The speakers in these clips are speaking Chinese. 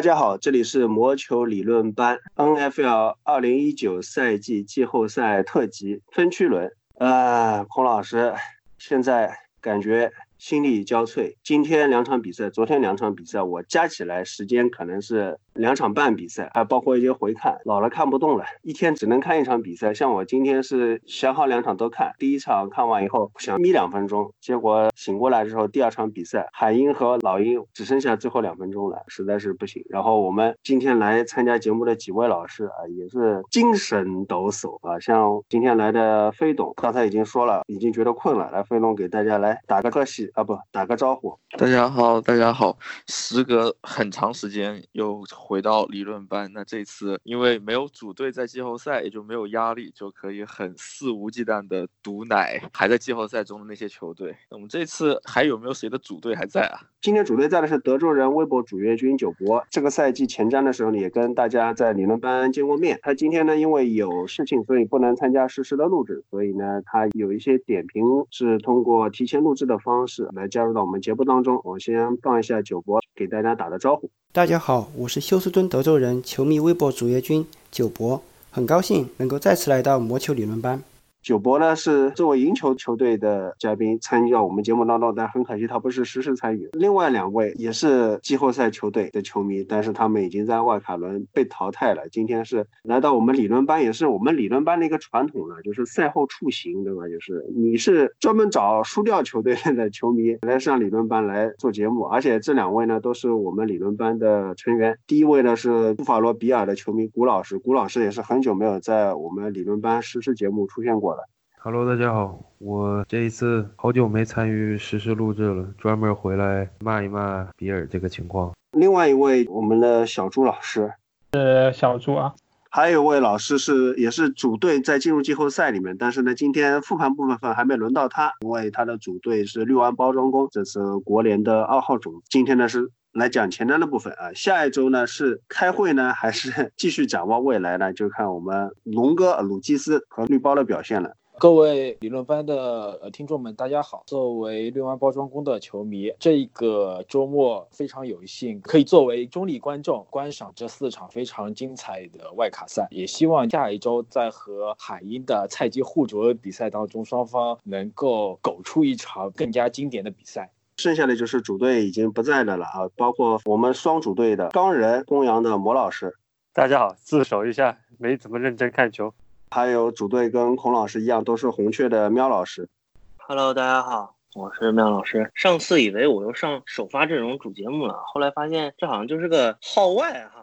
大家好，这里是魔球理论班 NFL 二零一九赛季季后赛特辑分区轮。啊，孔老师，现在感觉。心力交瘁。今天两场比赛，昨天两场比赛，我加起来时间可能是两场半比赛，还包括一些回看。老了看不动了，一天只能看一场比赛。像我今天是想好两场都看，第一场看完以后想眯两分钟，结果醒过来之后，第二场比赛海鹰和老鹰只剩下最后两分钟了，实在是不行。然后我们今天来参加节目的几位老师啊，也是精神抖擞啊。像今天来的飞董，刚才已经说了，已经觉得困了，来飞董给大家来打个特戏。啊不，打个招呼。大家好，大家好。时隔很长时间又回到理论班，那这次因为没有组队在季后赛，也就没有压力，就可以很肆无忌惮的毒奶还在季后赛中的那些球队。那我们这次还有没有谁的组队还在啊？今天主队在的是德州人微博主页军九博。这个赛季前瞻的时候呢，也跟大家在理论班见过面。他今天呢，因为有事情，所以不能参加实时的录制，所以呢，他有一些点评是通过提前录制的方式。来加入到我们节目当中，我先放一下九博给大家打个招呼。大家好，我是休斯敦德州人球迷微博主页君九博，很高兴能够再次来到魔球理论班。九博呢是作为赢球球队的嘉宾参加我们节目当中，但很可惜他不是实时参与。另外两位也是季后赛球队的球迷，但是他们已经在外卡轮被淘汰了。今天是来到我们理论班，也是我们理论班的一个传统了，就是赛后出行，对吧？就是你是专门找输掉球队的球迷来上理论班来做节目，而且这两位呢都是我们理论班的成员。第一位呢是布法罗比尔的球迷古老师，古老师也是很久没有在我们理论班实时节目出现过。Hello，大家好，我这一次好久没参与实时录制了，专门回来骂一骂比尔这个情况。另外一位，我们的小朱老师，是小朱啊。还有一位老师是也是主队在进入季后赛里面，但是呢，今天复盘部分还没轮到他，因为他的主队是绿湾包装工，这是国联的二号种子。今天呢是来讲前瞻的部分啊，下一周呢是开会呢，还是继续展望未来呢？就看我们龙哥鲁基斯和绿包的表现了。各位理论班的呃听众们，大家好！作为六安包装工的球迷，这个周末非常有幸可以作为中立观众观赏这四场非常精彩的外卡赛。也希望下一周在和海鹰的菜鸡互啄比赛当中，双方能够苟出一场更加经典的比赛。剩下的就是主队已经不在的了啊，包括我们双主队的钢人公羊的魔老师。大家好，自首一下，没怎么认真看球。还有主队跟孔老师一样，都是红雀的喵老师。Hello，大家好，我是喵老师。上次以为我又上首发阵容主节目了，后来发现这好像就是个号外哈。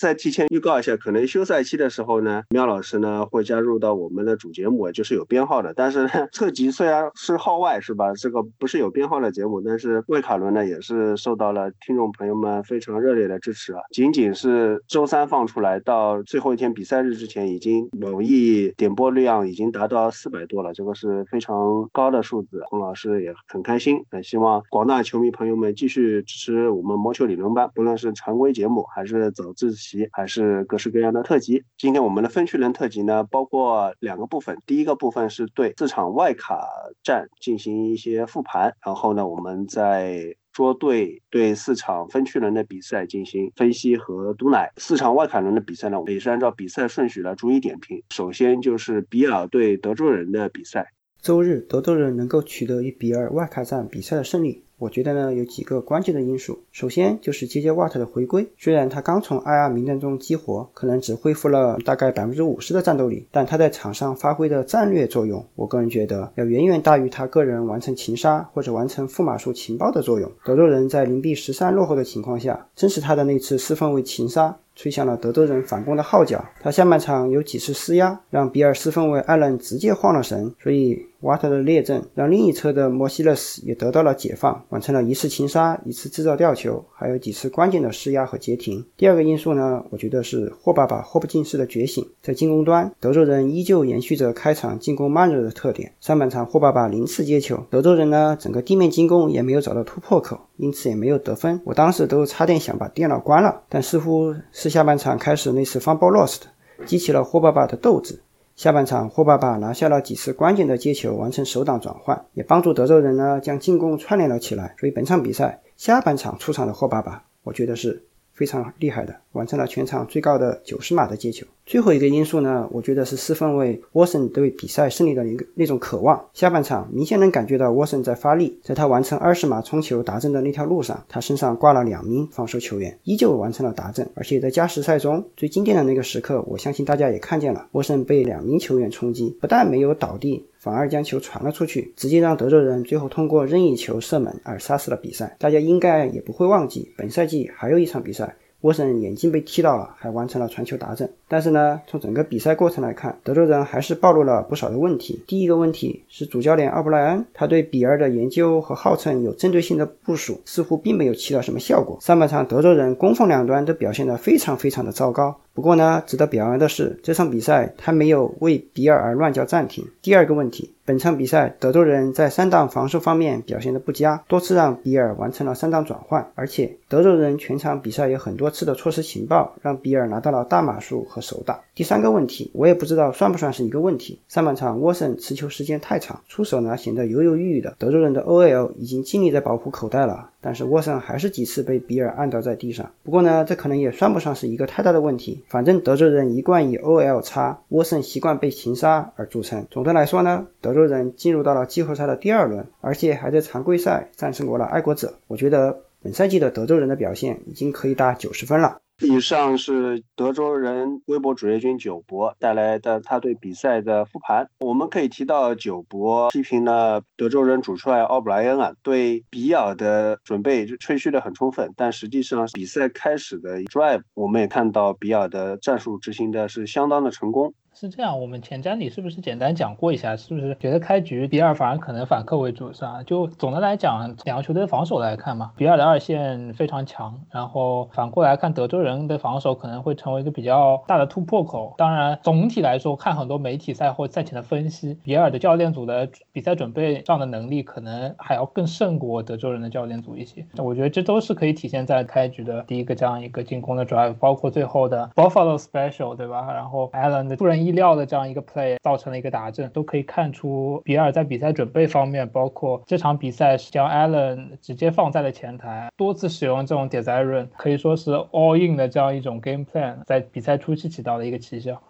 再提前预告一下，可能休赛期的时候呢，喵老师呢会加入到我们的主节目，就是有编号的。但是呢，特辑虽然是号外是吧？这个不是有编号的节目，但是魏卡伦呢也是受到了听众朋友们非常热烈的支持啊。仅仅是周三放出来到最后一天比赛日之前，已经网易点播量已经达到四百多了，这个是非常高的数字。洪老师也很开心，很希望广大球迷朋友们继续支持我们魔球理论班，不论是常规节目还是早自习。还是各式各样的特辑。今天我们的分区人特辑呢，包括两个部分。第一个部分是对四场外卡战进行一些复盘，然后呢，我们在捉对对四场分区轮的比赛进行分析和毒奶。四场外卡轮的比赛呢，也是按照比赛顺序来逐一点评。首先就是比尔对德州人的比赛。周日，德州人能够取得一比二外卡战比赛的胜利。我觉得呢，有几个关键的因素。首先就是杰杰瓦特的回归，虽然他刚从 IR 名单中激活，可能只恢复了大概百分之五十的战斗力，但他在场上发挥的战略作用，我个人觉得要远远大于他个人完成擒杀或者完成负码数情报的作用。德州人在零比十三落后的情况下，正是他的那次四分卫擒杀。吹响了德州人反攻的号角。他下半场有几次施压，让比尔斯分卫艾伦直接慌了神。所以瓦特的列阵让另一侧的莫西勒斯也得到了解放，完成了一次擒杀，一次制造吊球，还有几次关键的施压和截停。第二个因素呢，我觉得是霍爸爸霍普金斯的觉醒。在进攻端，德州人依旧延续着开场进攻慢热的特点。上半场霍爸爸零次接球，德州人呢整个地面进攻也没有找到突破口，因此也没有得分。我当时都差点想把电脑关了，但似乎是。下半场开始那次 fumble lost，激起了霍爸爸的斗志。下半场霍爸爸拿下了几次关键的接球，完成首档转换，也帮助德州人呢将进攻串联了起来。所以本场比赛下半场出场的霍爸爸，我觉得是。非常厉害的，完成了全场最高的九十码的接球。最后一个因素呢，我觉得是四分卫沃森对比赛胜利的一个那种渴望。下半场明显能感觉到沃森在发力，在他完成二十码冲球达阵的那条路上，他身上挂了两名防守球员，依旧完成了达阵。而且在加时赛中最经典的那个时刻，我相信大家也看见了，沃森被两名球员冲击，不但没有倒地，反而将球传了出去，直接让德州人最后通过任意球射门而杀死了比赛。大家应该也不会忘记，本赛季还有一场比赛。沃森眼睛被踢到了，还完成了传球达阵。但是呢，从整个比赛过程来看，德州人还是暴露了不少的问题。第一个问题是主教练奥布莱恩，他对比尔的研究和号称有针对性的部署，似乎并没有起到什么效果。上半场德州人攻防两端都表现得非常非常的糟糕。不过呢，值得表扬的是，这场比赛他没有为比尔而乱叫暂停。第二个问题，本场比赛德州人在三档防守方面表现的不佳，多次让比尔完成了三档转换，而且德州人全场比赛有很多次的错失情报，让比尔拿到了大码数和手打。第三个问题，我也不知道算不算是一个问题。上半场沃森持球时间太长，出手呢显得犹犹豫豫的。德州人的 OL 已经尽力在保护口袋了。但是沃森还是几次被比尔按倒在地上。不过呢，这可能也算不上是一个太大的问题。反正德州人一贯以 OL 差，沃森习惯被擒杀而著称。总的来说呢，德州人进入到了季后赛的第二轮，而且还在常规赛战胜过了爱国者。我觉得本赛季的德州人的表现已经可以打九十分了。以上是德州人微博主页君九博带来的他对比赛的复盘。我们可以提到九博批评了德州人主帅奥布莱恩啊，对比尔的准备吹嘘的很充分，但实际上比赛开始的 drive，我们也看到比尔的战术执行的是相当的成功。是这样，我们前瞻里是不是简单讲过一下？是不是觉得开局比尔反而可能反客为主是吧？就总的来讲，两个球队的防守来看嘛，比尔的二线非常强，然后反过来看德州人的防守可能会成为一个比较大的突破口。当然，总体来说，看很多媒体赛后赛前的分析，比尔的教练组的比赛准备上的能力可能还要更胜过德州人的教练组一些。我觉得这都是可以体现在开局的第一个这样一个进攻的 drive，包括最后的 Buffalo Special，对吧？然后 Allen 的突然。意料的这样一个 play 造成了一个打阵，都可以看出比尔在比赛准备方面，包括这场比赛是将 Allen 直接放在了前台，多次使用这种 design，可以说是 all in 的这样一种 game plan，在比赛初期起到了一个奇效。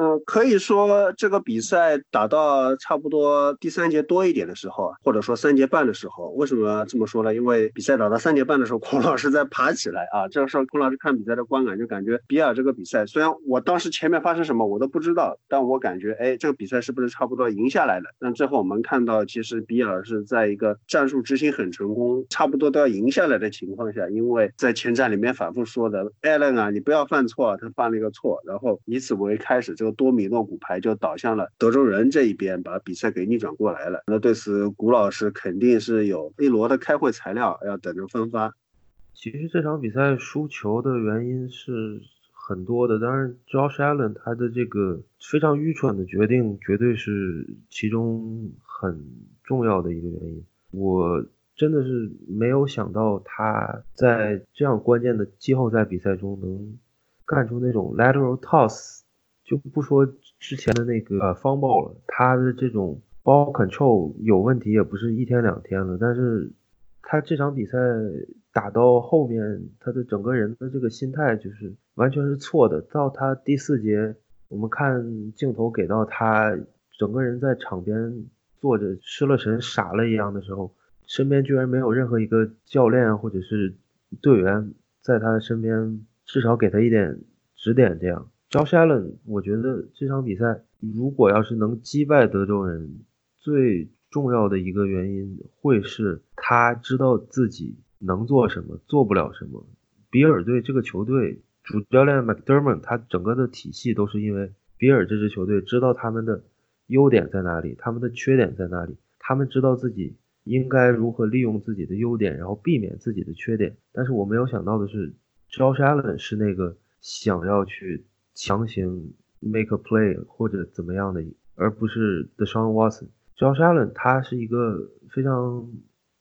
嗯，可以说这个比赛打到差不多第三节多一点的时候，或者说三节半的时候，为什么这么说呢？因为比赛打到三节半的时候，孔老师在爬起来啊。这个时候，孔老师看比赛的观感就感觉比尔这个比赛，虽然我当时前面发生什么我都不知道，但我感觉，哎，这个比赛是不是差不多赢下来了？但最后我们看到，其实比尔是在一个战术执行很成功，差不多都要赢下来的情况下，因为在前战里面反复说的艾伦啊，你不要犯错，他犯了一个错，然后以此为开始，这个。多米诺骨牌就倒向了德州人这一边，把比赛给逆转过来了。那对此，古老师肯定是有一摞的开会材料要等着分发。其实这场比赛输球的原因是很多的，当然，Josh Allen 他的这个非常愚蠢的决定，绝对是其中很重要的一个原因。我真的是没有想到他在这样关键的季后赛比赛中能干出那种 lateral toss。就不说之前的那个呃方暴了，他的这种 ball control 有问题也不是一天两天了，但是他这场比赛打到后面，他的整个人的这个心态就是完全是错的。到他第四节，我们看镜头给到他整个人在场边坐着失了神、傻了一样的时候，身边居然没有任何一个教练或者是队员在他身边，至少给他一点指点，这样。Josh Allen，我觉得这场比赛如果要是能击败德州人，最重要的一个原因会是他知道自己能做什么，做不了什么。比尔队这个球队主教练 McDermott，他整个的体系都是因为比尔这支球队知道他们的优点在哪里，他们的缺点在哪里，他们知道自己应该如何利用自己的优点，然后避免自己的缺点。但是我没有想到的是，Josh Allen 是那个想要去。强行 make a play 或者怎么样的，而不是 Deshaun Watson。Josh Allen 他是一个非常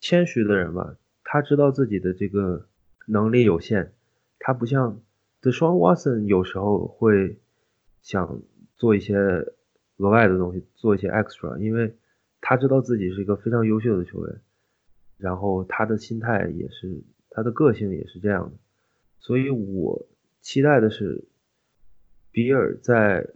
谦虚的人吧，他知道自己的这个能力有限，他不像 Deshaun Watson 有时候会想做一些额外的东西，做一些 extra，因为他知道自己是一个非常优秀的球员，然后他的心态也是，他的个性也是这样的。所以我期待的是比尔在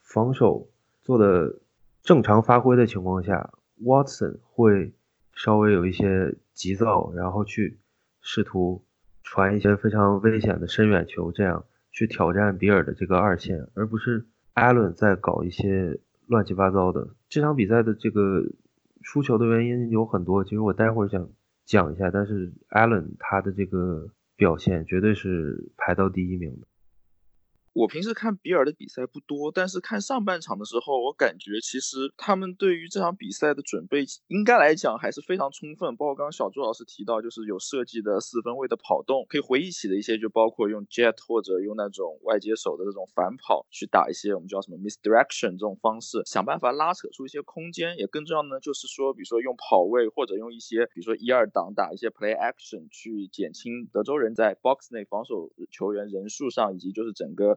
防守做的正常发挥的情况下，Watson 会稍微有一些急躁，然后去试图传一些非常危险的深远球，这样去挑战比尔的这个二线，而不是 Allen 在搞一些乱七八糟的。这场比赛的这个输球的原因有很多，其实我待会儿想讲一下，但是 Allen 他的这个表现绝对是排到第一名的。我平时看比尔的比赛不多，但是看上半场的时候，我感觉其实他们对于这场比赛的准备，应该来讲还是非常充分。包括刚刚小朱老师提到，就是有设计的四分卫的跑动，可以回忆起的一些，就包括用 jet 或者用那种外接手的这种反跑去打一些我们叫什么 misdirection 这种方式，想办法拉扯出一些空间。也更重要呢，就是说，比如说用跑位或者用一些，比如说一二档打一些 play action 去减轻德州人在 box 内防守球员人数上，以及就是整个。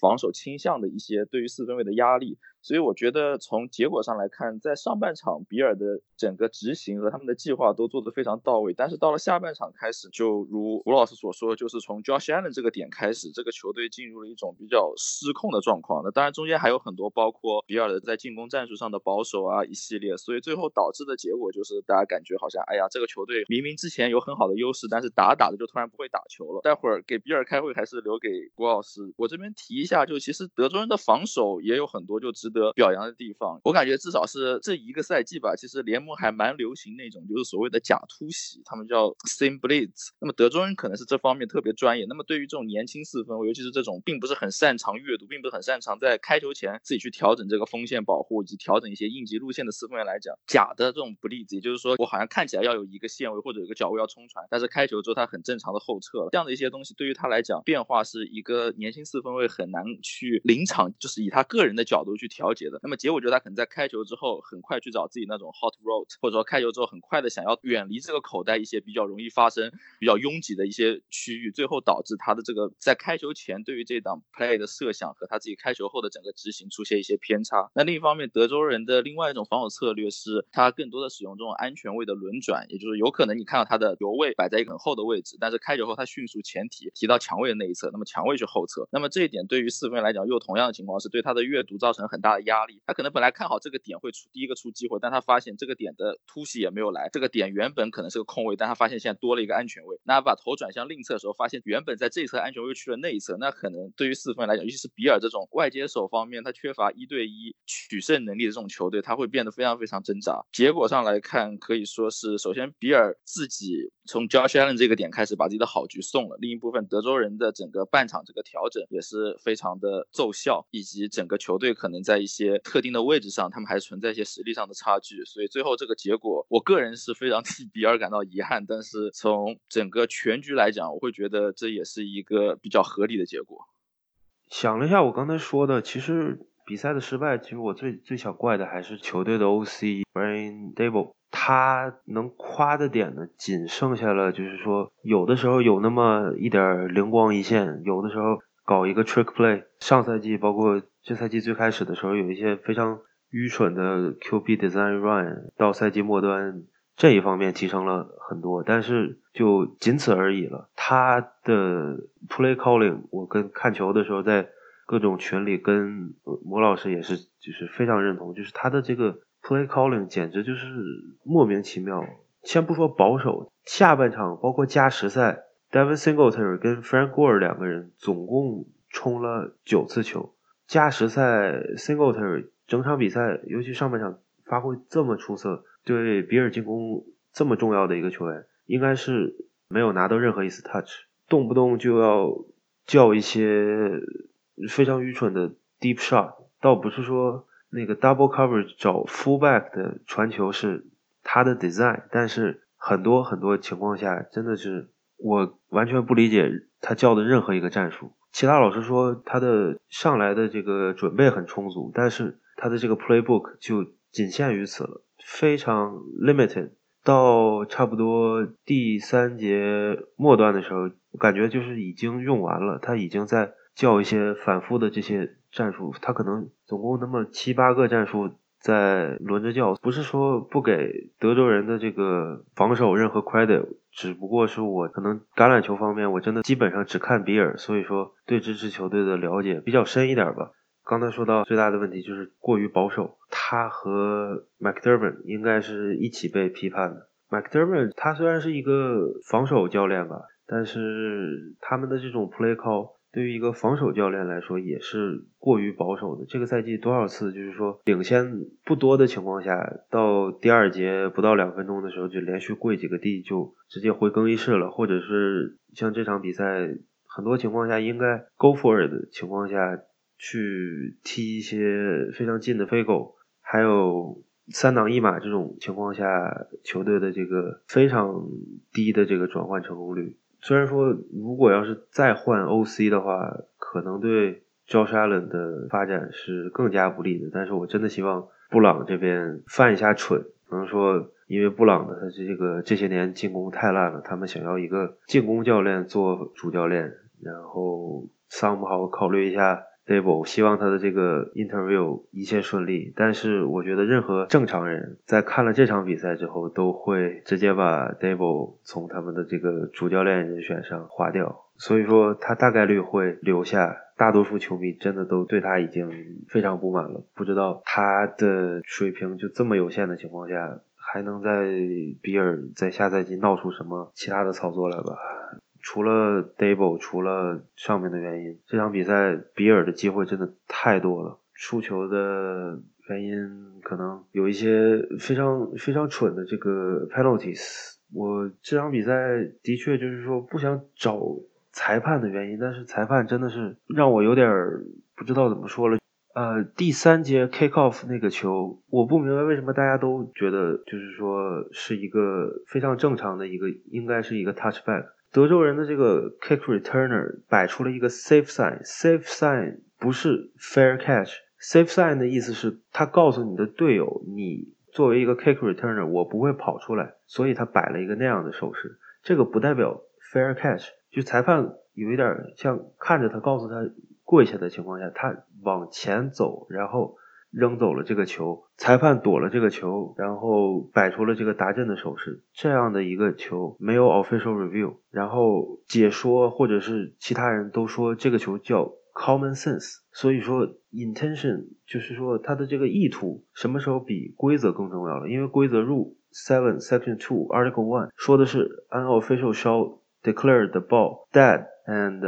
防守倾向的一些对于四分卫的压力。所以我觉得从结果上来看，在上半场比尔的整个执行和他们的计划都做得非常到位，但是到了下半场开始，就如吴老师所说，就是从 Josh Allen 这个点开始，这个球队进入了一种比较失控的状况。那当然中间还有很多，包括比尔的在进攻战术上的保守啊一系列，所以最后导致的结果就是大家感觉好像，哎呀，这个球队明明之前有很好的优势，但是打打的就突然不会打球了。待会儿给比尔开会还是留给郭老师。我这边提一，下就其实德州人的防守也有很多就值得表扬的地方，我感觉至少是这一个赛季吧，其实联盟还蛮流行那种就是所谓的假突袭，他们叫 sim blitz。那么德州人可能是这方面特别专业。那么对于这种年轻四分卫，尤其是这种并不是很擅长阅读，并不是很擅长在开球前自己去调整这个锋线保护以及调整一些应急路线的四分卫来讲，假的这种 blitz，也就是说我好像看起来要有一个线位或者有个脚位要冲传，但是开球之后他很正常的后撤了，这样的一些东西对于他来讲变化是一个年轻四分卫很难去临场就是以他个人的角度去调节的。那么结果。我觉得他可能在开球之后很快去找自己那种 hot road，或者说开球之后很快的想要远离这个口袋一些比较容易发生、比较拥挤的一些区域，最后导致他的这个在开球前对于这档 play 的设想和他自己开球后的整个执行出现一些偏差。那另一方面，德州人的另外一种防守策略是，他更多的使用这种安全位的轮转，也就是有可能你看到他的油位摆在一个很后的位置，但是开球后他迅速前提提到墙位的那一侧，那么墙位去后侧。那么这一点对于四分来讲，又同样的情况是对他的阅读造成很大的压力，他可能。本来看好这个点会出第一个出机会，但他发现这个点的突袭也没有来。这个点原本可能是个空位，但他发现现在多了一个安全位。那把头转向另侧的时候，发现原本在这一侧安全位去了那一侧。那可能对于四分来讲，尤其是比尔这种外接手方面，他缺乏一对一取胜能力的这种球队，他会变得非常非常挣扎。结果上来看，可以说是首先比尔自己从 Josh Allen 这个点开始把自己的好局送了。另一部分德州人的整个半场这个调整也是非常常的奏效，以及整个球队可能在一些特定的。位置上，他们还存在一些实力上的差距，所以最后这个结果，我个人是非常 替比尔感到遗憾。但是从整个全局来讲，我会觉得这也是一个比较合理的结果。想了一下，我刚才说的，其实比赛的失败，其实我最最想怪的还是球队的 O C Brain Dable，他能夸的点呢，仅剩下了就是说，有的时候有那么一点灵光一现，有的时候搞一个 trick play。上赛季包括。这赛季最开始的时候，有一些非常愚蠢的 QB design run，到赛季末端这一方面提升了很多，但是就仅此而已了。他的 play calling，我跟看球的时候在各种群里跟魔老师也是就是非常认同，就是他的这个 play calling 简直就是莫名其妙。先不说保守，下半场包括加时赛，Devin Singletary 跟 Frank Gore 两个人总共冲了九次球。加时赛，Singletary 整场比赛，尤其上半场发挥这么出色，对比尔进攻这么重要的一个球员，应该是没有拿到任何一次 touch，动不动就要叫一些非常愚蠢的 deep shot，倒不是说那个 double cover 找 fullback 的传球是他的 design，但是很多很多情况下，真的是我完全不理解他叫的任何一个战术。其他老师说他的上来的这个准备很充足，但是他的这个 playbook 就仅限于此了，非常 limited。到差不多第三节末端的时候，感觉就是已经用完了，他已经在叫一些反复的这些战术，他可能总共那么七八个战术在轮着叫，不是说不给德州人的这个防守任何 credit，只不过是我可能橄榄球方面我真的基本上只看比尔，所以说对这支球队的了解比较深一点吧。刚才说到最大的问题就是过于保守，他和 McDermott 应该是一起被批判的。McDermott 他虽然是一个防守教练吧，但是他们的这种 play call 对于一个防守教练来说也是过于保守的。这个赛季多少次就是说领先不多的情况下，到第二节不到两分钟的时候就连续跪几个地就直接回更衣室了，或者是像这场比赛很多情况下应该 go for it 的情况下去踢一些非常近的飞狗，还有。三档一码这种情况下，球队的这个非常低的这个转换成功率，虽然说如果要是再换 OC 的话，可能对 Josh Allen 的发展是更加不利的。但是我真的希望布朗这边犯一下蠢，可能说因为布朗的他这个这些年进攻太烂了，他们想要一个进攻教练做主教练，然后桑姆好考虑一下。Dable 希望他的这个 interview 一切顺利，但是我觉得任何正常人在看了这场比赛之后，都会直接把 Dable 从他们的这个主教练人选上划掉。所以说他大概率会留下。大多数球迷真的都对他已经非常不满了，不知道他的水平就这么有限的情况下，还能在比尔在下赛季闹出什么其他的操作来吧？除了 Dable，除了上面的原因，这场比赛比尔的机会真的太多了。输球的原因可能有一些非常非常蠢的这个 penalties。我这场比赛的确就是说不想找裁判的原因，但是裁判真的是让我有点不知道怎么说了。呃，第三节 kick off 那个球，我不明白为什么大家都觉得就是说是一个非常正常的一个，应该是一个 touchback。德州人的这个 kick returner 摆出了一个 safe sign，safe sign 不是 fair catch，safe sign 的意思是他告诉你的队友，你作为一个 kick returner，我不会跑出来，所以他摆了一个那样的手势。这个不代表 fair catch，就裁判有一点像看着他告诉他跪下的情况下，他往前走，然后。扔走了这个球，裁判躲了这个球，然后摆出了这个达阵的手势。这样的一个球没有 official review，然后解说或者是其他人都说这个球叫 common sense。所以说 intention 就是说他的这个意图什么时候比规则更重要了？因为规则入 seven section two article one 说的是 unofficial shall declare the ball dead and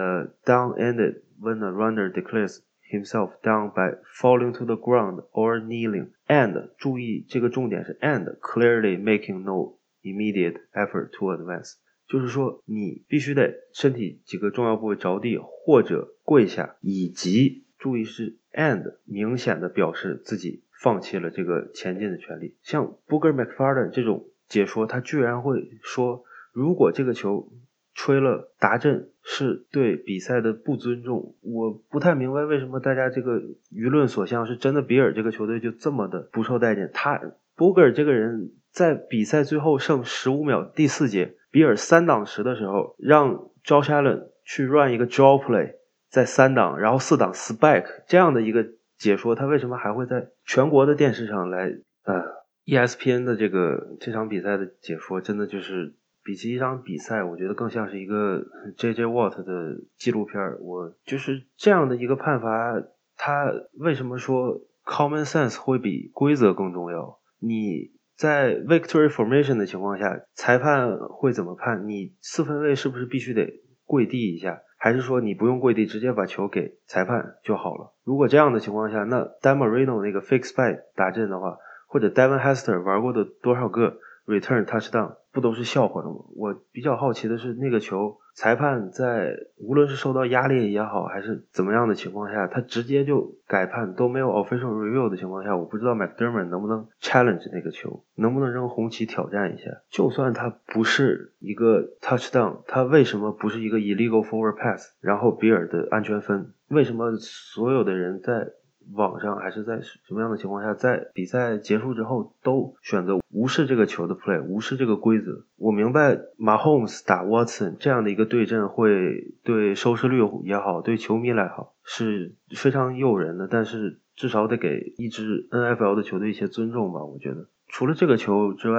down ended when the runner declares。Himself down by falling to the ground or kneeling, and 注意这个重点是 and clearly making no immediate effort to advance，就是说你必须得身体几个重要部位着地或者跪下，以及注意是 and 明显的表示自己放弃了这个前进的权利。像 Booger McFarland 这种解说，他居然会说，如果这个球吹了达阵是对比赛的不尊重，我不太明白为什么大家这个舆论所向是真的。比尔这个球队就这么的不受待见。他博格尔这个人，在比赛最后剩十五秒第四节，比尔三档时的时候，让 Josh Allen 去 run 一个 draw play，在三档，然后四档 spike 这样的一个解说，他为什么还会在全国的电视上来？呃，ESPN 的这个这场比赛的解说，真的就是。比起一场比赛，我觉得更像是一个 J.J. Watt 的纪录片我就是这样的一个判罚，他为什么说 common sense 会比规则更重要？你在 victory formation 的情况下，裁判会怎么判？你四分卫是不是必须得跪地一下？还是说你不用跪地，直接把球给裁判就好了？如果这样的情况下，那 Damarino 那个 fix by 打阵的话，或者 Devin Hester 玩过的多少个 return touchdown？不都是笑话的吗？我比较好奇的是，那个球裁判在无论是受到压力也好，还是怎么样的情况下，他直接就改判都没有 official review 的情况下，我不知道 McDermott 能不能 challenge 那个球，能不能扔红旗挑战一下？就算他不是一个 touchdown，他为什么不是一个 illegal forward pass？然后比尔的安全分，为什么所有的人在？网上还是在什么样的情况下，在比赛结束之后都选择无视这个球的 play，无视这个规则。我明白马 Holmes 打 Watson 这样的一个对阵会对收视率也好，对球迷来好是非常诱人的。但是至少得给一支 NFL 的球队一些尊重吧。我觉得，除了这个球之外，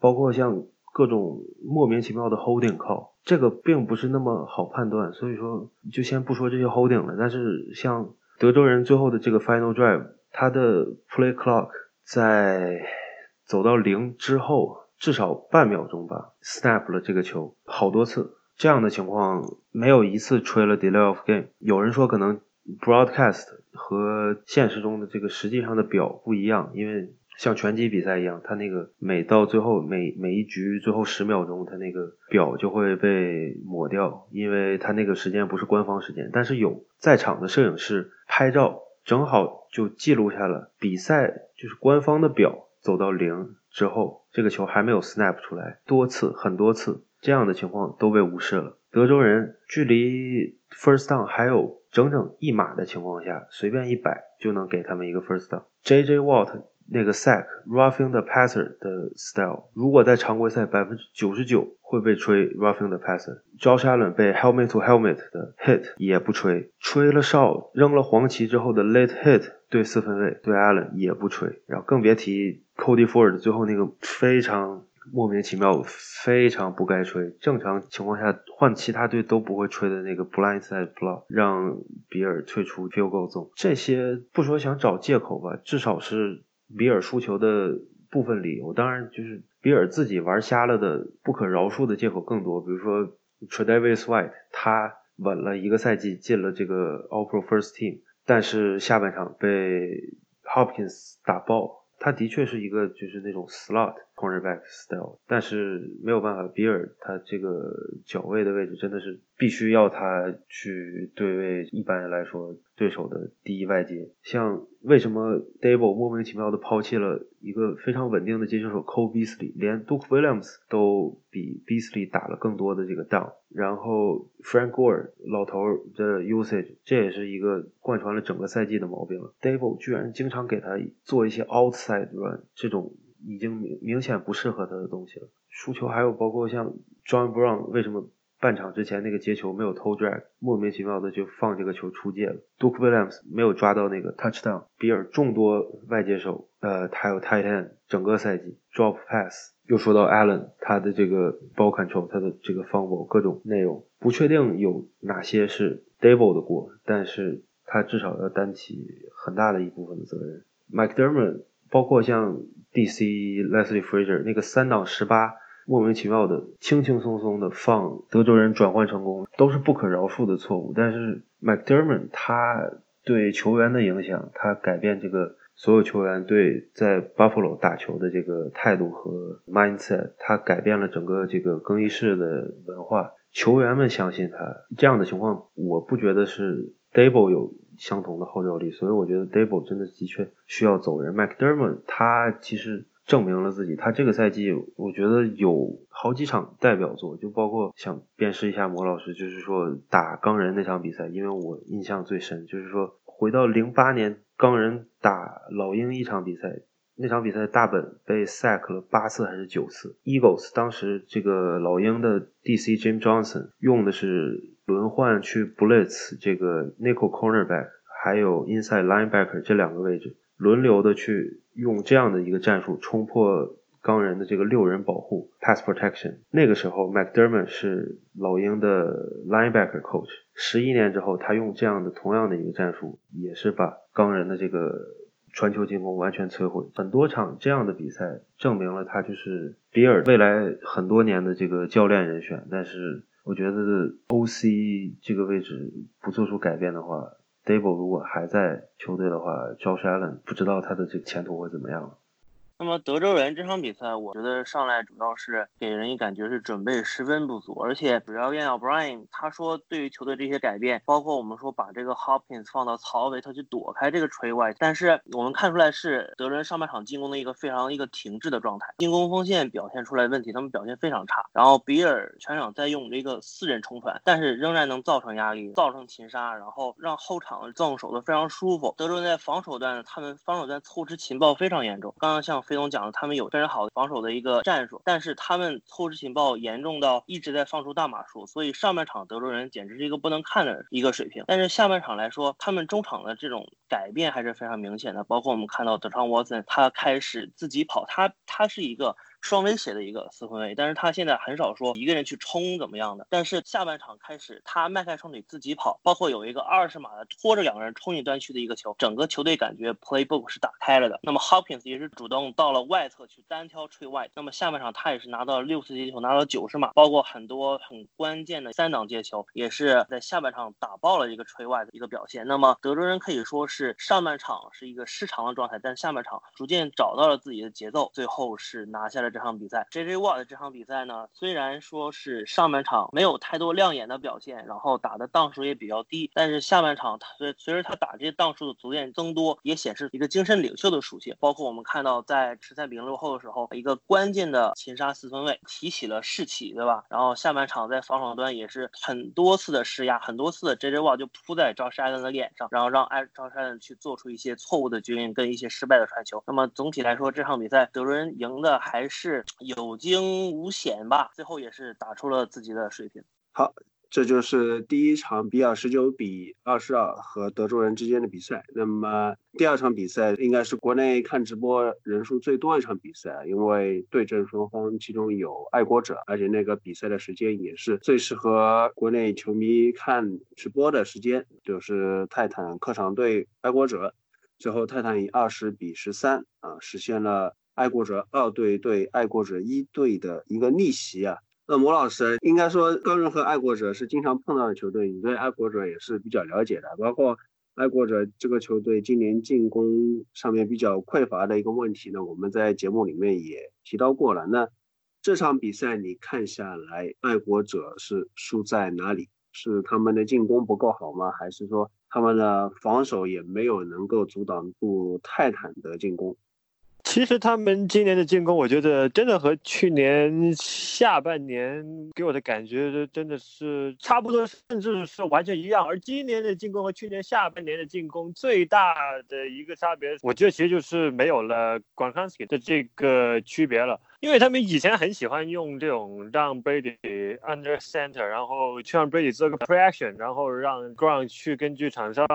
包括像各种莫名其妙的 holding call，这个并不是那么好判断。所以说，就先不说这些 holding 了。但是像德州人最后的这个 final drive，他的 play clock 在走到零之后，至少半秒钟吧，snap 了这个球好多次。这样的情况没有一次吹了 delay of game。有人说可能 broadcast 和现实中的这个实际上的表不一样，因为像拳击比赛一样，他那个每到最后每每一局最后十秒钟，他那个表就会被抹掉，因为他那个时间不是官方时间。但是有在场的摄影师拍照，正好就记录下了比赛就是官方的表走到零之后，这个球还没有 snap 出来，多次很多次。这样的情况都被无视了。德州人距离 first down 还有整整一码的情况下，随便一摆就能给他们一个 first down。J.J. Watt 那个 sack roughing the passer 的 style，如果在常规赛百分之九十九会被吹 roughing the passer。Josh Allen 被 helmet to helmet 的 hit 也不吹，吹了哨扔了黄旗之后的 late hit 对四分卫对 Allen 也不吹，然后更别提 Cody Ford 最后那个非常。莫名其妙，非常不该吹。正常情况下，换其他队都不会吹的那个 blindside block，让比尔退出 field goal zone。这些不说想找借口吧，至少是比尔输球的部分理由。当然，就是比尔自己玩瞎了的不可饶恕的借口更多。比如说 t r a v i s White，他稳了一个赛季进了这个 All Pro First Team，但是下半场被 Hopkins 打爆。他的确是一个就是那种 slot cornerback style，但是没有办法，比尔他这个脚位的位置真的是必须要他去对位，一般来说对手的第一外接。像为什么 Dable 莫名其妙的抛弃了一个非常稳定的接球手 Cole Beasley，连 Duke Williams 都比 Beasley 打了更多的这个 down，然后 Frank Gore 老头的 usage，这也是一个贯穿了整个赛季的毛病了。Dable 居然经常给他做一些 outside run，这种。已经明明显不适合他的东西了。输球还有包括像 John Brown 为什么半场之前那个接球没有 toe drag，莫名其妙的就放这个球出界了。Duke Williams 没有抓到那个 touchdown。比尔众多外接手，呃，还有 tight end，整个赛季 drop pass。又说到 Allen，他的这个 ball control，他的这个 fumble 各种内容，不确定有哪些是 Dable 的锅，但是他至少要担起很大的一部分的责任。McDermott 包括像 D.C. Leslie Frazier 那个三档十八，莫名其妙的轻轻松松的放德州人转换成功，都是不可饶恕的错误。但是 McDermott 他对球员的影响，他改变这个所有球员对在 Buffalo 打球的这个态度和 mindset，他改变了整个这个更衣室的文化，球员们相信他。这样的情况，我不觉得是 Dable 有。相同的号召力，所以我觉得 Dable 真的的确需要走人。McDermott 他其实证明了自己，他这个赛季我觉得有好几场代表作，就包括想辨识一下魔老师，就是说打钢人那场比赛，因为我印象最深，就是说回到零八年钢人打老鹰一场比赛，那场比赛大本被 sack 了八次还是九次，Eagles 当时这个老鹰的 DC Jim Johnson 用的是。轮换去 blitz 这个 nickel cornerback，还有 inside linebacker 这两个位置，轮流的去用这样的一个战术冲破钢人的这个六人保护 pass protection。那个时候 McDermott 是老鹰的 linebacker coach，十一年之后他用这样的同样的一个战术，也是把钢人的这个传球进攻完全摧毁。很多场这样的比赛证明了他就是比尔未来很多年的这个教练人选，但是。我觉得 OC 这个位置不做出改变的话，Dable 如果还在球队的话，Josh Allen 不知道他的这个前途会怎么样。那么德州人这场比赛，我觉得上来主要是给人一感觉是准备十分不足，而且主要怨 Brian，他说对于球队这些改变，包括我们说把这个 Hopkins 放到曹维特去躲开这个锤外，但是我们看出来是德州人上半场进攻的一个非常一个停滞的状态，进攻锋线表现出来问题，他们表现非常差。然后比尔全场在用这个四人冲传，但是仍然能造成压力，造成擒杀，然后让后场纵守的非常舒服。德州人在防守端，他们防守端凑织情报非常严重。刚刚像。飞龙讲了，他们有非常好的防守的一个战术，但是他们透支情报严重到一直在放出大码数，所以上半场德州人简直是一个不能看的一个水平。但是下半场来说，他们中场的这种改变还是非常明显的。包括我们看到德昌沃森，他开始自己跑，他他是一个。双威胁的一个四分卫，但是他现在很少说一个人去冲怎么样的。但是下半场开始，他迈开双腿自己跑，包括有一个二十码的拖着两个人冲进端区的一个球，整个球队感觉 playbook 是打开了的。那么 Hopkins 也是主动到了外侧去单挑 Trey White，那么下半场他也是拿到了六次接球，拿到九十码，包括很多很关键的三档接球，也是在下半场打爆了一个 Trey White 的一个表现。那么德州人可以说是上半场是一个失常的状态，但下半场逐渐找到了自己的节奏，最后是拿下了。这场比赛，J J Watt 这场比赛呢，虽然说是上半场没有太多亮眼的表现，然后打的档数也比较低，但是下半场他随随着他打这些档数的逐渐增多，也显示一个精神领袖的属性。包括我们看到在十三比零落后的时候，一个关键的擒杀四分卫提起了士气，对吧？然后下半场在防守端也是很多次的施压，很多次的 J J Watt 就扑在 Josh Allen 的脸上，然后让艾 Josh Allen 去做出一些错误的决定跟一些失败的传球。那么总体来说，这场比赛德伦赢的还是。是有惊无险吧，最后也是打出了自己的水平。好，这就是第一场比尔十九比二十二和德州人之间的比赛。那么第二场比赛应该是国内看直播人数最多一场比赛，因为对阵双方其中有爱国者，而且那个比赛的时间也是最适合国内球迷看直播的时间，就是泰坦客场对爱国者，最后泰坦以二十比十三啊实现了。爱国者二队对爱国者一队的一个逆袭啊！那魔老师应该说，高人和爱国者是经常碰到的球队，你对爱国者也是比较了解的。包括爱国者这个球队今年进攻上面比较匮乏的一个问题呢，我们在节目里面也提到过了。那这场比赛你看下来，爱国者是输在哪里？是他们的进攻不够好吗？还是说他们的防守也没有能够阻挡住泰坦的进攻？其实他们今年的进攻，我觉得真的和去年下半年给我的感觉真的是差不多，甚至是完全一样。而今年的进攻和去年下半年的进攻最大的一个差别，我觉得其实就是没有了 Gronkowski 的这个区别了。因为他们以前很喜欢用这种让 Brady under center，然后去让 Brady 做个 play action，然后让 Ground 去根据场上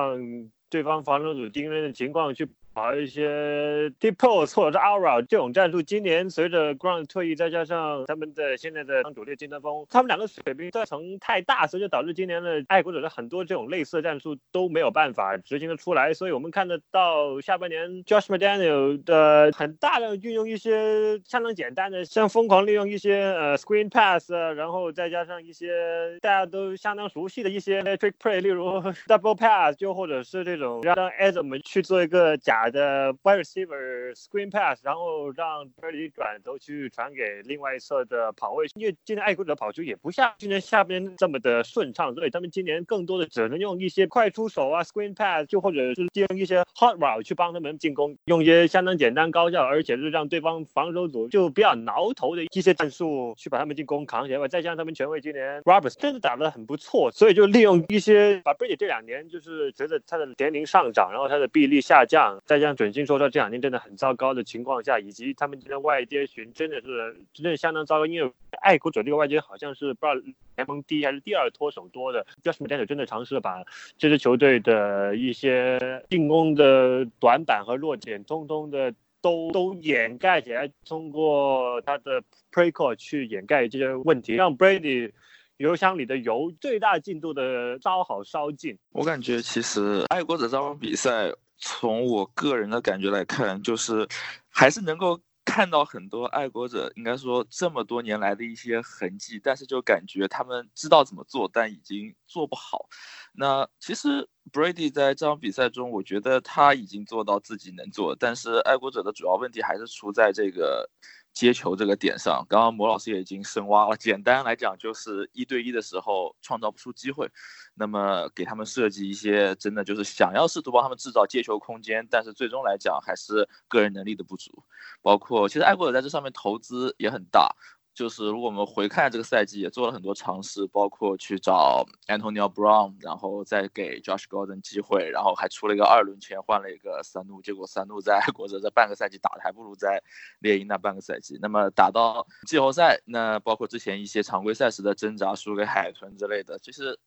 对方防守组盯人的情况去。跑一些 deposit 或者是 oura 这种战术，今年随着 Ground 退役，再加上他们的现在的当主力金德峰，他们两个水平断层太大，所以就导致今年的爱国者的很多这种类似的战术都没有办法执行的出来。所以我们看得到下半年 Josh McDaniel 的很大量运用一些相当简单的，像疯狂利用一些呃 screen pass，然后再加上一些大家都相当熟悉的一些 metric play，例如 double pass，就或者是这种让 Adam 去做一个假。的 wide receiver screen pass，然后让 Brady 转头去传给另外一侧的跑位，因为今年爱国者跑球也不像今年下边这么的顺畅，所以他们今年更多的只能用一些快出手啊 screen pass，就或者是利用一些 hot route 去帮他们进攻，用一些相当简单高效，而且是让对方防守组就比较挠头的一些战术去把他们进攻扛起来吧。再加上他们全位今年 Roberts 真的打得很不错，所以就利用一些把 Brady 这两年就是随着他的年龄上涨，然后他的臂力下降。再加上准星说到这两天真的很糟糕的情况下，以及他们今天外接群真的是真的相当糟糕，因为爱国者这个外接好像是不知道联盟第一还是第二脱手多的。Josh McDaniel 真的尝试把这支球队的一些进攻的短板和弱点，通通的都都掩盖起来，通过他的 Play Call 去掩盖这些问题，让 Brady 油箱里的油最大进度的烧好烧尽。我感觉其实爱国者这场比赛。从我个人的感觉来看，就是还是能够看到很多爱国者，应该说这么多年来的一些痕迹，但是就感觉他们知道怎么做，但已经做不好。那其实 Brady 在这场比赛中，我觉得他已经做到自己能做，但是爱国者的主要问题还是出在这个。接球这个点上，刚刚魔老师也已经深挖了。简单来讲，就是一对一的时候创造不出机会，那么给他们设计一些真的就是想要试图帮他们制造接球空间，但是最终来讲还是个人能力的不足。包括其实爱国者在这上面投资也很大。就是如果我们回看这个赛季，也做了很多尝试，包括去找 Antonio Brown，然后再给 Josh Gordon 机会，然后还出了一个二轮签换了一个三怒，结果三怒在爱 国者这半个赛季打的还不如在猎鹰那半个赛季。那么打到季后赛，那包括之前一些常规赛时的挣扎，输给海豚之类的，其实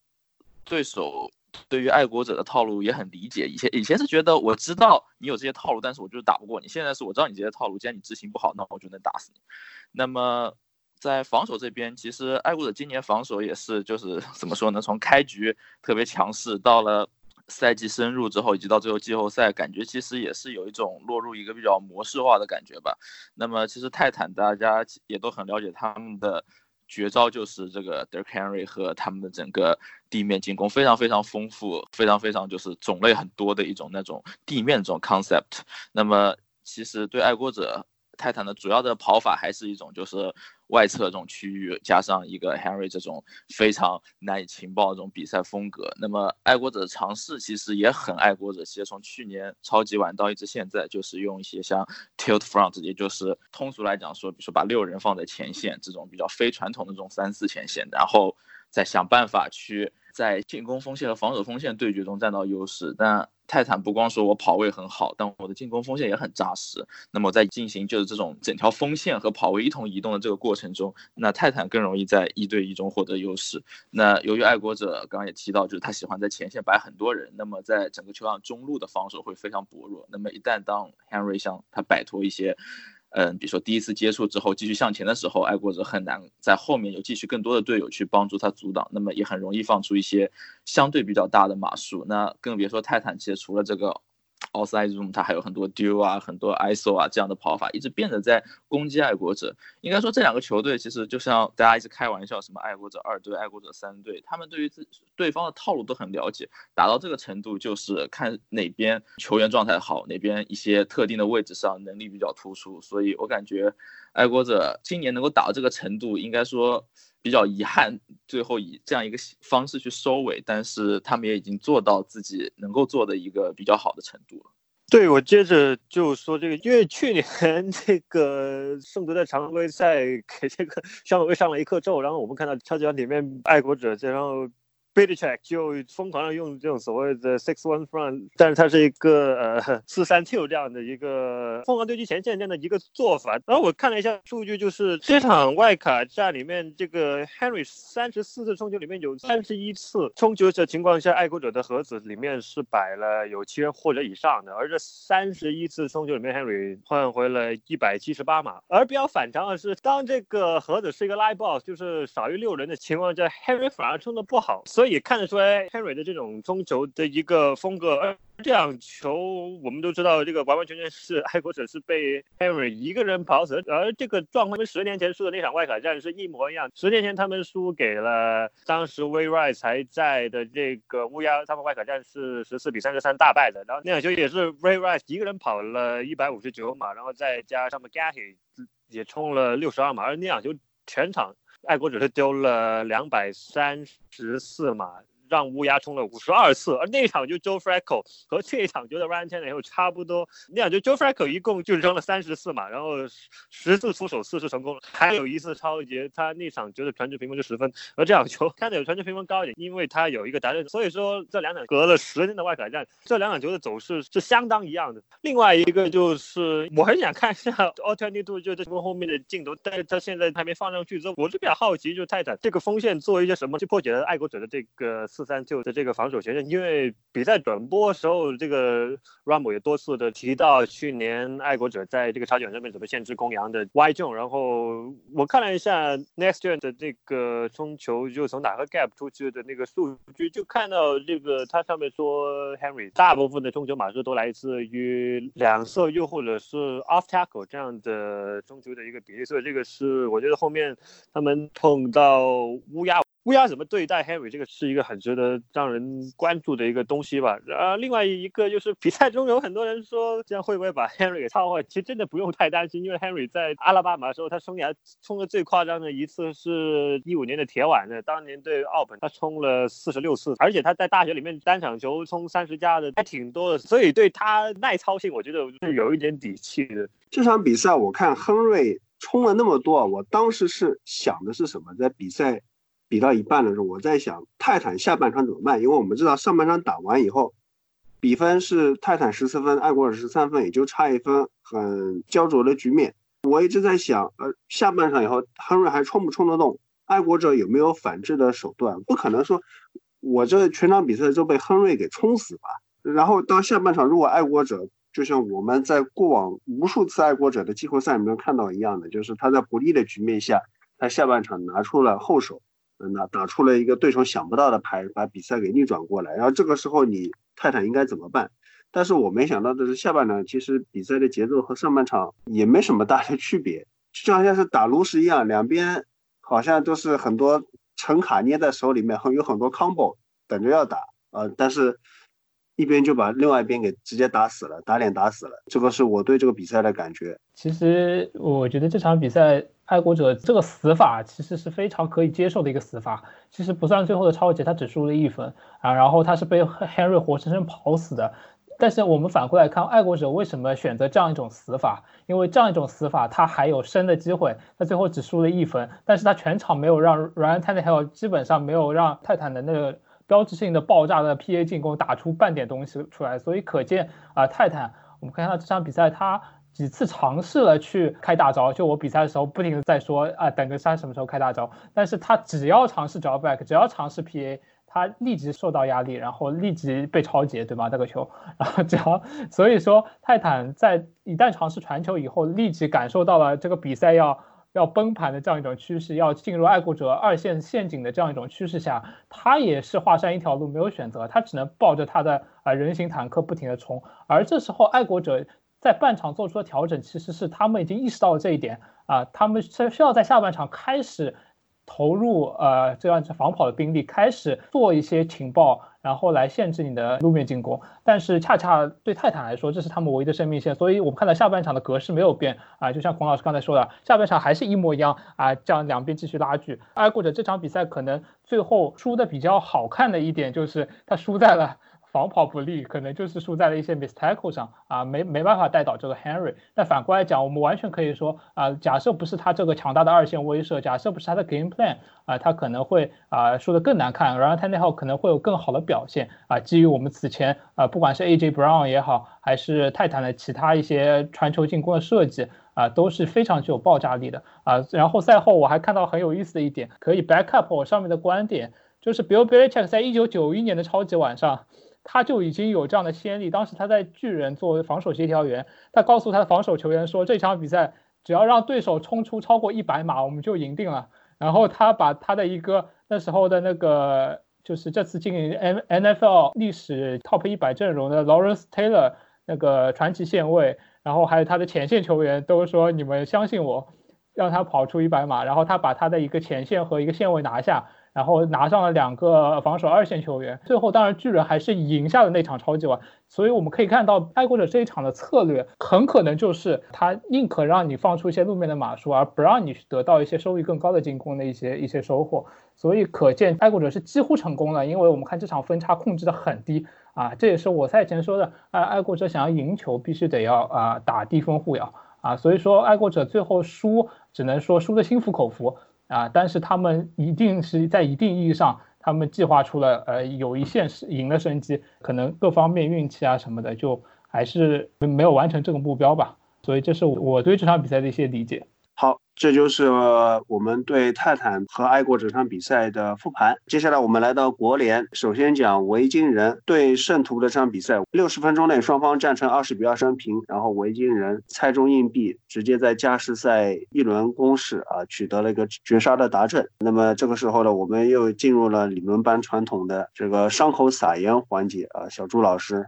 对手对于爱国者的套路也很理解。以前以前是觉得我知道你有这些套路，但是我就是打不过你。现在是我知道你这些套路，既然你执行不好，那我就能打死你。那么在防守这边，其实爱国者今年防守也是就是怎么说呢？从开局特别强势，到了赛季深入之后，以及到最后季后赛，感觉其实也是有一种落入一个比较模式化的感觉吧。那么其实泰坦大家也都很了解他们的。绝招就是这个 d e r k Henry 和他们的整个地面进攻非常非常丰富，非常非常就是种类很多的一种那种地面这种 concept。那么其实对爱国者。泰坦的主要的跑法还是一种，就是外侧这种区域，加上一个 Henry 这种非常难以情报这种比赛风格。那么爱国者的尝试其实也很爱国者，其实从去年超级碗到一直现在，就是用一些像 tilt front，也就是通俗来讲说，比如说把六人放在前线这种比较非传统的这种三四前线，然后再想办法去在进攻锋线和防守锋线对决中占到优势。但泰坦不光说我跑位很好，但我的进攻锋线也很扎实。那么在进行就是这种整条锋线和跑位一同移动的这个过程中，那泰坦更容易在一对一中获得优势。那由于爱国者刚刚也提到，就是他喜欢在前线摆很多人，那么在整个球场中路的防守会非常薄弱。那么一旦当 Henry 向他摆脱一些。嗯，比如说第一次接触之后继续向前的时候，爱国者很难在后面有继续更多的队友去帮助他阻挡，那么也很容易放出一些相对比较大的码数。那更别说泰坦，其实除了这个。Outside Zoom，它还有很多 Duo 啊，很多 ISO 啊这样的跑法，一直变得在攻击爱国者。应该说这两个球队其实就像大家一直开玩笑，什么爱国者二队、爱国者三队，他们对于自对方的套路都很了解。打到这个程度，就是看哪边球员状态好，哪边一些特定的位置上能力比较突出。所以我感觉爱国者今年能够打到这个程度，应该说。比较遗憾，最后以这样一个方式去收尾，但是他们也已经做到自己能够做的一个比较好的程度了。对，我接着就说这个，因为去年 这个圣德在常规赛给这个香港队上了一课之后，然后我们看到超级碗里面爱国者，然后。B i t c h e c k 就疯狂的用这种所谓的 six one front，但是它是一个呃四三 two 这样的一个疯狂对击前线这样的一个做法。然后我看了一下数据，就是这场外卡战里面，这个 Henry 三十四次冲球里面有三十一次冲球的情况下，爱国者的盒子里面是摆了有七人或者以上的，而这三十一次冲球里面，Henry 换回了一百七十八码。而比较反常的是，当这个盒子是一个 live box，就是少于六人的情况下，Henry 反而冲的不好，所以。也看得出来 Henry 的这种冲球的一个风格，而这场球我们都知道，这个完完全全是爱国者是被 Henry 一个人跑死，而这个状况跟十年前输的那场外卡战是一模一样。十年前他们输给了当时 Way Rice 还在的这个乌鸦，他们外卡战是十四比三十三大败的。然后那场球也是 Way Rice 一个人跑了一百五十九码，然后再加上 McGahey 也冲了六十二码，而那场球全场。爱国者是丢了两百三十四码。让乌鸦冲了五十二次，而那场就 Joe Flacco 和这一场就在 Ryan t a n n e 差不多，那场就 Joe Flacco 一共就扔了三十四码，然后十次出手四次成功，还有一次超级，他那场就是传球评分就十分，而这场球看着有传球评分高一点，因为他有一个答案，所以说这两场隔了十年的外卡战，这两场球的走势是相当一样的。另外一个就是我很想看一下 All Twenty Two 就这波后面的镜头，但是他现在还没放上去之后，我是比较好奇，就是泰坦这个锋线做一些什么去破解了爱国者的这个。四三 two 的这个防守前线，因为比赛转播时候，这个 Ram 也多次的提到去年爱国者在这个超级碗上面怎么限制公羊的 Y 中，然后我看了一下 Next Gen 的这个冲球，就从哪个 gap 出去的那个数据，就看到这个它上面说 Henry 大部分的冲球码数都来自于两侧又或者是 off tackle 这样的冲球的一个比例，所以这个是我觉得后面他们碰到乌鸦。乌鸦怎么对待 Henry？这个是一个很值得让人关注的一个东西吧。呃，另外一个就是比赛中有很多人说这样会不会把 Henry 给超坏？其实真的不用太担心，因为 Henry 在阿拉巴马的时候，他生涯冲的最夸张的一次是一五年的铁碗的，当年对奥本他冲了四十六次，而且他在大学里面单场球冲三十加的还挺多的，所以对他耐操性，我觉得是有一点底气的。这场比赛我看亨瑞冲了那么多，我当时是想的是什么？在比赛。比到一半的时候，我在想泰坦下半场怎么办？因为我们知道上半场打完以后，比分是泰坦十四分，爱国者十三分，也就差一分，很焦灼的局面。我一直在想，呃，下半场以后，亨瑞还冲不冲得动？爱国者有没有反制的手段？不可能说我这全场比赛就被亨瑞给冲死吧。然后到下半场，如果爱国者就像我们在过往无数次爱国者的季后赛里面看到一样的，就是他在不利的局面下，他下半场拿出了后手，那打出了一个对手想不到的牌，把比赛给逆转过来。然后这个时候你泰坦应该怎么办？但是我没想到的是，下半场其实比赛的节奏和上半场也没什么大的区别，就好像是打炉石一样，两边好像都是很多橙卡捏在手里面，很有很多 combo 等着要打啊，但是。一边就把另外一边给直接打死了，打脸打死了。这个是我对这个比赛的感觉。其实我觉得这场比赛爱国者这个死法其实是非常可以接受的一个死法。其实不算最后的超级，他只输了一分啊，然后他是被 Henry 活生生跑死的。但是我们反过来看，爱国者为什么选择这样一种死法？因为这样一种死法，他还有生的机会。他最后只输了一分，但是他全场没有让 Ryan Tannehill 基本上没有让泰坦的那个。标志性的爆炸的 PA 进攻打出半点东西出来，所以可见啊，泰坦，我们看到这场比赛他几次尝试了去开大招，就我比赛的时候不停的在说啊，等个山什么时候开大招，但是他只要尝试 drawback，只要尝试 PA，他立即受到压力，然后立即被超截，对吗？这个球，然后只要所以说泰坦在一旦尝试传球以后，立即感受到了这个比赛要。要崩盘的这样一种趋势，要进入爱国者二线陷阱的这样一种趋势下，他也是华山一条路，没有选择，他只能抱着他的啊人形坦克不停的冲。而这时候，爱国者在半场做出的调整，其实是他们已经意识到了这一点啊，他们是需要在下半场开始。投入呃这样子防跑的兵力，开始做一些情报，然后来限制你的路面进攻。但是恰恰对泰坦来说，这是他们唯一的生命线。所以我们看到下半场的格式没有变啊，就像孔老师刚才说的，下半场还是一模一样啊，这样两边继续拉锯。爱国者这场比赛可能最后输的比较好看的一点，就是他输在了。防跑不利，可能就是输在了一些 mistake 上啊，没没办法带倒这个 Henry。那反过来讲，我们完全可以说啊，假设不是他这个强大的二线威慑，假设不是他的 game plan 啊，他可能会啊输得更难看，然后他那号可能会有更好的表现啊。基于我们此前啊，不管是 AJ Brown 也好，还是泰坦的其他一些传球进攻的设计啊，都是非常具有爆炸力的啊。然后赛后我还看到很有意思的一点，可以 back up 我上面的观点，就是 Bill Belichick 在一九九一年的超级晚上。他就已经有这样的先例。当时他在巨人作为防守协调员，他告诉他的防守球员说：“这场比赛只要让对手冲出超过一百码，我们就赢定了。”然后他把他的一个那时候的那个，就是这次进 N N F L 历史 Top 一百阵容的 Lawrence Taylor 那个传奇线位，然后还有他的前线球员都说：“你们相信我，让他跑出一百码。”然后他把他的一个前线和一个线位拿下。然后拿上了两个防守二线球员，最后当然巨人还是赢下了那场超级碗。所以我们可以看到，爱国者这一场的策略很可能就是他宁可让你放出一些路面的码数，而不让你得到一些收益更高的进攻的一些一些收获。所以可见爱国者是几乎成功了，因为我们看这场分差控制的很低啊，这也是我赛前说的，爱爱国者想要赢球必须得要啊打低分护咬啊，所以说爱国者最后输只能说输的心服口服。啊，但是他们一定是在一定意义上，他们计划出了呃有一线是赢的生机，可能各方面运气啊什么的，就还是没有完成这个目标吧。所以这是我对这场比赛的一些理解。好。这就是我们对泰坦和爱国者这场比赛的复盘。接下来我们来到国联，首先讲维京人对圣徒的这场比赛。六十分钟内双方战成二十比二三平，然后维京人猜中硬币，直接在加时赛一轮攻势啊取得了一个绝杀的达阵。那么这个时候呢，我们又进入了理论班传统的这个伤口撒盐环节啊。小朱老师，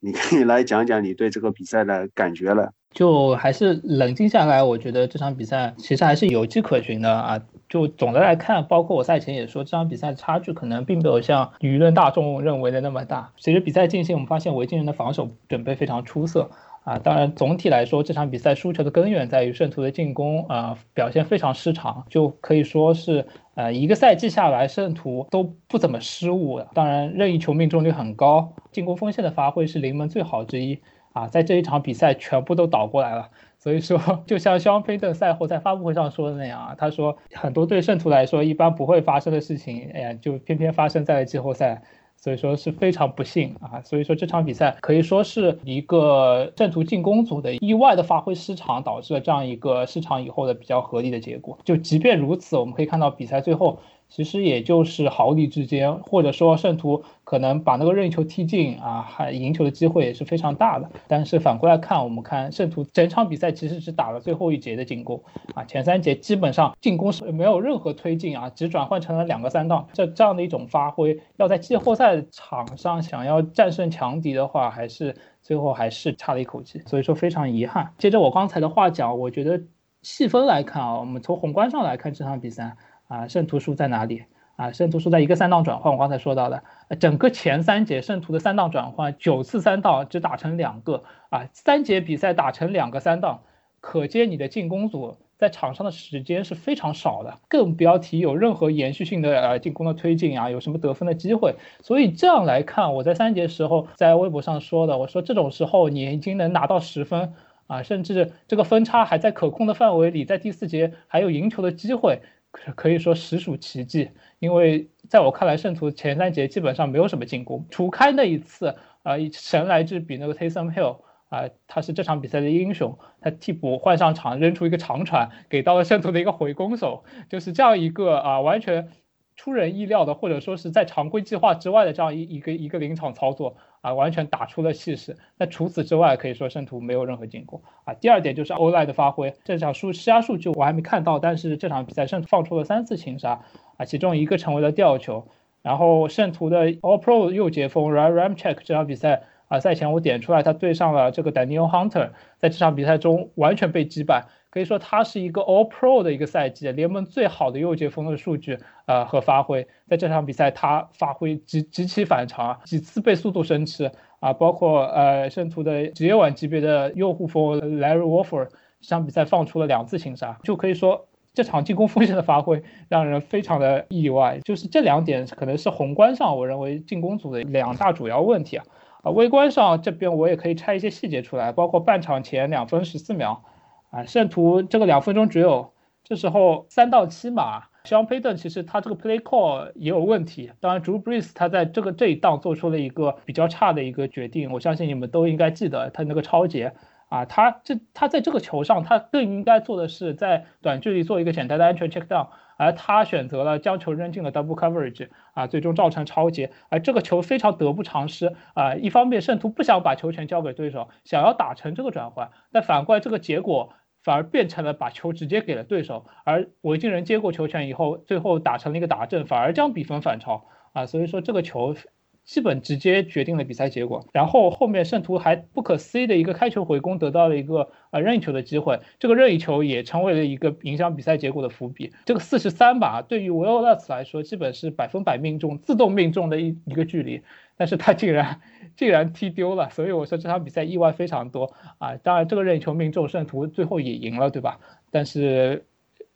你可以来讲讲你对这个比赛的感觉了。就还是冷静下来，我觉得这场比赛其实还是有迹可循的啊。就总的来看，包括我赛前也说，这场比赛差距可能并没有像舆论大众认为的那么大。随着比赛进行，我们发现维京人的防守准备非常出色啊。当然，总体来说，这场比赛输球的根源在于圣徒的进攻啊表现非常失常，就可以说是呃一个赛季下来，圣徒都不怎么失误。当然，任意球命中率很高，进攻锋线的发挥是联盟最好之一。啊，在这一场比赛全部都倒过来了，所以说就像肖恩·菲顿赛后在发布会上说的那样啊，他说很多对圣徒来说一般不会发生的事情，哎呀，就偏偏发生在了季后赛，所以说是非常不幸啊。所以说这场比赛可以说是一个圣徒进攻组的意外的发挥失常，导致了这样一个失常以后的比较合理的结果。就即便如此，我们可以看到比赛最后。其实也就是毫厘之间，或者说圣徒可能把那个任意球踢进啊，还赢球的机会也是非常大的。但是反过来看，我们看圣徒整场比赛其实只打了最后一节的进攻啊，前三节基本上进攻是没有任何推进啊，只转换成了两个三档，这这样的一种发挥，要在季后赛场上想要战胜强敌的话，还是最后还是差了一口气，所以说非常遗憾。接着我刚才的话讲，我觉得细分来看啊，我们从宏观上来看这场比赛。啊，圣徒输在哪里？啊，圣徒输在一个三档转换。我刚才说到的，整个前三节圣徒的三档转换九次三档只打成两个啊，三节比赛打成两个三档，可见你的进攻组在场上的时间是非常少的，更不要提有任何延续性的呃进攻的推进啊，有什么得分的机会。所以这样来看，我在三节时候在微博上说的，我说这种时候你已经能拿到十分啊，甚至这个分差还在可控的范围里，在第四节还有赢球的机会。可以说实属奇迹，因为在我看来，圣徒前三节基本上没有什么进攻，除开那一次，啊，神来之笔那个 Taysom Hill 啊，他是这场比赛的英雄，他替补换上场扔出一个长传，给到了圣徒的一个回攻手，就是这样一个啊完全出人意料的，或者说是在常规计划之外的这样一一个一个临场操作。啊，完全打出了气势。那除此之外，可以说圣徒没有任何进攻啊。第二点就是欧莱的发挥，这场数施压数据我还没看到，但是这场比赛圣徒放出了三次擒杀啊，其中一个成为了吊球。然后圣徒的 All Pro 右截锋 Ram Ramchek 这场比赛啊，赛前我点出来，他对上了这个 Daniel Hunter，在这场比赛中完全被击败。可以说他是一个 All Pro 的一个赛季，联盟最好的右截锋的数据，呃和发挥，在这场比赛他发挥极极其反常，几次被速度生吃啊，包括呃圣徒的职业碗级别的右护锋 Larry Warford，这场比赛放出了两次擒杀，就可以说这场进攻锋线的发挥让人非常的意外，就是这两点可能是宏观上我认为进攻组的两大主要问题啊，啊微观上这边我也可以拆一些细节出来，包括半场前两分十四秒。啊，圣徒这个两分钟只有，这时候三到七码，Sean Payton 其实他这个 play call 也有问题。当然，Drew Brees 他在这个这一档做出了一个比较差的一个决定，我相信你们都应该记得他那个超节啊，他这他在这个球上，他更应该做的是在短距离做一个简单的安全 check down，而他选择了将球扔进了 double coverage 啊，最终造成超节。而这个球非常得不偿失啊，一方面圣徒不想把球权交给对手，想要打成这个转换，但反过来这个结果。反而变成了把球直接给了对手，而维京人接过球权以后，最后打成了一个打阵，反而将比分反超啊！所以说这个球基本直接决定了比赛结果。然后后面圣徒还不可思议的一个开球回攻，得到了一个呃任意球的机会，这个任意球也成为了一个影响比赛结果的伏笔。这个四十三把对于维奥勒斯来说，基本是百分百命中、自动命中的一一个距离，但是他竟然。竟然踢丢了，所以我说这场比赛意外非常多啊！当然，这个任意球命中，圣徒最后也赢了，对吧？但是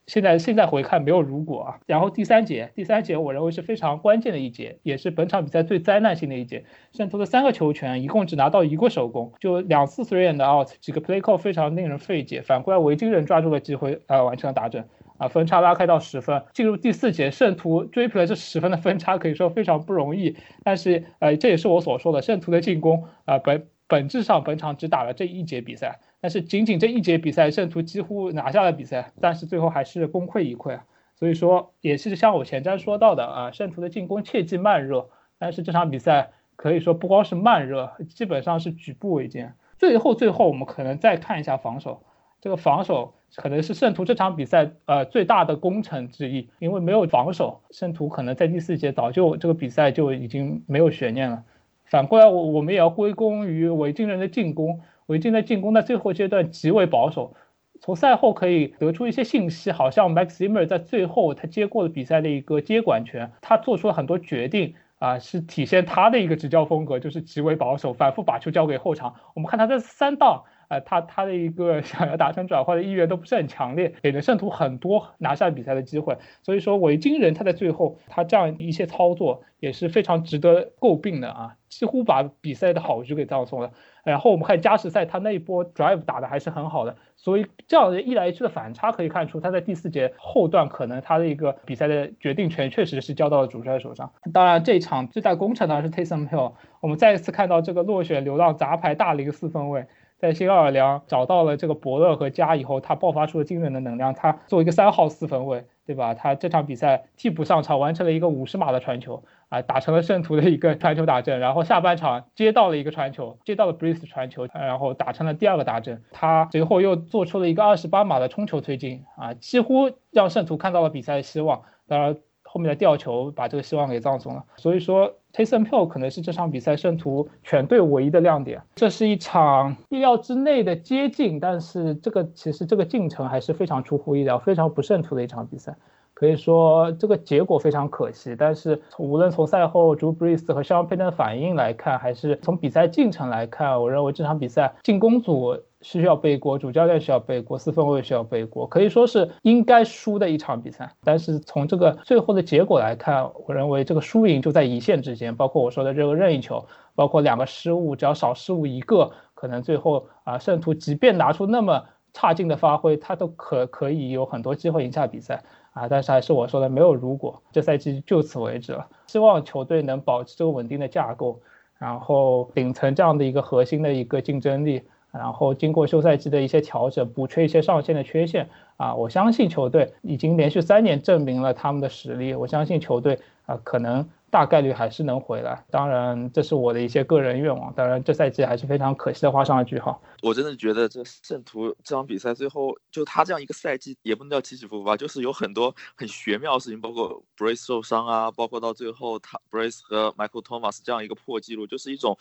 现在现在回看没有如果啊。然后第三节，第三节我认为是非常关键的一节，也是本场比赛最灾难性的一节。圣徒的三个球权一共只拿到一个手攻，就两次 three and out，几个 play call 非常令人费解。反过来维京人抓住了机会，呃，完成了打阵。啊，分差拉开到十分，进入第四节，圣徒追平了这十分的分差，可以说非常不容易。但是，呃，这也是我所说的，圣徒的进攻啊，本本质上本场只打了这一节比赛，但是仅仅这一节比赛，圣徒几乎拿下了比赛，但是最后还是功亏一篑啊。所以说，也是像我前瞻说到的啊，圣徒的进攻切忌慢热，但是这场比赛可以说不光是慢热，基本上是举步维艰。最后，最后我们可能再看一下防守，这个防守。可能是圣徒这场比赛呃最大的功臣之一，因为没有防守，圣徒可能在第四节早就这个比赛就已经没有悬念了。反过来，我我们也要归功于维京人的进攻，维京的进攻在最后阶段极为保守。从赛后可以得出一些信息，好像 Max Zimmer 在最后他接过了比赛的一个接管权，他做出了很多决定啊，是体现他的一个执教风格，就是极为保守，反复把球交给后场。我们看他这三档。呃，他他的一个 想要达成转化的意愿都不是很强烈，给了圣徒很多拿下比赛的机会。所以说，维京人他在最后他这样一些操作也是非常值得诟病的啊，几乎把比赛的好局给葬送了。然后我们看加时赛，他那一波 drive 打的还是很好的，所以这样的一来一去的反差可以看出，他在第四节后段可能他的一个比赛的决定权确实是交到了主帅手上。当然，这场最大功臣当然是 Taysom Hill，我们再一次看到这个落选流浪杂牌大龄四分卫。在新奥尔良找到了这个伯乐和加以后，他爆发出了惊人的能量。他作为一个三号四分卫，对吧？他这场比赛替补上场，完成了一个五十码的传球啊，打成了圣徒的一个传球打阵。然后下半场接到了一个传球，接到了 Breeze 传球，然后打成了第二个打阵。他随后又做出了一个二十八码的冲球推进啊，几乎让圣徒看到了比赛的希望。当然。后面的吊球把这个希望给葬送了，所以说 Taysom Hill 可能是这场比赛圣徒全队唯一的亮点。这是一场意料之内的接近，但是这个其实这个进程还是非常出乎意料、非常不圣徒的一场比赛。可以说这个结果非常可惜，但是无论从赛后 Drew Brees 和 Sean Payton 的反应来看，还是从比赛进程来看，我认为这场比赛进攻组需要背锅，主教练需要背锅，四分卫需要背锅，可以说是应该输的一场比赛。但是从这个最后的结果来看，我认为这个输赢就在一线之间，包括我说的这个任意球，包括两个失误，只要少失误一个，可能最后啊圣徒即便拿出那么差劲的发挥，他都可可以有很多机会赢下比赛。啊，但是还是我说的没有如果，这赛季就此为止了。希望球队能保持这个稳定的架构，然后顶层这样的一个核心的一个竞争力，然后经过休赛季的一些调整，补缺一些上限的缺陷。啊，我相信球队已经连续三年证明了他们的实力，我相信球队啊可能。大概率还是能回来，当然这是我的一些个人愿望。当然这赛季还是非常可惜的画上了句号。我真的觉得这圣徒这场比赛最后就他这样一个赛季也不能叫起起伏伏吧，就是有很多很玄妙的事情，包括 Brace 受伤啊，包括到最后他 Brace 和 Michael Thomas 这样一个破纪录，就是一种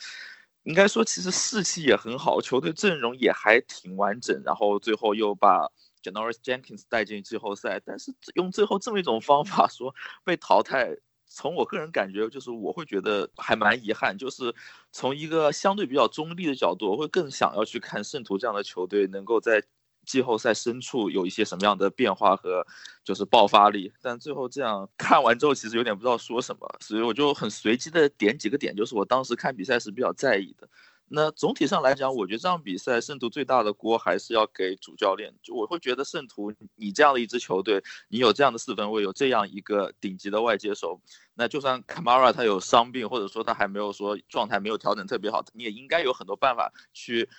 应该说其实士气也很好，球队阵容也还挺完整，然后最后又把 Janoris Jenkins 带进季后赛，但是用最后这么一种方法说被淘汰。从我个人感觉，就是我会觉得还蛮遗憾。就是从一个相对比较中立的角度，我会更想要去看圣徒这样的球队能够在季后赛深处有一些什么样的变化和就是爆发力。但最后这样 看完之后，其实有点不知道说什么，所以我就很随机的点几个点，就是我当时看比赛是比较在意的。那总体上来讲，我觉得这场比赛圣徒最大的锅还是要给主教练。就我会觉得圣徒，你这样的一支球队，你有这样的四分卫，有这样一个顶级的外接手，那就算卡马拉他有伤病，或者说他还没有说状态没有调整特别好，你也应该有很多办法去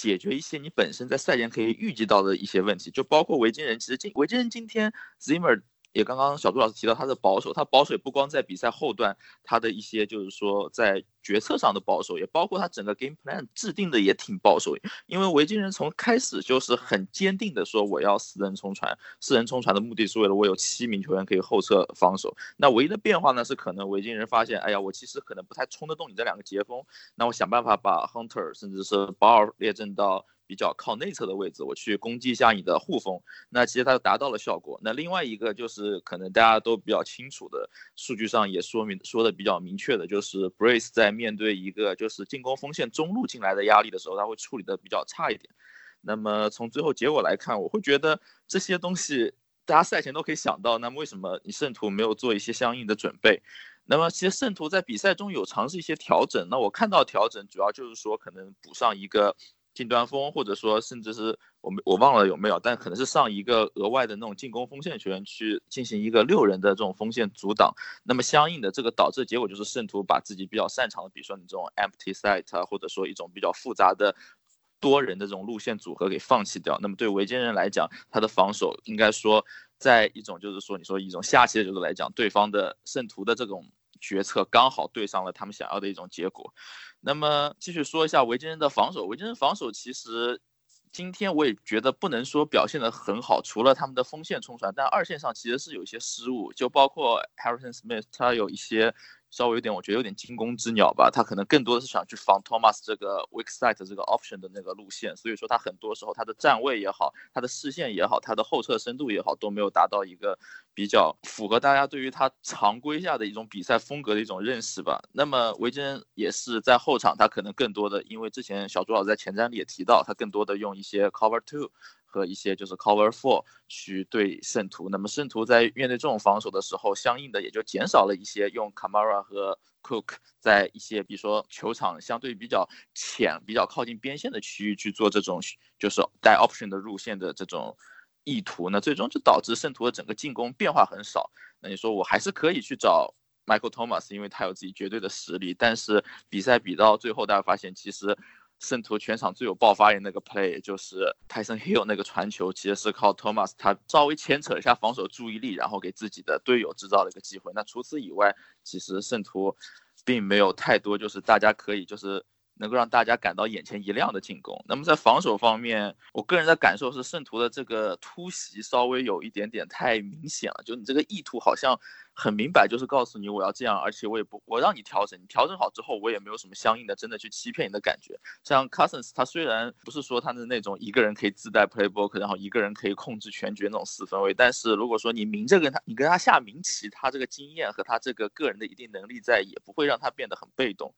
解决一些你本身在赛前可以预计到的一些问题，就包括维京人。其实今维京人今天 Zimmer。也刚刚小杜老师提到他的保守，他保守不光在比赛后段，他的一些就是说在决策上的保守，也包括他整个 game plan 制定的也挺保守。因为维京人从开始就是很坚定的说我要四人冲传，四人冲传的目的是为了我有七名球员可以后撤防守。那唯一的变化呢是可能维京人发现，哎呀，我其实可能不太冲得动你这两个截锋，那我想办法把 Hunter 甚至是保尔列阵到。比较靠内侧的位置，我去攻击一下你的护锋，那其实它达到了效果。那另外一个就是可能大家都比较清楚的，数据上也说明说的比较明确的，就是 Brace 在面对一个就是进攻锋线中路进来的压力的时候，他会处理的比较差一点。那么从最后结果来看，我会觉得这些东西大家赛前都可以想到。那么为什么你圣徒没有做一些相应的准备？那么其实圣徒在比赛中有尝试一些调整。那我看到调整主要就是说可能补上一个。近端锋，或者说甚至是我们我忘了有没有，但可能是上一个额外的那种进攻锋线球员去进行一个六人的这种锋线阻挡。那么相应的这个导致结果就是圣徒把自己比较擅长的，比如说你这种 empty site 或者说一种比较复杂的多人的这种路线组合给放弃掉。那么对维京人来讲，他的防守应该说在一种就是说你说一种下棋的角度来讲，对方的圣徒的这种决策刚好对上了他们想要的一种结果。那么继续说一下维京人的防守，维京人防守其实今天我也觉得不能说表现的很好，除了他们的锋线冲传，但二线上其实是有一些失误，就包括 Harrison Smith 他有一些。稍微有点，我觉得有点惊弓之鸟吧。他可能更多的是想去防 Thomas 这个 weak side 这个 option 的那个路线，所以说他很多时候他的站位也好，他的视线也好，他的后撤深度也好，都没有达到一个比较符合大家对于他常规下的一种比赛风格的一种认识吧。那么维珍也是在后场，他可能更多的，因为之前小朱老师在前瞻里也提到，他更多的用一些 cover two。和一些就是 cover four 去对圣徒，那么圣徒在面对这种防守的时候，相应的也就减少了一些用 Camara 和 Cook 在一些比如说球场相对比较浅、比较靠近边线的区域去做这种就是带 option 的路线的这种意图，那最终就导致圣徒的整个进攻变化很少。那你说我还是可以去找 Michael Thomas，因为他有自己绝对的实力，但是比赛比到最后，大家发现其实。圣徒全场最有爆发力那个 play 就是泰森 Hill 那个传球，其实是靠 Thomas 他稍微牵扯一下防守注意力，然后给自己的队友制造了一个机会。那除此以外，其实圣徒并没有太多就是大家可以就是能够让大家感到眼前一亮的进攻。那么在防守方面，我个人的感受是圣徒的这个突袭稍微有一点点太明显了，就你这个意图好像。很明白，就是告诉你我要这样，而且我也不，我让你调整，你调整好之后，我也没有什么相应的真的去欺骗你的感觉。像 Cousins，他虽然不是说他的那种一个人可以自带 playbook，然后一个人可以控制全局那种四分卫，但是如果说你明着跟他，你跟他下明棋，他这个经验和他这个个人的一定能力在，也不会让他变得很被动。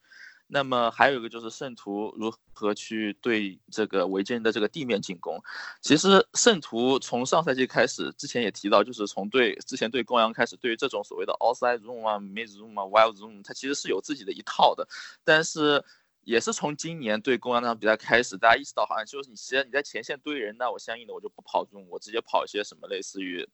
那么还有一个就是圣徒如何去对这个维京人的这个地面进攻。其实圣徒从上赛季开始，之前也提到，就是从对之前对公羊开始，对于这种所谓的 outside zoom 啊、mid zoom 啊、wild zoom 它其实是有自己的一套的。但是也是从今年对公羊那场比赛开始，大家意识到好像就是你其实你在前线堆人，那我相应的我就不跑中我直接跑一些什么类似于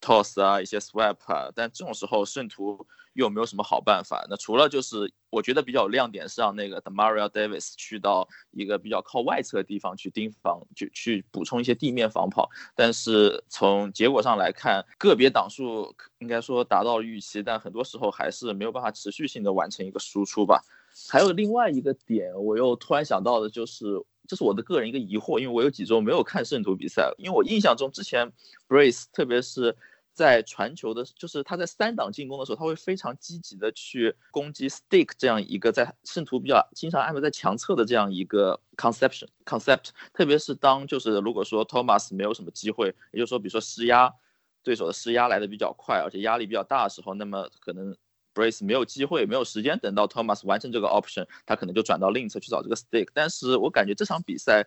toss 啊、一些 swap 啊。但这种时候圣徒。又没有什么好办法。那除了就是我觉得比较亮点是让那个 Demario Davis 去到一个比较靠外侧的地方去盯防，去去补充一些地面防跑。但是从结果上来看，个别档数应该说达到了预期，但很多时候还是没有办法持续性的完成一个输出吧。还有另外一个点，我又突然想到的就是，这是我的个人一个疑惑，因为我有几周没有看圣徒比赛，因为我印象中之前 Brace 特别是。在传球的，就是他在三档进攻的时候，他会非常积极的去攻击 stick 这样一个在圣徒比较经常安排在强侧的这样一个 conception concept，特别是当就是如果说 Thomas 没有什么机会，也就是说比如说施压对手的施压来的比较快，而且压力比较大的时候，那么可能 Brace 没有机会，没有时间等到 Thomas 完成这个 option，他可能就转到另一侧去找这个 stick，但是我感觉这场比赛。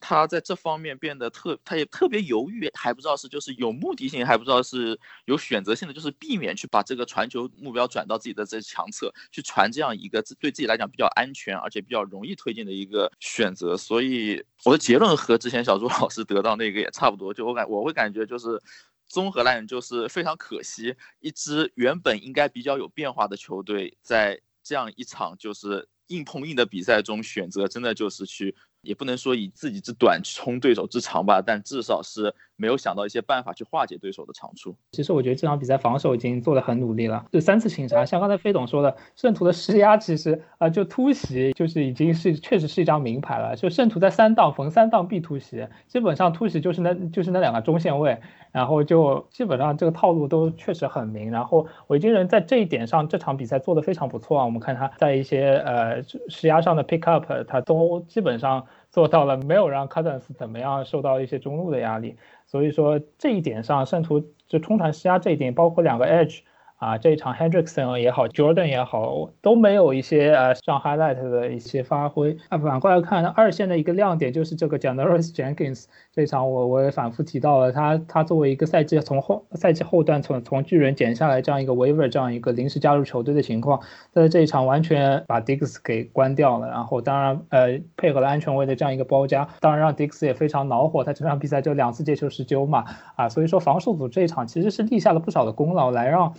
他在这方面变得特，他也特别犹豫，还不知道是就是有目的性，还不知道是有选择性的，就是避免去把这个传球目标转到自己的这强侧去传这样一个对自己来讲比较安全而且比较容易推进的一个选择。所以我的结论和之前小朱老师得到那个也差不多，就我感我会感觉就是综合来讲就是非常可惜，一支原本应该比较有变化的球队在这样一场就是硬碰硬的比赛中选择真的就是去。也不能说以自己之短冲对手之长吧，但至少是。没有想到一些办法去化解对手的长处。其实我觉得这场比赛防守已经做得很努力了，就三次清杀。像刚才飞董说的，圣徒的施压其实啊，就突袭就是已经是确实是一张名牌了。就圣徒在三档逢三档必突袭，基本上突袭就是那就是那两个中线位，然后就基本上这个套路都确实很明。然后维京人在这一点上这场比赛做得非常不错啊。我们看他在一些呃施压上的 pick up，他都基本上做到了，没有让 Cousins 怎么样受到一些中路的压力。所以说这一点上，圣徒就冲团施压这一点，包括两个 edge。啊，这一场 Hendrickson 也好，Jordan 也好，都没有一些呃上 highlight 的一些发挥。啊，反过来看，二线的一个亮点就是这个 Janoris Jenkins。这场我我也反复提到了，他他作为一个赛季从后赛季后段从从巨人减下来这样一个 waiver 这样一个临时加入球队的情况，在这一场完全把 Dix 给关掉了。然后当然呃配合了安全位的这样一个包夹，当然让 Dix 也非常恼火。他这场比赛就两次接球失丢嘛，啊，所以说防守组这一场其实是立下了不少的功劳，来让。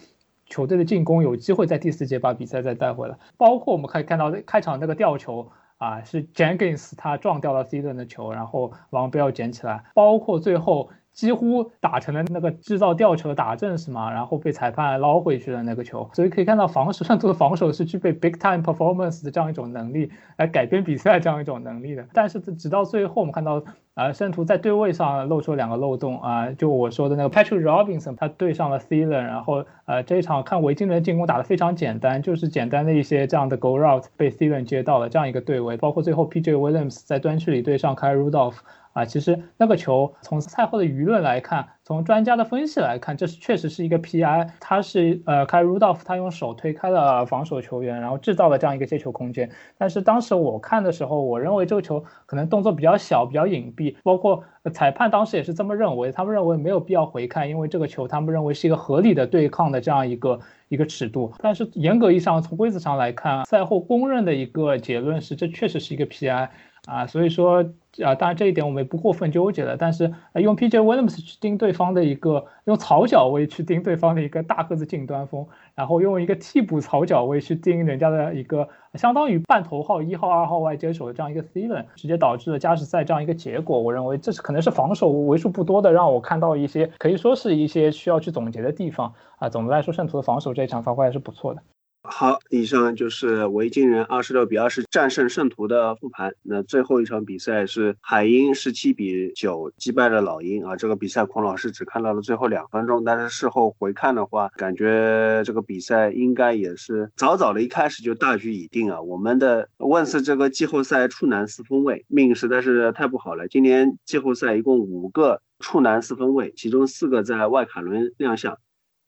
球队的进攻有机会在第四节把比赛再带回来，包括我们可以看到开场那个吊球啊，是 Jenkins 他撞掉了 C 盾的球，然后王彪捡起来，包括最后。几乎打成了那个制造吊球的打阵是吗？然后被裁判捞回去的那个球，所以可以看到防守圣徒的防守是具备 big time performance 的这样一种能力，来改变比赛这样一种能力的。但是直到最后，我们看到啊，圣徒在对位上露出两个漏洞啊，就我说的那个 Patrick Robinson，他对上了 Thielen，然后呃这一场看维京人进攻打得非常简单，就是简单的一些这样的 go route 被 Thielen 接到了这样一个对位，包括最后 PJ Williams 在端区里对上 Kyle Rudolph。啊，其实那个球从赛后的舆论来看，从专家的分析来看，这是确实是一个 PI，他是呃开 Rudolph，他用手推开了防守球员，然后制造了这样一个接球空间。但是当时我看的时候，我认为这个球可能动作比较小，比较隐蔽，包括裁判当时也是这么认为，他们认为没有必要回看，因为这个球他们认为是一个合理的对抗的这样一个一个尺度。但是严格意义上从规则上来看，赛后公认的一个结论是，这确实是一个 PI。啊，所以说啊，当然这一点我们也不过分纠结了。但是用 P. J. Williams 去盯对方的一个用草脚位去盯对方的一个大个子近端锋，然后用一个替补草脚位去盯人家的一个相当于半头号一号二号外接手的这样一个 C 轮，直接导致了加时赛这样一个结果。我认为这是可能是防守为数不多的让我看到一些可以说是一些需要去总结的地方啊。总的来说，圣徒的防守这一场发挥还是不错的。好，以上就是维京人二十六比二十战胜圣徒的复盘。那最后一场比赛是海鹰十七比九击败了老鹰啊。这个比赛孔老师只看到了最后两分钟，但是事后回看的话，感觉这个比赛应该也是早早的一开始就大局已定啊。我们的万斯这个季后赛处男四分卫命实在是太不好了。今年季后赛一共五个处男四分卫，其中四个在外卡轮亮相。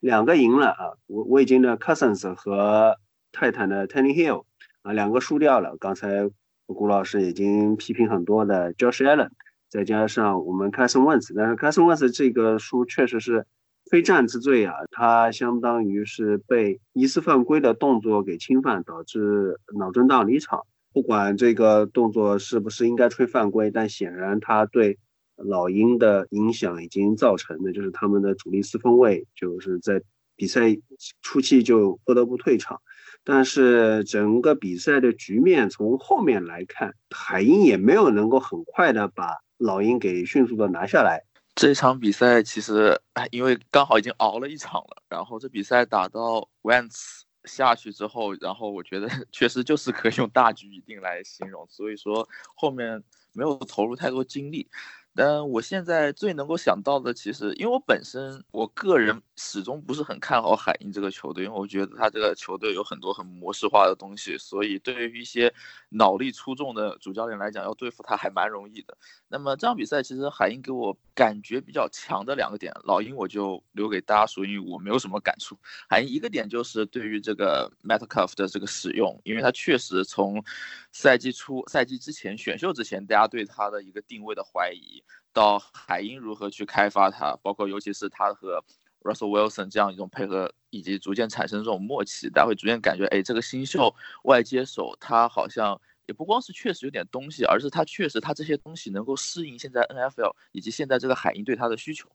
两个赢了啊，我我已经的 Cousins 和泰坦的 Tenny Hill 啊，两个输掉了。刚才谷老师已经批评很多的 Josh Allen，再加上我们 Carson Wentz，但是 Carson Wentz 这个输确实是非战之罪啊，他相当于是被疑似犯规的动作给侵犯，导致脑震荡离场。不管这个动作是不是应该吹犯规，但显然他对。老鹰的影响已经造成的，就是他们的主力四分卫就是在比赛初期就不得不退场。但是整个比赛的局面从后面来看，海鹰也没有能够很快的把老鹰给迅速的拿下来。这场比赛其实因为刚好已经熬了一场了，然后这比赛打到 Wentz 下去之后，然后我觉得 确实就是可以用大局已定来形容，所以说后面没有投入太多精力。但我现在最能够想到的，其实因为我本身我个人始终不是很看好海鹰这个球队，因为我觉得他这个球队有很多很模式化的东西，所以对于一些脑力出众的主教练来讲，要对付他还蛮容易的。那么这场比赛其实海鹰给我感觉比较强的两个点，老鹰我就留给大家说，因为我没有什么感触。海鹰一个点就是对于这个 Metcalf 的这个使用，因为他确实从赛季初、赛季之前选秀之前，大家对他的一个定位的怀疑。到海鹰如何去开发他，包括尤其是他和 Russell Wilson 这样一种配合，以及逐渐产生这种默契，大家会逐渐感觉，哎，这个新秀外接手他好像也不光是确实有点东西，而是他确实他这些东西能够适应现在 NFL 以及现在这个海鹰对他的需求。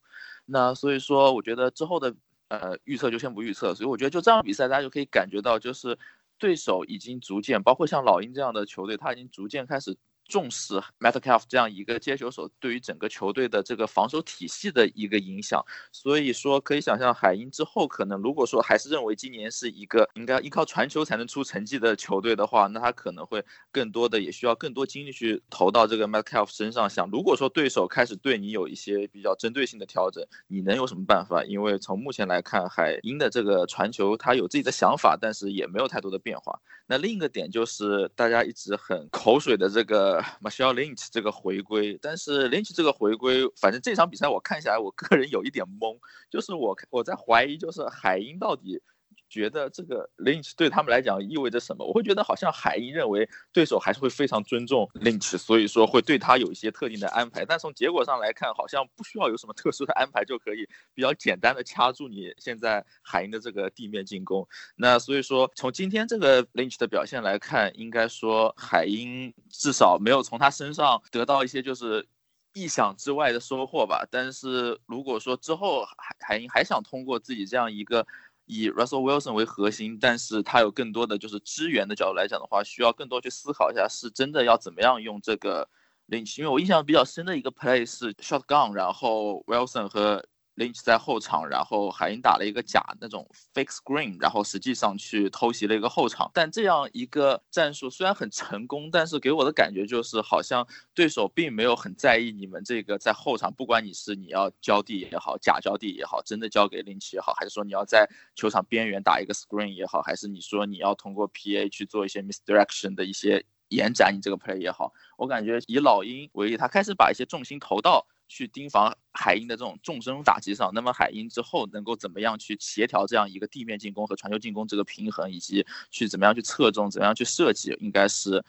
那所以说，我觉得之后的呃预测就先不预测。所以我觉得就这场比赛，大家就可以感觉到，就是对手已经逐渐，包括像老鹰这样的球队，他已经逐渐开始。重视 Metcalf 这样一个接球手对于整个球队的这个防守体系的一个影响，所以说可以想象海鹰之后可能如果说还是认为今年是一个应该依靠传球才能出成绩的球队的话，那他可能会更多的也需要更多精力去投到这个 Metcalf 身上。想如果说对手开始对你有一些比较针对性的调整，你能有什么办法？因为从目前来看，海鹰的这个传球他有自己的想法，但是也没有太多的变化。那另一个点就是大家一直很口水的这个。Marshall Lynch 这个回归，但是 Lynch 这个回归，反正这场比赛我看下来，我个人有一点懵，就是我我在怀疑，就是海英到底觉得这个 Lynch 对他们来讲意味着什么？我会觉得好像海鹰认为对手还是会非常尊重 Lynch，所以说会对他有一些特定的安排。但从结果上来看，好像不需要有什么特殊的安排就可以比较简单的掐住你现在海鹰的这个地面进攻。那所以说从今天这个 Lynch 的表现来看，应该说海鹰至少没有从他身上得到一些就是意想之外的收获吧。但是如果说之后海海鹰还想通过自己这样一个以 Russell Wilson 为核心，但是他有更多的就是支援的角度来讲的话，需要更多去思考一下，是真的要怎么样用这个 Lynch。因为我印象比较深的一个 play 是 shotgun，然后 Wilson 和 Lynch 在后场，然后海鹰打了一个假那种 fake screen，然后实际上去偷袭了一个后场。但这样一个战术虽然很成功，但是给我的感觉就是好像对手并没有很在意你们这个在后场，不管你是你要交地也好，假交地也好，真的交给 Lynch 也好，还是说你要在球场边缘打一个 screen 也好，还是你说你要通过 PA 去做一些 misdirection 的一些延展你这个 play 也好，我感觉以老鹰为例，他开始把一些重心投到。去盯防海鹰的这种纵深打击上，那么海鹰之后能够怎么样去协调这样一个地面进攻和传球进攻这个平衡，以及去怎么样去侧重，怎么样去设计，应该是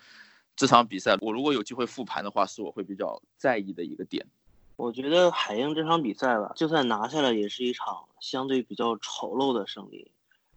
这场比赛我如果有机会复盘的话，是我会比较在意的一个点。我觉得海鹰这场比赛吧，就算拿下来，也是一场相对比较丑陋的胜利。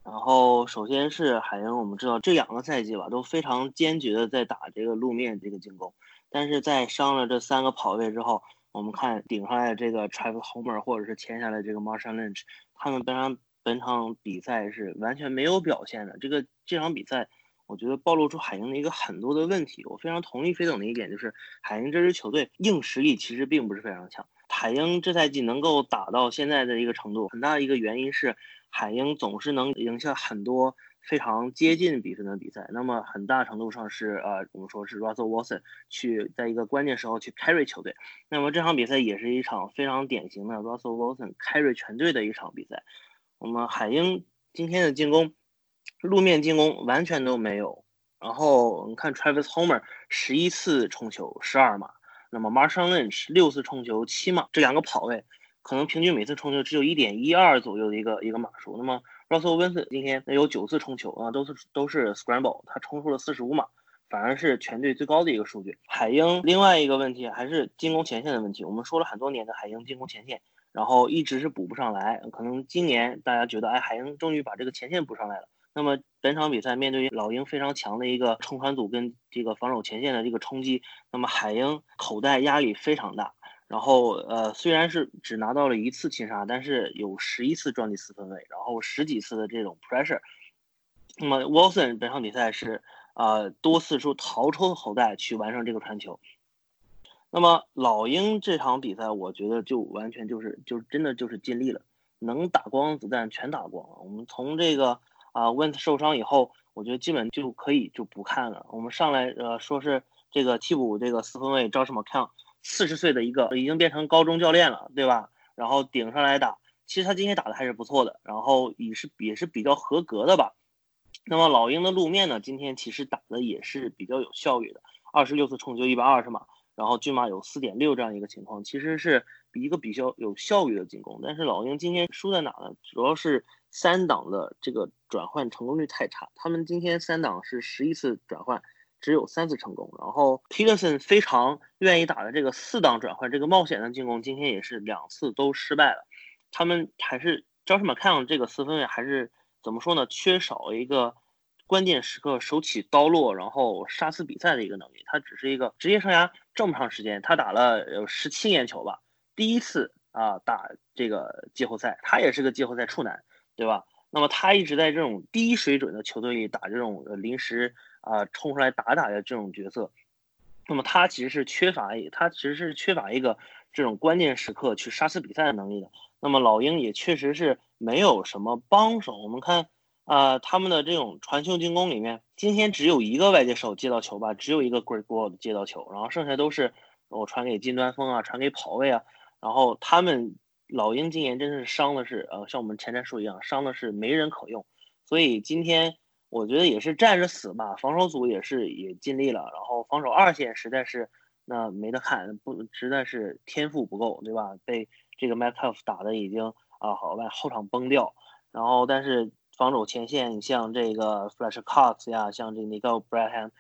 然后首先是海鹰，我们知道这两个赛季吧，都非常坚决的在打这个路面这个进攻。但是在伤了这三个跑位之后，我们看顶上来的这个 Travis Homer 或者是签下来这个 Marshall Lynch，他们本场本场比赛是完全没有表现的。这个这场比赛，我觉得暴露出海鹰的一个很多的问题。我非常同意飞总的一点，就是海鹰这支球队硬实力其实并不是非常强。海鹰这赛季能够打到现在的一个程度，很大的一个原因是海鹰总是能赢下很多。非常接近比分的比赛，那么很大程度上是呃，我们说是 Russell Wilson 去在一个关键时候去 carry 球队。那么这场比赛也是一场非常典型的 Russell Wilson carry 全队的一场比赛。我们海鹰今天的进攻，路面进攻完全都没有。然后你看 Travis Homer 十一次冲球十二码，那么 Marshall Lynch 六次冲球七码，这两个跑位可能平均每次冲球只有一点一二左右的一个一个码数。那么 Russell Wilson 今天有九次冲球啊，都是都是 scramble，他冲出了四十五码，反而是全队最高的一个数据。海鹰另外一个问题还是进攻前线的问题，我们说了很多年的海鹰进攻前线，然后一直是补不上来。可能今年大家觉得，哎，海鹰终于把这个前线补上来了。那么本场比赛面对老鹰非常强的一个冲传组跟这个防守前线的这个冲击，那么海鹰口袋压力非常大。然后，呃，虽然是只拿到了一次擒杀，但是有十一次撞击四分卫，然后十几次的这种 pressure。那么 Wilson 本场比赛是，呃，多次出逃出口袋去完成这个传球。那么老鹰这场比赛，我觉得就完全就是，就真的就是尽力了，能打光子弹全打光了。我们从这个啊，Went 受伤以后，我觉得基本就可以就不看了。我们上来呃说是这个替补这个四分卫 Josh McCown。四十岁的一个已经变成高中教练了，对吧？然后顶上来打，其实他今天打的还是不错的，然后也是也是比较合格的吧。那么老鹰的路面呢，今天其实打的也是比较有效率的，二十六次冲球一百二十码，然后均码有四点六这样一个情况，其实是比一个比较有效率的进攻。但是老鹰今天输在哪呢？主要是三档的这个转换成功率太差，他们今天三档是十一次转换。只有三次成功，然后 Peterson 非常愿意打的这个四档转换，这个冒险的进攻，今天也是两次都失败了。他们还是 Josh McCown 这个四分卫还是怎么说呢？缺少一个关键时刻手起刀落，然后杀死比赛的一个能力。他只是一个职业生涯这么长时间，他打了有十七年球吧，第一次啊打这个季后赛，他也是个季后赛处男，对吧？那么他一直在这种低水准的球队里打这种临时。啊，冲出来打打的这种角色，那么他其实是缺乏，他其实是缺乏一个这种关键时刻去杀死比赛的能力的。那么老鹰也确实是没有什么帮手。我们看，啊，他们的这种传球进攻里面，今天只有一个外接手接到球吧，只有一个 Great Wall 接到球，然后剩下都是我传给金端锋啊，传给跑位啊。然后他们老鹰今年真是伤的是，呃，像我们前瞻说一样，伤的是没人可用。所以今天。我觉得也是站着死吧，防守组也是也尽力了，然后防守二线实在是那没得看，不实在是天赋不够，对吧？被这个 m c c a f 打的已经啊好外后场崩掉，然后但是防守前线像这个 Flash Cox 呀，像这个 Nico Braham，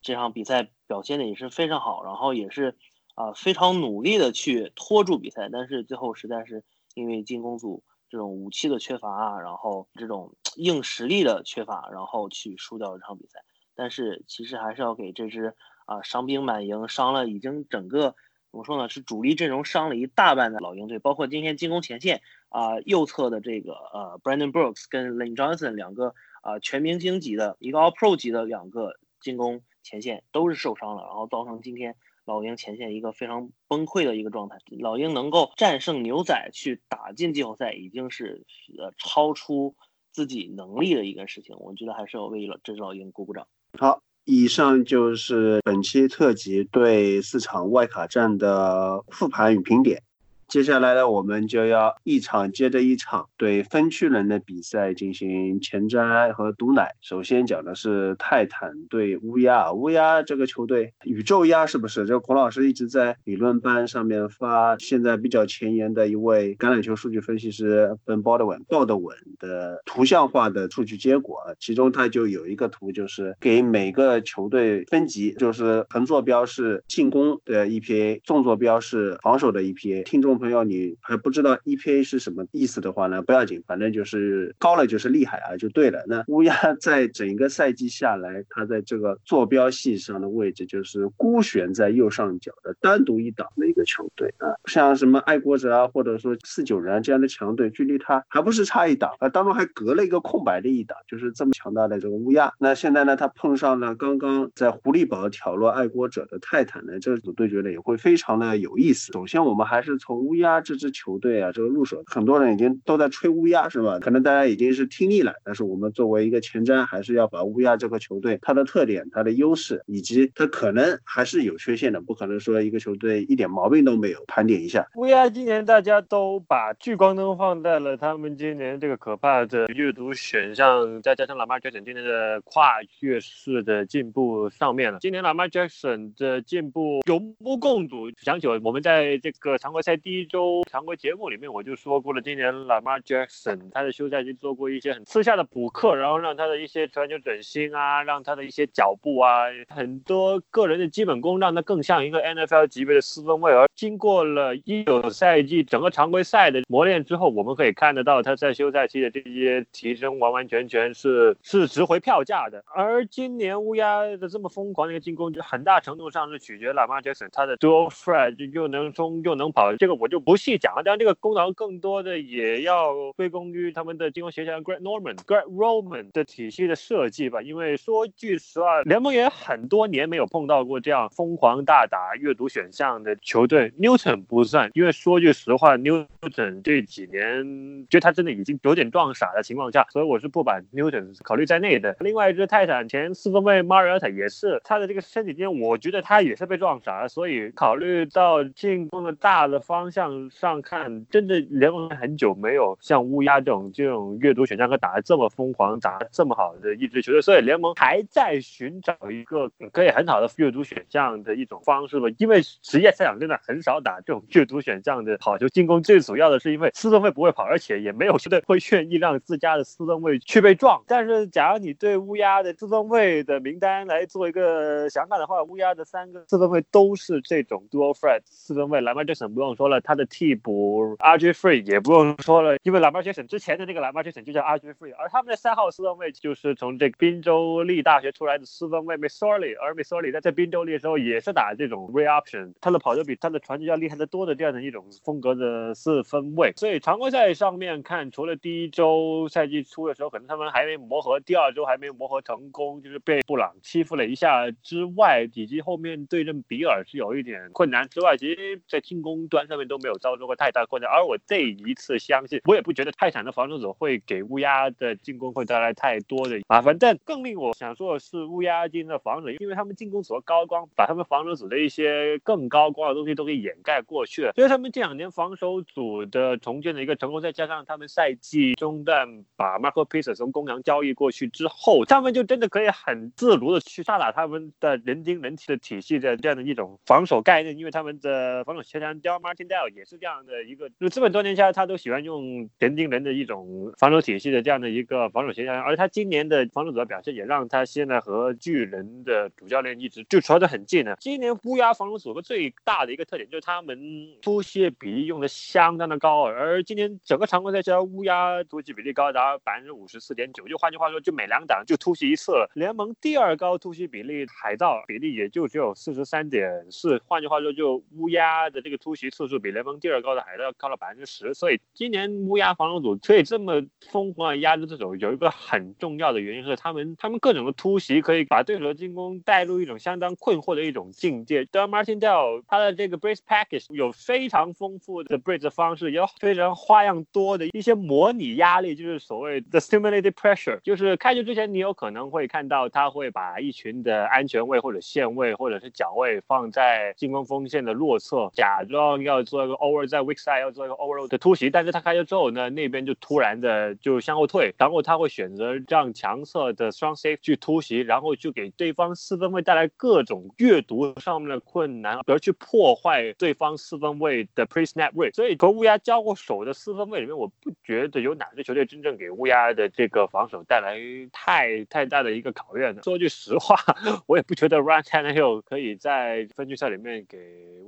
这场比赛表现的也是非常好，然后也是啊非常努力的去拖住比赛，但是最后实在是因为进攻组。这种武器的缺乏，然后这种 硬实力的缺乏，然后去输掉这场比赛。但是其实还是要给这支啊伤兵满营、伤了已经整个怎么说呢？是主力阵容伤了一大半的老鹰队，包括今天进攻前线啊右侧的这个呃 Brandon Brooks 跟 Lane Johnson 两个啊全明星级的一个 All Pro 级的两个进攻前线都是受伤了，然后造成今天。老鹰前线一个非常崩溃的一个状态，老鹰能够战胜牛仔去打进季后赛，已经是呃超出自己能力的一个事情。我觉得还是要为了这支老鹰鼓鼓掌。好，以上就是本期特辑对四场外卡战的复盘与评点。接下来呢，我们就要一场接着一场对分区人的比赛进行前瞻和毒奶。首先讲的是泰坦对乌鸦，乌鸦这个球队宇宙鸭是不是？这孔老师一直在理论班上面发，现在比较前沿的一位橄榄球数据分析师 Ben Baldwin 鲍德文的图像化的数据结果，其中他就有一个图，就是给每个球队分级，就是横坐标是进攻的 EPA，纵坐标是防守的 EPA，听众。朋友你还不知道 EPA 是什么意思的话呢，不要紧，反正就是高了就是厉害啊，就对了。那乌鸦 在整个赛季下来，它在这个坐标系上的位置就是孤悬在右上角的单独一档的一个球队啊，像什么爱国者啊，或者说四九人这样的强队，距离它还不是差一档啊，当中还隔了一个空白的一档，就是这么强大的这个乌鸦。那现在呢，它碰上了刚刚在狐狸堡挑落爱国者的泰坦呢，这组对决呢也会非常的有意思。首先，我们还是从乌鸦这支球队啊这个入手，很多人已经都在吹乌鸦是吧？可能大家已经是听腻了，但是我们作为一个前瞻，还是要把乌鸦这个球队它的特点、它的优势，以及它可能还是有缺陷的，不可能说一个球队一点毛病都没有，盘点一下。乌鸦今年大家都把聚光灯放在了他们今年这个可怕的阅读选项，再加上 Lamar Jackson 今年的跨越式的进步上面了。今年 Lamar Jackson 的进步有目共睹。想起我们在这个常规赛第一周常规节目里面，我就说过了，今年 Lamar Jackson 他的休赛期做过一些很私下的补课，然后让他的一些传球准心啊，让他的一些脚步啊，很多个人的基本功，让他更像一个 NFL 级别的四分卫。而经过了一九赛季整个常规赛的磨练之后，我们可以看得到他在休赛期的这些提升，完完全全是是值回票价的。而今年乌鸦的这么疯狂的一个进攻，就很大程度上是取决 Lamar Jackson 他的 dual threat 又能冲又能跑，这个我就不细讲了。当然，这个功劳更多的也要归功于他们的进攻协调 Greg Norman、Greg Roman 的体系的设计吧。因为说句实话，联盟也很多年没有碰到过这样疯狂大打阅读选项的球队。Newton 不算，因为说句实话，Newton 这几年觉得他真的已经有点撞傻的情况下，所以我是不把 Newton 考虑在内的。另外一支泰坦前四分卫 Mariota 也是他的这个身体间，我觉得他也是被撞傻了。所以考虑到进攻的大的方向向上看，真的联盟很久没有像乌鸦这种这种阅读选项和打得这么疯狂、打得这么好的一支球队，所以联盟还在寻找一个可以很好的阅读选项的一种方式吧。因为职业赛场真的很少打这种阅读选项的好球进攻，最主要的是因为四分卫不会跑，而且也没有球队会愿意让自家的四分卫去被撞。但是，假如你对乌鸦的四分卫的名单来做一个想法的话，乌鸦的三个四分卫都是这种 dual threat 四分卫。Lamar Jackson 不用说了，他的替补 RJ Free 也不用说了，因为 Lamar Jackson 之前的那个 Lamar Jackson 就叫 RJ Free，而他们的三号四分卫就是从这个宾州立大学出来的四分卫 Missouri，而 Missouri 在在宾州立的时候也是打这种 re option，他的跑球比他的传球要厉害得多的这样的一种风格的四分卫。所以常规赛上面看，除了第一周赛季初的时候，可能他们还没磨合，第二周还没磨合成功，就是被布朗欺负了一下之外，以及后面对阵比尔是有一点困难之外，其实在进攻端上面都都没有遭受过太大困难。而我这一次相信，我也不觉得泰坦的防守者会给乌鸦的进攻会带来太多的麻烦。但更令我想说的是，乌鸦今天的防守，因为他们进攻所高光，把他们防守组的一些更高光的东西都给掩盖过去了。所以他们这两年防守组的重建的一个成功，再加上他们赛季中段把 Marco p i s 从公羊交易过去之后，他们就真的可以很自如的去杀打他们的人盯人体的体系的这样的一种防守概念，因为他们的防守协调 Del Martindale 也是这样的一个，就这么多年下来，他都喜欢用人盯人的一种防守体系的这样的一个防守形象，而他今年的防守组的表现也让他现在和巨人的主教练一直就传得很近呢。今年乌鸦防守组的最大的一个特点就是他们突袭比例用的相当的高，而今年整个常规赛下乌鸦突袭比例高达百分之五十四点九，就换句话说，就每两档就突袭一次。联盟第二高突袭比例海盗比例也就只有四十三点四，换句话说，就乌鸦的这个突袭次数比联盟第二高的海盗高了百分之十。所以今年乌鸦防守组可以这么疯狂的压制对手，有一个很重要的原因是他们他们各种的突袭可以把对手的进攻带入一种相当困惑的一种境界。Del Martindale 他的这个 brace package 有非常丰富的 brace 方式，有非常花样多的一些模拟压力，就是所谓的 stimulated pressure，就是开球之前你有可能会看到他会把一群的安全位或者线位或者是脚位放在进攻锋线的弱侧，假装要做做一个 over 在 weak side 要做一个 over 的突袭，但是他开球之后呢，那边就突然的就向后退，然后他会选择让强侧的双 safe 去突袭，然后就给对方四分卫带来各种阅读上面的困难，而去破坏。对方四分卫的 pre snap rate。所以和乌鸦交过手的四分卫里面，我不觉得有哪支球队真正给乌鸦的这个防守带来太太大的一个考验的。说句实话，我也不觉得 Ryan Tannehill 可以在分区赛里面给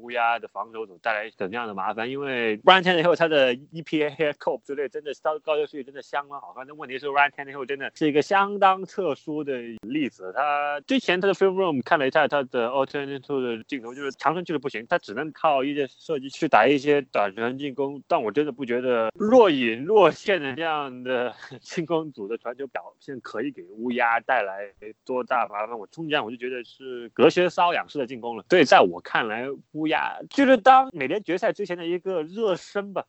乌鸦的防守组带来怎样样的麻烦，因为 Ryan Tannehill 他的 EPA hair cope 之类真的高高球数据真的相当好看。但问题是 Ryan Tannehill 真的是一个相当特殊的例子。他之前他的 film room 看了一下他的 alternative 的镜头，就是长传就是不行，他只能靠一些设计去打一些短传进攻。但我真的不觉得若隐若现的这样的 进攻组的传球表现可以给乌鸦带来多大麻烦。我中间我就觉得是隔靴搔痒式的进攻了。所以在我看来，乌鸦就是当美联决赛之前的一个热身吧。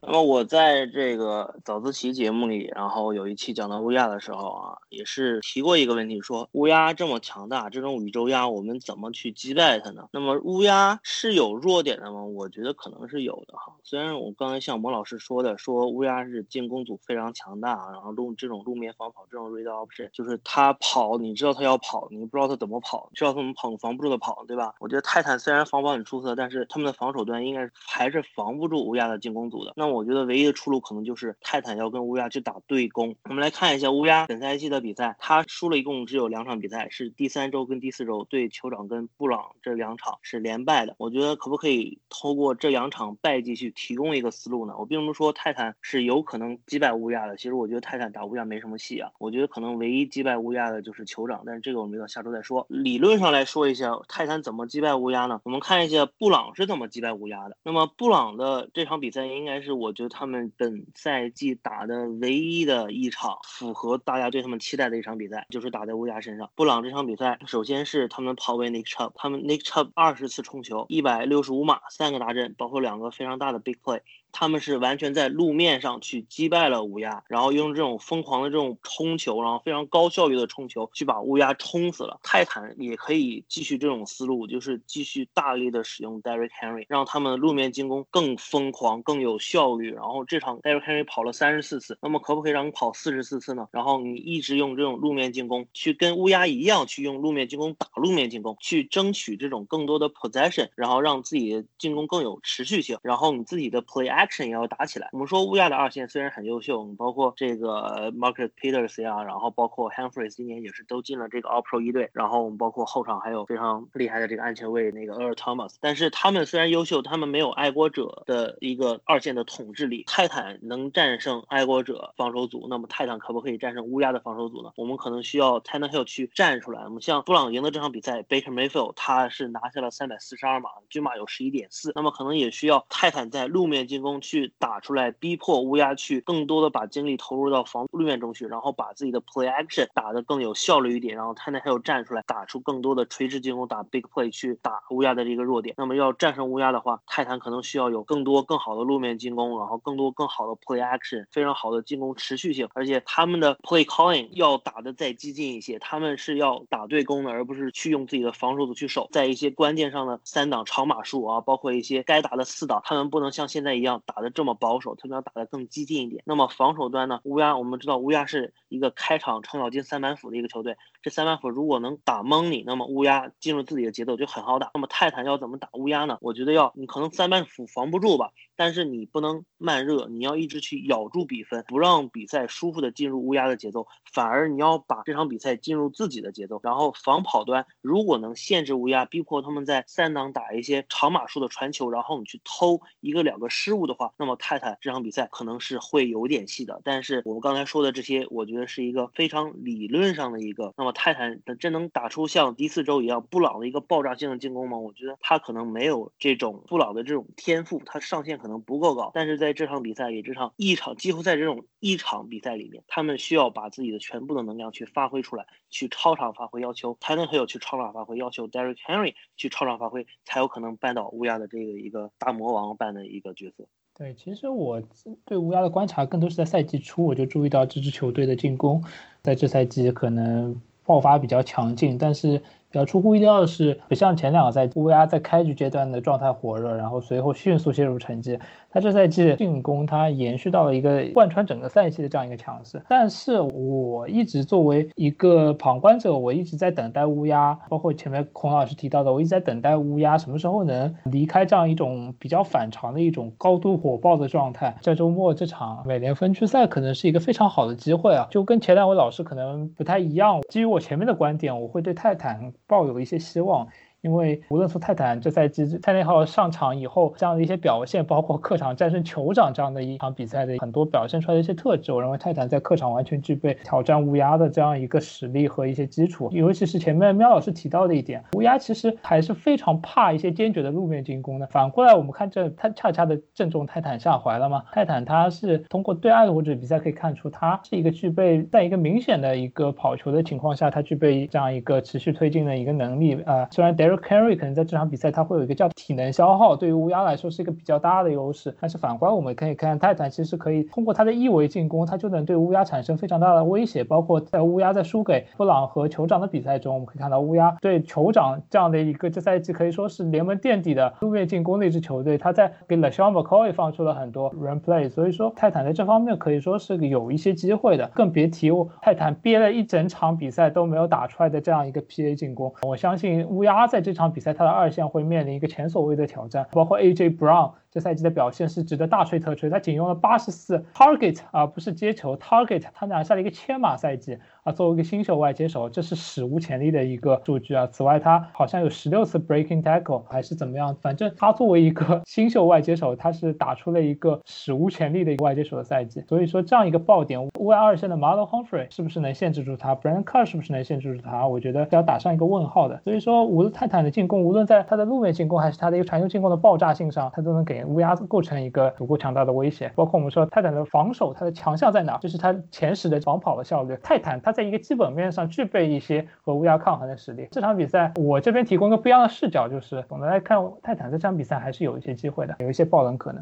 那么我在这个早自习节目里，然后有一期讲到乌鸦的时候啊，也是提过一个问题，说乌鸦这么强大，这种宇宙鸭，我们怎么去击败它呢？那么乌鸦是有弱点的吗？我觉得可能是有的哈。虽然我刚才像莫老师说的，说乌鸦是进攻组非常强大，然后路这种路面防跑，这种 read option，就是他跑，你知道他要跑，你不知道他怎么跑，知道他怎么跑，防不住的跑，对吧？我觉得泰坦虽然防跑很出色，但是他们的防守端应该还是防不住乌鸦的进攻组的。那我觉得唯一的出路可能就是泰坦要跟乌鸦去打对攻。我们来看一下乌鸦本赛季的比赛，他输了一共只有两场比赛，是第三周跟第四周对酋长跟布朗这两场是连败的。我觉得可不可以透过这两场败绩去提供一个思路呢？我并不是说泰坦是有可能击败乌鸦的，其实我觉得泰坦打乌鸦没什么戏啊。我觉得可能唯一击败乌鸦的就是酋长，但是这个我们到下周再说。理论上来说一下，泰坦怎么击败乌鸦呢？我们看一下布朗是怎么击败乌鸦的。那么布朗的这场比赛应该是我觉得他们。本赛季打的唯一的一场符合大家对他们期待的一场比赛，就是打在乌鸦身上。布朗这场比赛，首先是他们跑位 Nick Chubb，他们 Nick Chubb 二十次冲球，一百六十五码，三个大阵，包括两个非常大的 big play。他们是完全在路面上去击败了乌鸦，然后用这种疯狂的这种冲球，然后非常高效率的冲球去把乌鸦冲死了。泰坦也可以继续这种思路，就是继续大力的使用 Derrick Henry，让他们的路面进攻更疯狂、更有效率。然后这场 Derrick Henry 跑了三十四次，那么可不可以让你跑四十四次呢？然后你一直用这种路面进攻去跟乌鸦一样去用路面进攻打路面进攻，去争取这种更多的 possession，然后让自己的进攻更有持续性。然后你自己的 play。Action 也要打起来。我们说乌鸦的二线虽然很优秀，包括这个 Marcus Peters 呀，然后包括 Humphries 今年也是都进了这个 All Pro 一队，然后我们包括后场还有非常厉害的这个安全卫那个 Earl Thomas。但是他们虽然优秀，他们没有爱国者的一个二线的统治力。泰坦能战胜爱国者防守组，那么泰坦可不可以战胜乌鸦的防守组呢？我们可能需要 Tannehill 去站出来。我们像布朗赢的这场比赛，Baker Mayfield 他是拿下了三百四十二码，均码有十一点四。那么可能也需要泰坦在路面进攻去打。出来逼迫乌鸦去更多的把精力投入到防路面中去，然后把自己的 play action 打得更有效率一点，然后泰坦还有站出来打出更多的垂直进攻，打 big play 去打乌鸦的这个弱点。那么要战胜乌鸦的话，泰坦可能需要有更多更好的路面进攻，然后更多更好的 play action，非常好的进攻持续性，而且他们的 play calling 要打得再激进一些，他们是要打对攻的，而不是去用自己的防守组去守，在一些关键上的三档长码数啊，包括一些该打的四档，他们不能像现在一样打的这么保。守，他们要打的更激进一点。那么防守端呢？乌鸦，我们知道乌鸦是一个开场程咬金三板斧的一个球队。这三板斧如果能打懵你，那么乌鸦进入自己的节奏就很好打。那么泰坦要怎么打乌鸦呢？我觉得要你可能三板斧防不住吧，但是你不能慢热，你要一直去咬住比分，不让比赛舒服的进入乌鸦的节奏，反而你要把这场比赛进入自己的节奏。然后防跑端如果能限制乌鸦，逼迫他们在三档打一些长码数的传球，然后你去偷一个两个失误的话，那么泰坦这场比赛可能是会有点戏的。但是我们刚才说的这些，我觉得是一个非常理论上的一个。那么泰坦真能打出像第四周一样布朗的一个爆炸性的进攻吗？我觉得他可能没有这种布朗的这种天赋，他上限可能不够高。但是在这场比赛，也这场一场季后赛这种一场比赛里面，他们需要把自己的全部的能量去发挥出来，去超常发挥，要求才能还有去超常发挥，要求 Derrick Henry 去超常发挥，才有可能扳倒乌鸦的这个一个大魔王般的一个角色。对，其实我对乌鸦的观察更多是在赛季初，我就注意到这支球队的进攻在这赛季可能爆发比较强劲，但是比较出乎意料的是，不像前两个赛季，乌鸦在开局阶段的状态火热，然后随后迅速陷入沉寂。他这赛季进攻，他延续到了一个贯穿整个赛季的这样一个强势。但是我一直作为一个旁观者，我一直在等待乌鸦，包括前面孔老师提到的，我一直在等待乌鸦什么时候能离开这样一种比较反常的一种高度火爆的状态。这周末这场美联分区赛可能是一个非常好的机会啊！就跟前两位老师可能不太一样，基于我前面的观点，我会对泰坦抱有一些希望。因为无论从泰坦这赛季泰内浩上场以后这样的一些表现，包括客场战胜酋长这样的一场比赛的很多表现出来的一些特质，我认为泰坦在客场完全具备挑战乌鸦的这样一个实力和一些基础。尤其是前面喵老师提到的一点，乌鸦其实还是非常怕一些坚决的路面进攻的。反过来，我们看这他恰恰的正中泰坦下怀了嘛？泰坦他是通过对岸或者比赛可以看出，他是一个具备在一个明显的一个跑球的情况下，他具备这样一个持续推进的一个能力啊。虽然 Derek Henry 可能在这场比赛他会有一个叫体能消耗，对于乌鸦来说是一个比较大的优势。但是反观我们可以看泰坦，其实可以通过他的一维进攻，他就能对乌鸦产生非常大的威胁。包括在乌鸦在输给布朗和酋长的比赛中，我们可以看到乌鸦对酋长这样的一个这赛季可以说是联盟垫底的路面进攻的一支球队，他在给 LeSean McCoy 放出了很多 run play。所以说泰坦在这方面可以说是有一些机会的，更别提泰坦憋了一整场比赛都没有打出来的这样一个 PA 进攻。我相信乌鸦在这场比赛他的。二线会面临一个前所未的挑战，包括 AJ Brown。赛季的表现是值得大吹特吹，他仅用了八十四 target 啊，不是接球 target，他拿下了一个千码赛季啊。作为一个新秀外接手，这是史无前例的一个数据啊。此外，他好像有十六次 breaking tackle 还是怎么样，反正他作为一个 新秀外接手，他是打出了一个史无前例的一个外接手的赛季。所以说，这样一个爆点，乌鸦二线的 m a r o Humphrey 是不是能限制住他？Brandon Carr 是不是能限制住他？我觉得要打上一个问号的。所以说，无论泰坦的进攻，无论在他的路面进攻还是他的一个传球进攻的爆炸性上，他都能给乌鸦构成。一个足够强大的威胁，包括我们说泰坦的防守，它的强项在哪？就是它前十的防跑的效率。泰坦它在一个基本面上具备一些和乌鸦抗衡的实力。这场比赛我这边提供一个不一样的视角，就是总的来看，泰坦这场比赛还是有一些机会的，有一些爆冷可能。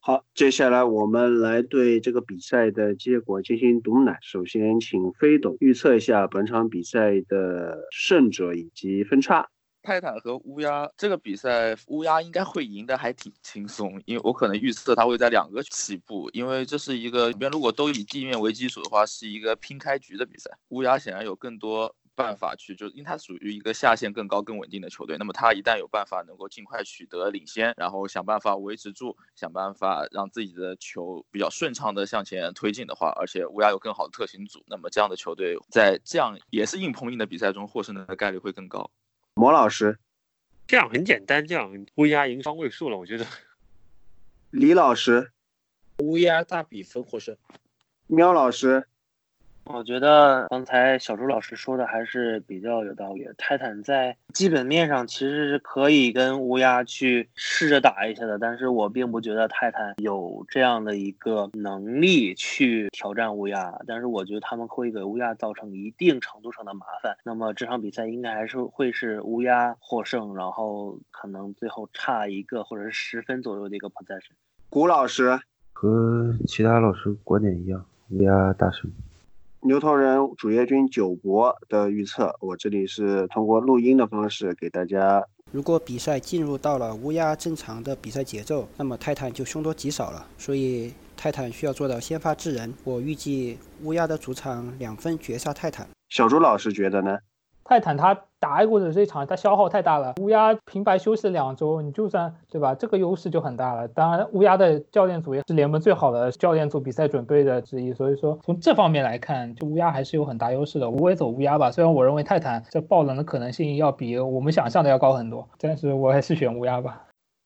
好，接下来我们来对这个比赛的结果进行毒奶。首先，请飞董预测一下本场比赛的胜者以及分差。泰坦和乌鸦这个比赛，乌鸦应该会赢得还挺轻松，因为我可能预测他会在两个起步，因为这是一个里边如果都以地面为基础的话，是一个拼开局的比赛。乌鸦显然有更多办法去，就因为它属于一个下限更高、更稳定的球队，那么他一旦有办法能够尽快取得领先，然后想办法维持住，想办法让自己的球比较顺畅的向前推进的话，而且乌鸦有更好的特勤组，那么这样的球队在这样也是硬碰硬的比赛中获胜的概率会更高。魔老师，这样很简单，这样乌鸦赢双位数了，我觉得。李老师，乌鸦大比分获胜。喵老师。我觉得刚才小朱老师说的还是比较有道理。泰坦在基本面上其实是可以跟乌鸦去试着打一下的，但是我并不觉得泰坦有这样的一个能力去挑战乌鸦。但是我觉得他们会给乌鸦造成一定程度上的麻烦。那么这场比赛应该还是会是乌鸦获胜，然后可能最后差一个或者是十分左右的一个 possession。古老师和其他老师观点一样，乌鸦大胜。牛头人主页君九博的预测，我这里是通过录音的方式给大家。如果比赛进入到了乌鸦正常的比赛节奏，那么泰坦就凶多吉少了。所以泰坦需要做到先发制人。我预计乌鸦的主场两分绝杀泰坦。小朱老师觉得呢？泰坦他打爱国者这一场，他消耗太大了。乌鸦平白休息了两周，你就算对吧？这个优势就很大了。当然，乌鸦的教练组也是联盟最好的教练组比赛准备的之一，所以说从这方面来看，就乌鸦还是有很大优势的。我为走乌鸦吧，虽然我认为泰坦这爆冷的可能性要比我们想象的要高很多，但是我还是选乌鸦吧。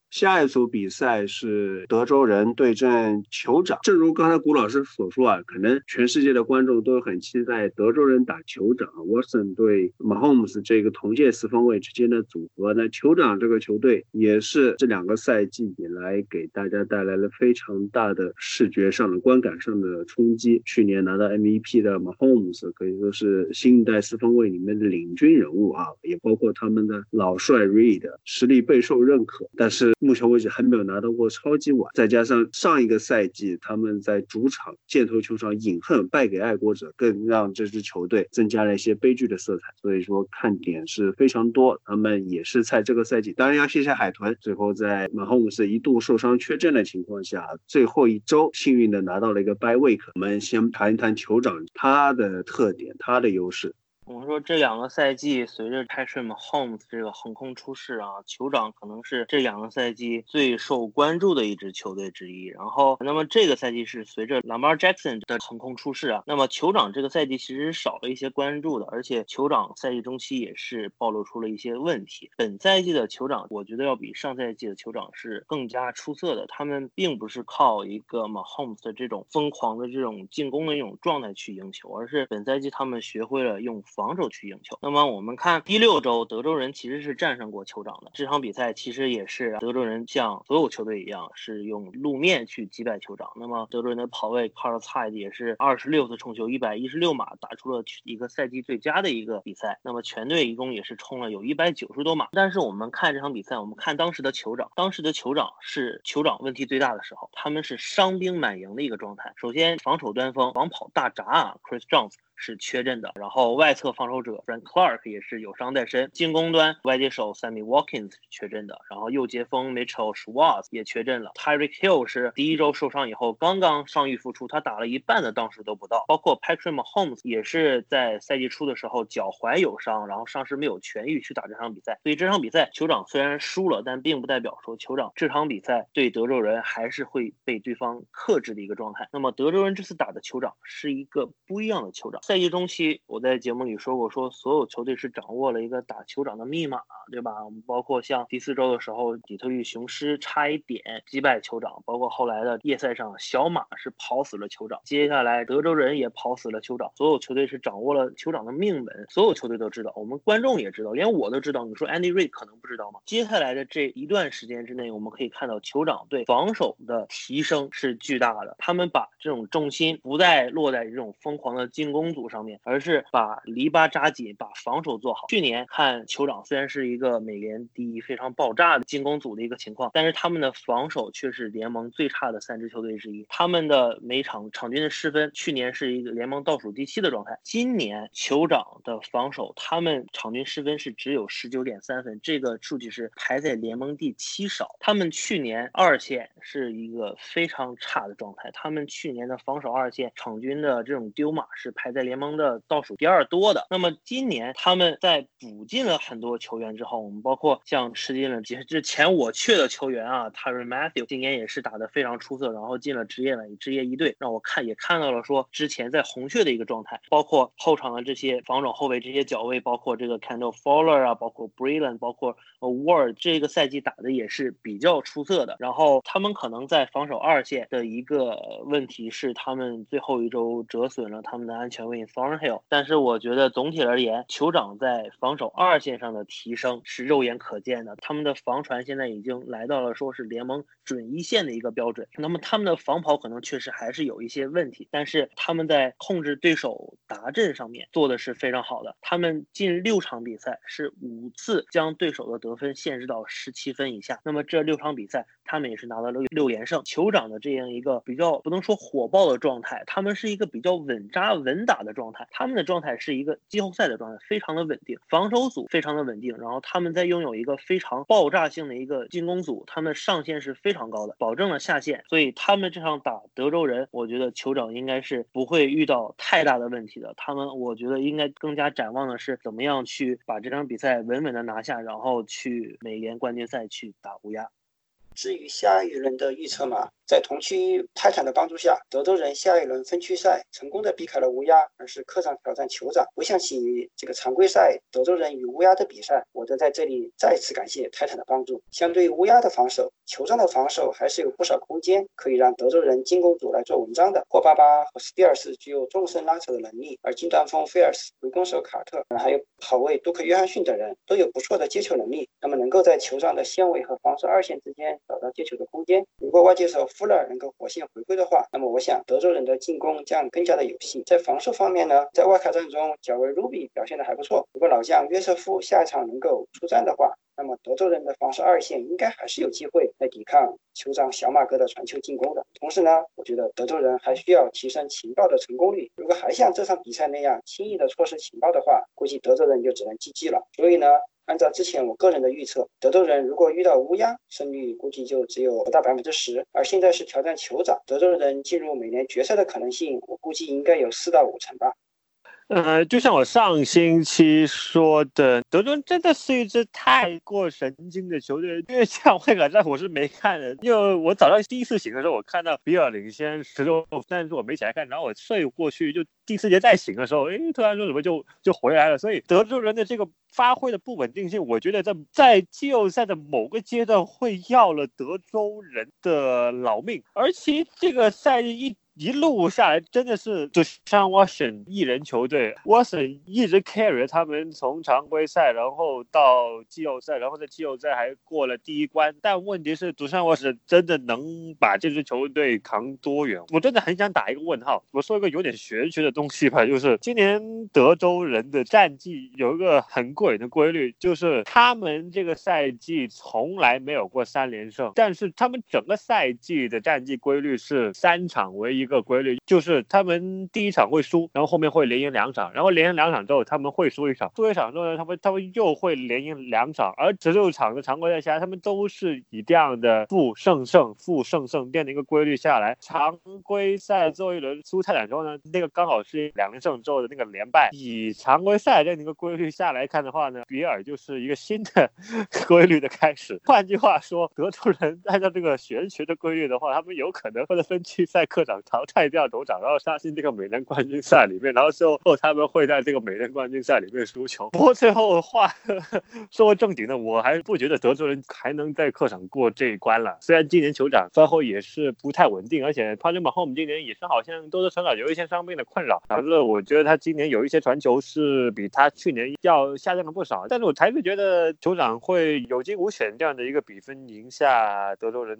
下一组比赛是德州人对阵酋长。正如刚才古老师所说啊，可能全世界的观众都很期待德州人打酋长，Watson 对 Mahomes 这个同届四分卫之间的组合。那酋长这个球队也是这两个赛季以来给大家带来了非常大的视觉上的观感上的冲击。去年拿到 MVP 的 Mahomes 可以说是新一代四分卫里面的领军人物啊，也包括他们的老帅 Reed，实力备受认可。但是目前为止还没有拿到过超级碗，再加上上一个赛季他们在主场箭头球场饮恨败给爱国者，更让这支球队增加了一些悲剧的色彩。所以说看点是非常多，他们也是在这个赛季，当然要谢谢海豚，最后在马洪姆斯一度受伤缺阵的情况下，最后一周幸运的拿到了一个 bye week。我们先谈一谈酋长他的特点，他的优势。我们说这两个赛季，随着 Patrick Mahomes 这个横空出世啊，酋长可能是这两个赛季最受关注的一支球队之一。然后，那么这个赛季是随着 Lamar Jackson 的横空出世啊，那么酋长这个赛季其实少了一些关注的，而且酋长赛季中期也是暴露出了一些问题。本赛季的酋长，我觉得要比上赛季的酋长是更加出色的。他们并不是靠一个 Mahomes 的这种疯狂的这种进攻的一种状态去赢球，而是本赛季他们学会了用。防守去赢球。那么我们看第六周，德州人其实是战胜过酋长的。这场比赛其实也是德州人像所有球队一样，是用路面去击败酋长。那么德州人的跑位 Carlos Hyde 也是二十六次冲球，一百一十六码，打出了一个赛季最佳的一个比赛。那么全队一共也是冲了有一百九十多码。但是我们看这场比赛，我们看当时的酋长，当时的酋长是酋长问题最大的时候，他们是伤兵满营的一个状态。首先防守端锋防跑大闸啊，Chris Jones。是缺阵的，然后外侧防守者 Frank Clark 也是有伤在身，进攻端外接手 Sammy Watkins 是缺阵的，然后右接锋 Mitchell Schwartz 也缺阵了，Tyreek Hill 是第一周受伤以后刚刚伤愈复出，他打了一半的档数都不到，包括 Patrick Mahomes 也是在赛季初的时候脚踝有伤，然后伤势没有痊愈去打这场比赛，所以这场比赛酋长虽然输了，但并不代表说酋长这场比赛对德州人还是会被对方克制的一个状态。那么德州人这次打的酋长是一个不一样的酋长。赛季中期，我在节目里说过，说所有球队是掌握了一个打酋长的密码，对吧？我们包括像第四周的时候，底特律雄狮差一点击败酋长，包括后来的夜赛上，小马是跑死了酋长，接下来德州人也跑死了酋长，所有球队是掌握了酋长的命门，所有球队都知道，我们观众也知道，连我都知道。你说 Andy Reid 可能不知道吗？接下来的这一段时间之内，我们可以看到酋长对防守的提升是巨大的，他们把这种重心不再落在这种疯狂的进攻组上面。而是把篱笆扎紧，把防守做好。去年看酋长虽然是一个美联第一、非常爆炸的进攻组的一个情况，但是他们的防守却是联盟最差的三支球队之一。他们的每场场均的失分，去年是一个联盟倒数第七的状态。今年酋长的防守，他们场均失分是只有十九点三分，这个数据是排在联盟第七少。他们去年二线是一个非常差的状态，他们去年的防守二线场均的这种丢码是排在联盟的。倒数第二多的，那么今年他们在补进了很多球员之后，我们包括像吃进了其实之前我缺的球员啊，Terry Matthew 今年也是打得非常出色，然后进了职业了职业一队，让我看也看到了说之前在红雀的一个状态，包括后场的这些防守后卫这些脚位，包括这个 Kendall Fuller 啊，包括 Brilliant，包括 Ward 这个赛季打的也是比较出色的，然后他们可能在防守二线的一个问题是他们最后一周折损了他们的安全卫 Thornhill。但是我觉得总体而言，酋长在防守二线上的提升是肉眼可见的。他们的防传现在已经来到了说是联盟准一线的一个标准。那么他们的防跑可能确实还是有一些问题，但是他们在控制对手达阵上面做的是非常好的。他们近六场比赛是五次将对手的得分限制到十七分以下。那么这六场比赛，他们也是拿到了六连胜。酋长的这样一个比较不能说火爆的状态，他们是一个比较稳扎稳打的状态。他们的状态是一个季后赛的状态，非常的稳定，防守组非常的稳定，然后他们在拥有一个非常爆炸性的一个进攻组，他们上限是非常高的，保证了下限，所以他们这场打德州人，我觉得酋长应该是不会遇到太大的问题的。他们我觉得应该更加展望的是怎么样去把这场比赛稳稳的拿下，然后去美联冠军赛去打乌鸦。至于下一轮的预测嘛？在同区泰坦的帮助下，德州人下一轮分区赛成功的避开了乌鸦，而是客场挑战酋长。回想起这个常规赛德州人与乌鸦的比赛，我都在这里再次感谢泰坦的帮助。相对于乌鸦的防守，酋长的防守还是有不少空间可以让德州人进攻组来做文章的。霍巴巴和斯蒂尔斯具有纵深拉扯的能力，而近端锋菲尔斯、回攻手卡特，还有跑位杜克约翰逊等人都有不错的接球能力，那么能够在酋长的线位和防守二线之间找到接球的空间。如果外接手。富勒能够火线回归的话，那么我想德州人的进攻将更加的有戏。在防守方面呢，在外卡战中，角卫卢比表现的还不错。如果老将约瑟夫下一场能够出战的话，那么德州人的防守二线应该还是有机会来抵抗酋长小马哥的传球进攻的。同时呢，我觉得德州人还需要提升情报的成功率。如果还像这场比赛那样轻易的错失情报的话，估计德州人就只能 GG 了。所以呢。按照之前我个人的预测，德州人如果遇到乌鸦，胜率估计就只有不到百分之十。而现在是挑战酋长，德州人进入美联决赛的可能性，我估计应该有四到五成吧。呃，就像我上星期说的，德州真的是一支太过神经的球队。因为像会卡战我是没看的，因为我早上第一次醒的时候，我看到比尔领先十六分，但是我没起来看，然后我睡过去，就第四节再醒的时候，哎，突然说怎么就就回来了。所以德州人的这个发挥的不稳定性，我觉得在在季后赛的某个阶段会要了德州人的老命，而且这个赛季一。一路下来真的是就像 Watson 一人球队，Watson 一直 carry 他们从常规赛，然后到季后赛，然后在季后赛还过了第一关。但问题是，独山 Watson 真的能把这支球队扛多远？我真的很想打一个问号。我说一个有点玄学的东西吧，就是今年德州人的战绩有一个很过瘾的规律，就是他们这个赛季从来没有过三连胜，但是他们整个赛季的战绩规律是三场为一。一个规律就是他们第一场会输，然后后面会连赢两场，然后连赢两场之后他们会输一场，输一场之后呢，他们他们又会连赢两场，而十六场的常规赛下来，他们都是以这样的负胜胜负胜胜这样的一个规律下来。常规赛最后一轮输泰坦之后呢，那个刚好是两连胜之后的那个连败。以常规赛这样的一个规律下来看的话呢，比尔就是一个新的 规律的开始。换句话说，德州人按照这个玄学的规律的话，他们有可能会在分区赛客场淘汰掉头长，然后杀进这个美联冠军赛里面，然后最后他们会在这个美联冠军赛里面输球。不过最后话 说正经的，我还不觉得德州人还能在客场过这一关了。虽然今年酋长赛后也是不太稳定，而且帕特马霍姆今年也是好像多多少少有一些伤病的困扰，导致我觉得他今年有一些传球是比他去年要下降了不少。但是我还是觉得酋长会有惊无险这样的一个比分赢下德州人。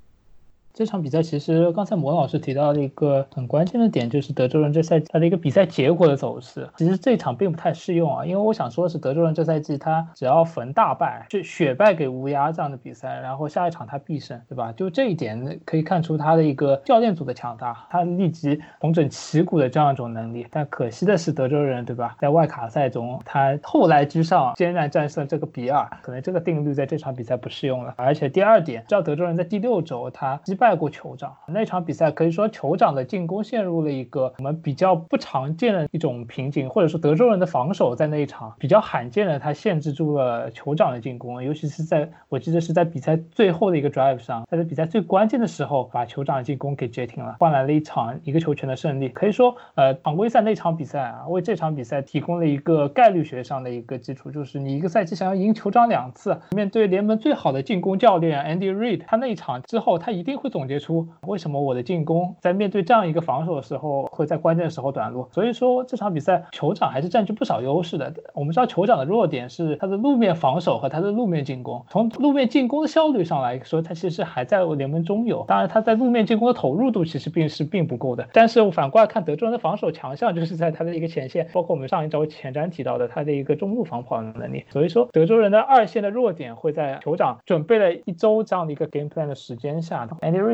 这场比赛其实刚才魔老师提到的一个很关键的点，就是德州人这赛季他的一个比赛结果的走势。其实这场并不太适用啊，因为我想说的是，德州人这赛季他只要逢大败，就血败给乌鸦这样的比赛，然后下一场他必胜，对吧？就这一点可以看出他的一个教练组的强大，他立即重整旗鼓的这样一种能力。但可惜的是，德州人对吧，在外卡赛中他后来居上，艰难战胜这个比尔，可能这个定律在这场比赛不适用了。而且第二点，知道德州人在第六周他击败。败过酋长那场比赛，可以说酋长的进攻陷入了一个我们比较不常见的一种瓶颈，或者说德州人的防守在那一场比较罕见的，他限制住了酋长的进攻，尤其是在我记得是在比赛最后的一个 drive 上，在比赛最关键的时候把酋长的进攻给截停了，换来了一场一个球权的胜利。可以说，呃，常规赛那场比赛啊，为这场比赛提供了一个概率学上的一个基础，就是你一个赛季想要赢酋长两次，面对联盟最好的进攻教练 Andy Reid，他那一场之后，他一定会。总结出为什么我的进攻在面对这样一个防守的时候会在关键时候短路。所以说这场比赛酋长还是占据不少优势的。我们知道酋长的弱点是他的路面防守和他的路面进攻。从路面进攻的效率上来说，他其实还在联盟中游。当然他在路面进攻的投入度其实并是并不够的。但是反过来看德州人的防守强项就是在他的一个前线，包括我们上一周前瞻提到的他的一个中路防跑的能力。所以说德州人的二线的弱点会在酋长准备了一周这样的一个 game plan 的时间下。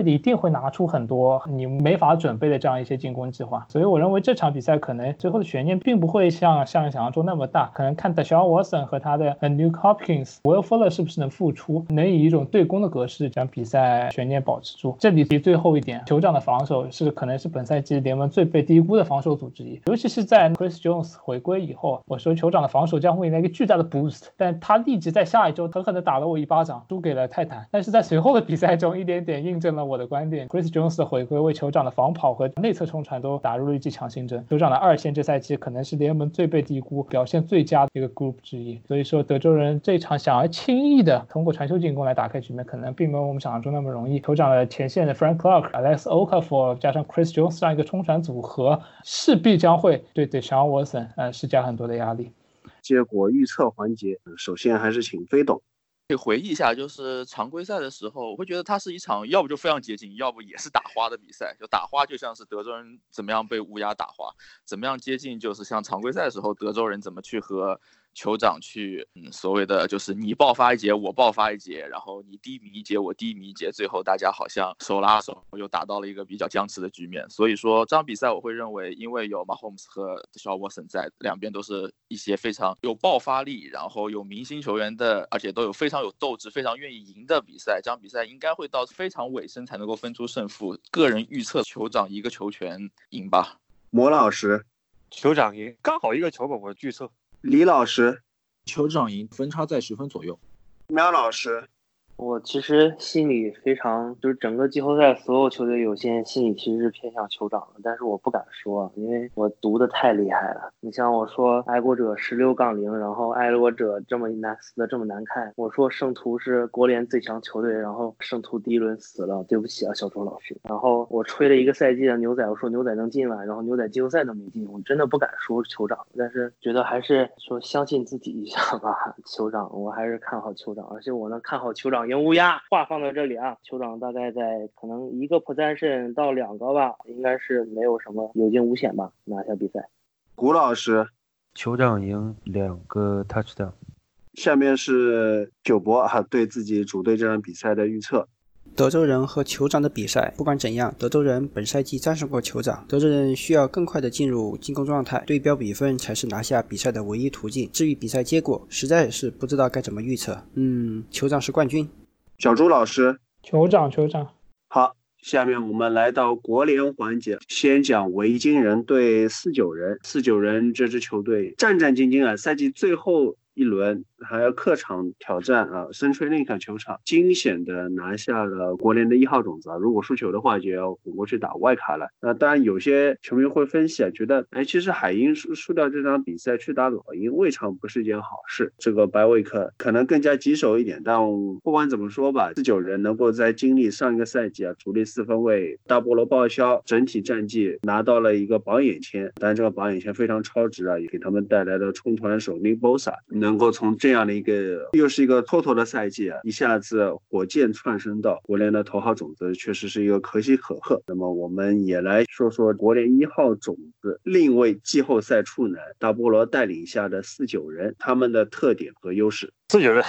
一定会拿出很多你没法准备的这样一些进攻计划，所以我认为这场比赛可能最后的悬念并不会像像想象中那么大，可能看 d e s h a n Watson 和他的 a new Hopkins、Will Fuller 是不是能复出，能以一种对攻的格式将比赛悬念保持住。这里提最后一点，酋长的防守是可能是本赛季联盟最被低估的防守组之一，尤其是在 Chris Jones 回归以后，我说酋长的防守将会迎来一个巨大的 boost，但他立即在下一周狠狠地打了我一巴掌，输给了泰坦，但是在随后的比赛中一点点印证了我的。观点，Chris Jones 的回归为酋长的防跑和内侧冲传都打入了一剂强心针。酋长的二线这赛季可能是联盟最被低估、表现最佳的一个 group 之一。所以说，德州人这场想要轻易的通过传球进攻来打开局面，可能并没有我们想象中那么容易。酋长的前线的 Frank Clark、Alex Okafor 加上 Chris Jones 这样一个冲传组合，势必将会对 Deshaun Watson 呃施加很多的压力。结果预测环节，首先还是请飞董。可以回忆一下，就是常规赛的时候，我会觉得它是一场要不就非常接近，要不也是打花的比赛。就打花就像是德州人怎么样被乌鸦打花，怎么样接近就是像常规赛的时候德州人怎么去和酋长去，嗯，所谓的就是你爆发一节，我爆发一节，然后你低迷一节，我低迷一节，最后大家好像手拉手又达到了一个比较僵持的局面。所以说这场比赛我会认为，因为有 Mahomes 和小沃森在，两边都是一些非常有爆发力，然后有明星球员的，而且都有非常有斗志、非常愿意赢的比赛。这场比赛应该会到非常尾声才能够分出胜负。个人预测酋长一个球权赢吧。魔老师，酋长赢，刚好一个球本，我预测。李老师，酋长赢，分差在十分左右。喵老师。我其实心里非常，就是整个季后赛所有球队有限，心里其实是偏向酋长的，但是我不敢说，因为我读的太厉害了。你像我说爱国者十六杠零，然后爱国者这么难死的这么难看，我说圣徒是国联最强球队，然后圣徒第一轮死了，对不起啊，小周老师。然后我吹了一个赛季的牛仔，我说牛仔能进了，然后牛仔季后赛都没进，我真的不敢说酋长，但是觉得还是说相信自己一下吧。酋长，我还是看好酋长，而且我能看好酋长。赢乌鸦，话放到这里啊，酋长大概在可能一个 possession 到两个吧，应该是没有什么有惊无险吧，拿下比赛。古老师，酋长赢两个 touchdown。下面是九博哈对自己主队这场比赛的预测。德州人和酋长的比赛，不管怎样，德州人本赛季战胜过酋长。德州人需要更快的进入进攻状态，对标比分才是拿下比赛的唯一途径。至于比赛结果，实在是不知道该怎么预测。嗯，酋长是冠军。小朱老师，酋长，酋长。好，下面我们来到国联环节，先讲维京人对四九人。四九人这支球队战战兢兢啊，赛季最后。一轮还要客场挑战啊，深吹林肯球场，惊险的拿下了国联的一号种子啊！如果输球的话，就要滚过去打外卡了。那当然，有些球迷会分析啊，觉得哎，其实海鹰输输掉这场比赛去打老鹰，未尝不是一件好事。这个白维克可能更加棘手一点，但不管怎么说吧，四九人能够在经历上一个赛季啊主力四分卫大菠萝报销，整体战绩拿到了一个榜眼签，但这个榜眼签非常超值啊，也给他们带来了冲团手 Nibosa。能够从这样的一个又是一个蹉跎的赛季啊，一下子火箭窜升到国联的头号种子，确实是一个可喜可贺。那么我们也来说说国联一号种子另一位季后赛处男大菠萝带领下的四九人，他们的特点和优势。四九人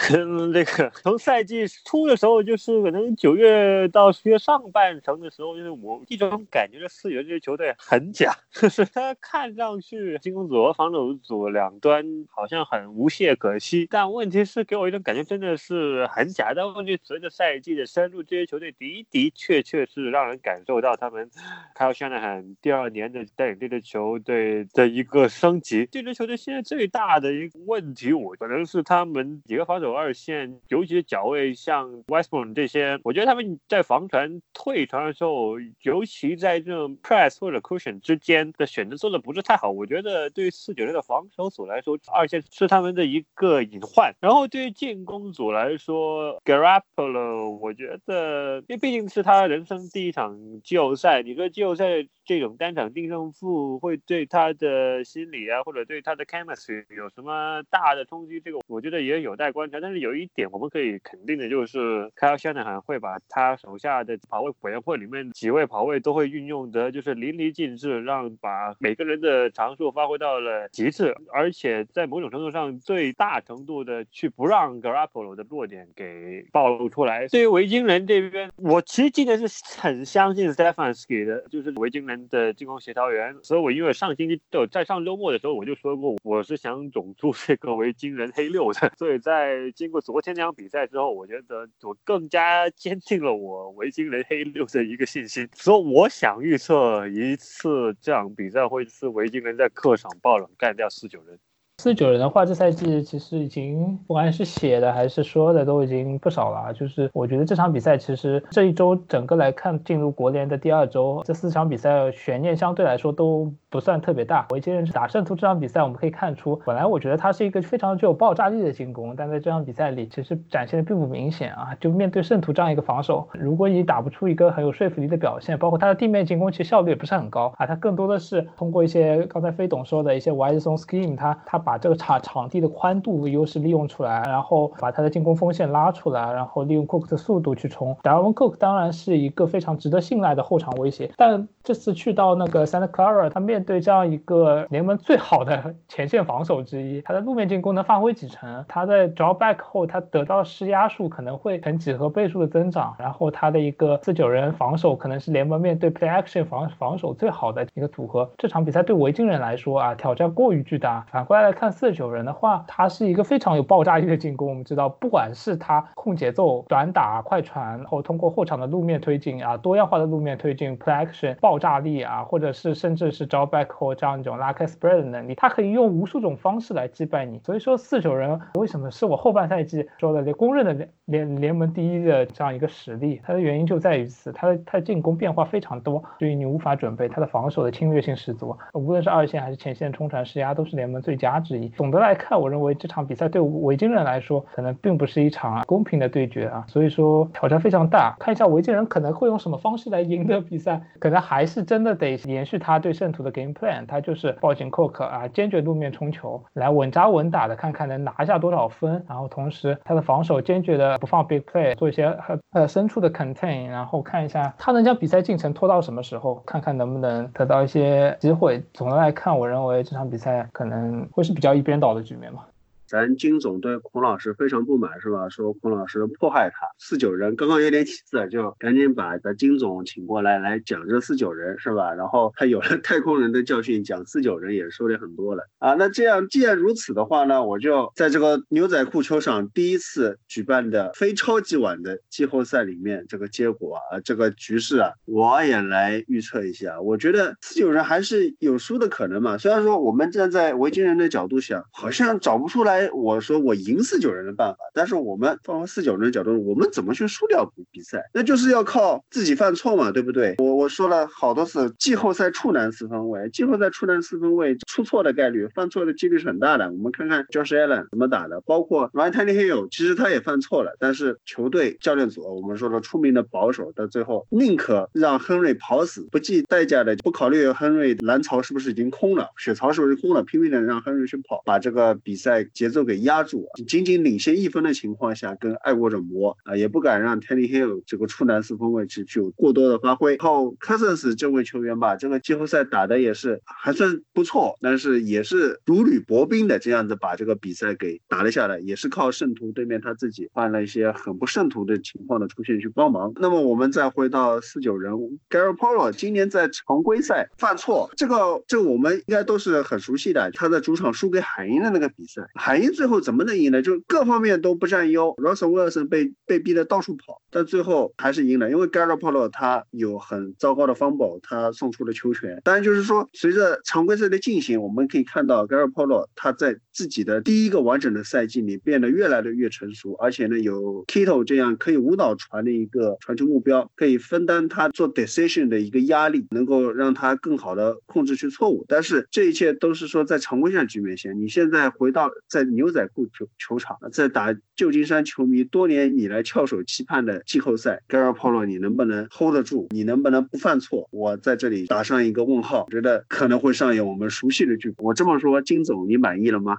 这个从赛季初的时候，就是可能九月到十月上半程的时候，就是我一种感觉，这四九这支球队很假，就是他看上去进攻组和防守组两端好像很无懈可击，但问题是给我一种感觉真的是很假。但问题随着赛季的深入，这些球队的的确确是让人感受到他们开尔·香奈很第二年的带领这支球队的一个升级。这支球队现在最大的一个问题，我可能是他们。几个防守二线，尤其是脚位，像 Westbrook 这些，我觉得他们在防传、退传的时候，尤其在这种 press 或者 cushion 之间的选择做的不是太好。我觉得对于四九六的防守组来说，二线是他们的一个隐患。然后对于进攻组来说，Garoppolo，我觉得，因为毕竟是他人生第一场季后赛，你说季后赛。这种单场定胜负会对他的心理啊，或者对他的 chemistry 有什么大的冲击？这个我觉得也有待观察。但是有一点我们可以肯定的就是，凯尔·香奈罕会把他手下的跑位委员会里面几位跑位都会运用的，就是淋漓尽致，让把每个人的长处发挥到了极致，而且在某种程度上最大程度的去不让 Garoppolo 的弱点给暴露出来。对于维京人这边，我其实今年是很相信 Stefanski 的，就是维京人。的进攻协调员，所以我因为上星期就在上周末的时候我就说过，我是想总出这个维京人黑六的。所以在经过昨天那场比赛之后，我觉得我更加坚定了我维京人黑六的一个信心。所以我想预测一次这场比赛会是维京人在客场爆冷干掉四九人。四九人的话，这赛季其实已经不管是写的还是说的都已经不少了。就是我觉得这场比赛其实这一周整个来看，进入国联的第二周，这四场比赛悬念相对来说都不算特别大。维京人打圣徒这场比赛，我们可以看出，本来我觉得他是一个非常具有爆炸力的进攻，但在这场比赛里其实展现的并不明显啊。就面对圣徒这样一个防守，如果你打不出一个很有说服力的表现，包括他的地面进攻其实效率也不是很高啊。他更多的是通过一些刚才飞董说的一些 wide zone scheme，他他。把这个场场地的宽度优势利用出来，然后把他的进攻锋线拉出来，然后利用 Cook 的速度去冲。达文 Cook 当然是一个非常值得信赖的后场威胁，但这次去到那个 Santa Clara，他面对这样一个联盟最好的 前线防守之一，他的路面进攻能发挥几成？他在 drawback 后，他得到施压数可能会呈几何倍数的增长，然后他的一个四九人防守可能是联盟面对 play action 防防守最好的一个组合。这场比赛对维京人来说啊，挑战过于巨大。反过来看四九人的话，他是一个非常有爆炸力的进攻。我们知道，不管是他控节奏、短打、快传，然后通过后场的路面推进啊，多样化的路面推进 play action 爆炸力啊，或者是甚至是 drawback 或这样一种拉开 spread 的能力，他可以用无数种方式来击败你。所以说四九人为什么是我后半赛季说的公认的联联联盟第一的这样一个实力？它的原因就在于此，他的他的进攻变化非常多，所以你无法准备。他的防守的侵略性十足，无论是二线还是前线冲传施压都是联盟最佳之一。总的来看，我认为这场比赛对维京人来说可能并不是一场公平的对决啊，所以说挑战非常大。看一下维京人可能会用什么方式来赢得比赛，可能还是真的得延续他对圣徒的 game plan，他就是抱紧 Cook 啊，坚决路面冲球，来稳扎稳打的看看能拿下多少分，然后同时他的防守坚决的不放 big play，做一些呃深处的 contain，然后看一下他能将比赛进程拖到什么时候，看看能不能得到一些机会。总的来看，我认为这场比赛可能会是比较一边倒的局面吧。咱金总对孔老师非常不满是吧？说孔老师迫害他。四九人刚刚有点起色，就赶紧把咱金总请过来来讲这四九人是吧？然后他有了太空人的教训，讲四九人也收敛很多了啊。那这样既然如此的话呢，我就在这个牛仔裤球场第一次举办的非超级碗的季后赛里面，这个结果啊，这个局势啊，我也来预测一下。我觉得四九人还是有输的可能嘛。虽然说我们站在维京人的角度想，好像找不出来。我说我赢四九人的办法，但是我们放四九人的角度，我们怎么去输掉比赛？那就是要靠自己犯错嘛，对不对？我我说了好多次，季后赛处男四分卫，季后赛处男四分卫出错的概率、犯错的几率是很大的。我们看看 Josh Allen 怎么打的，包括 Ryan Tannehill，其实他也犯错了，但是球队教练组我们说了出名的保守，到最后宁可让亨瑞跑死，不计代价的不考虑亨瑞蓝槽是不是已经空了，血槽是不是空了，拼命的让亨瑞去跑，把这个比赛节奏给压住，仅仅领先一分的情况下，跟爱国者磨啊，也不敢让 Tanny Hill 这个处男四分位置具有过多的发挥。然后 Cousins 这位球员吧，这个季后赛打的也是还算不错，但是也是如履薄冰的这样子把这个比赛给打了下来，也是靠圣徒对面他自己犯了一些很不圣徒的情况的出现去帮忙。那么我们再回到四九人 Gary Polo，今年在常规赛犯错，这个这我们应该都是很熟悉的，他在主场输给海鹰的那个比赛，海鹰最后。怎么能赢呢？就是各方面都不占优，Russell Wilson 被被逼得到处跑，但最后还是赢了。因为 Garoppolo 他有很糟糕的防守他送出了球权。当然，就是说随着常规赛的进行，我们可以看到 Garoppolo 他在自己的第一个完整的赛季里变得越来的越成熟，而且呢有 Kittle 这样可以无脑传的一个传球目标，可以分担他做 decision 的一个压力，能够让他更好的控制去错误。但是这一切都是说在常规赛局面下，你现在回到在牛仔裤。球球场在打旧金山球迷多年以来翘首期盼的季后赛，Garoppolo 你能不能 hold 得住？你能不能不犯错？我在这里打上一个问号，觉得可能会上演我们熟悉的剧本。我这么说，金总你满意了吗？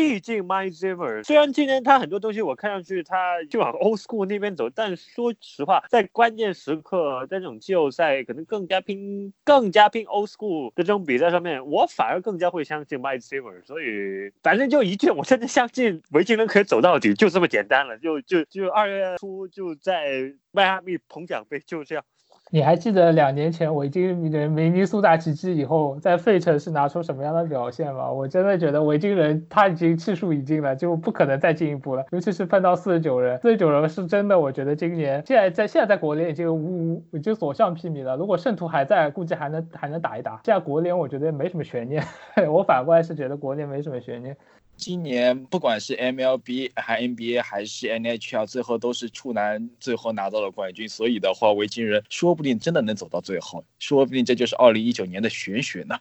毕竟 Mike Zimmer 虽然今年他很多东西我看上去他就往 Old School 那边走，但说实话，在关键时刻，在这种季后赛可能更加拼、更加拼 Old School 的这种比赛上面，我反而更加会相信 Mike Zimmer。所以，反正就一句，我真的相信维京人可以走到底，就这么简单了。就就就二月初就在迈阿密捧奖杯，就这样。你还记得两年前维京人明尼苏达奇迹以后，在费城是拿出什么样的表现吗？我真的觉得维京人他已经气数已尽了，就不可能再进一步了。尤其是碰到四十九人，四十九人是真的，我觉得今年现在在现在在国联已经无已经所向披靡了。如果圣徒还在，估计还能还能打一打。现在国联我觉得没什么悬念，我反过来是觉得国联没什么悬念。今年不管是 MLB 还 NBA 还是 NHL，最后都是处男最后拿到了冠军，所以的话，维京人说不定真的能走到最后，说不定这就是二零一九年的玄学呢。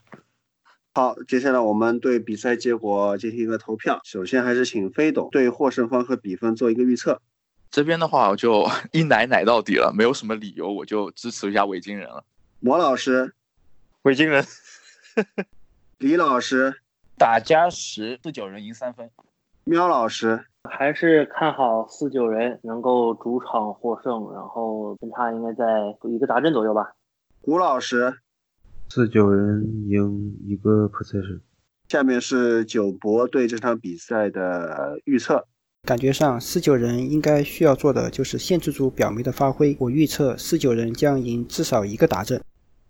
好，接下来我们对比赛结果进行一个投票。首先还是请飞董对获胜方和比分做一个预测。这边的话，我就 一奶奶到底了，没有什么理由，我就支持一下维京人了。魔老师，维京人。李老师。打加时，四九人赢三分。喵老师还是看好四九人能够主场获胜，然后分差应该在一个达阵左右吧。胡老师四九人赢一个 possession。下面是九博对这场比赛的预测。感觉上，四九人应该需要做的就是限制住表妹的发挥。我预测四九人将赢至少一个达阵。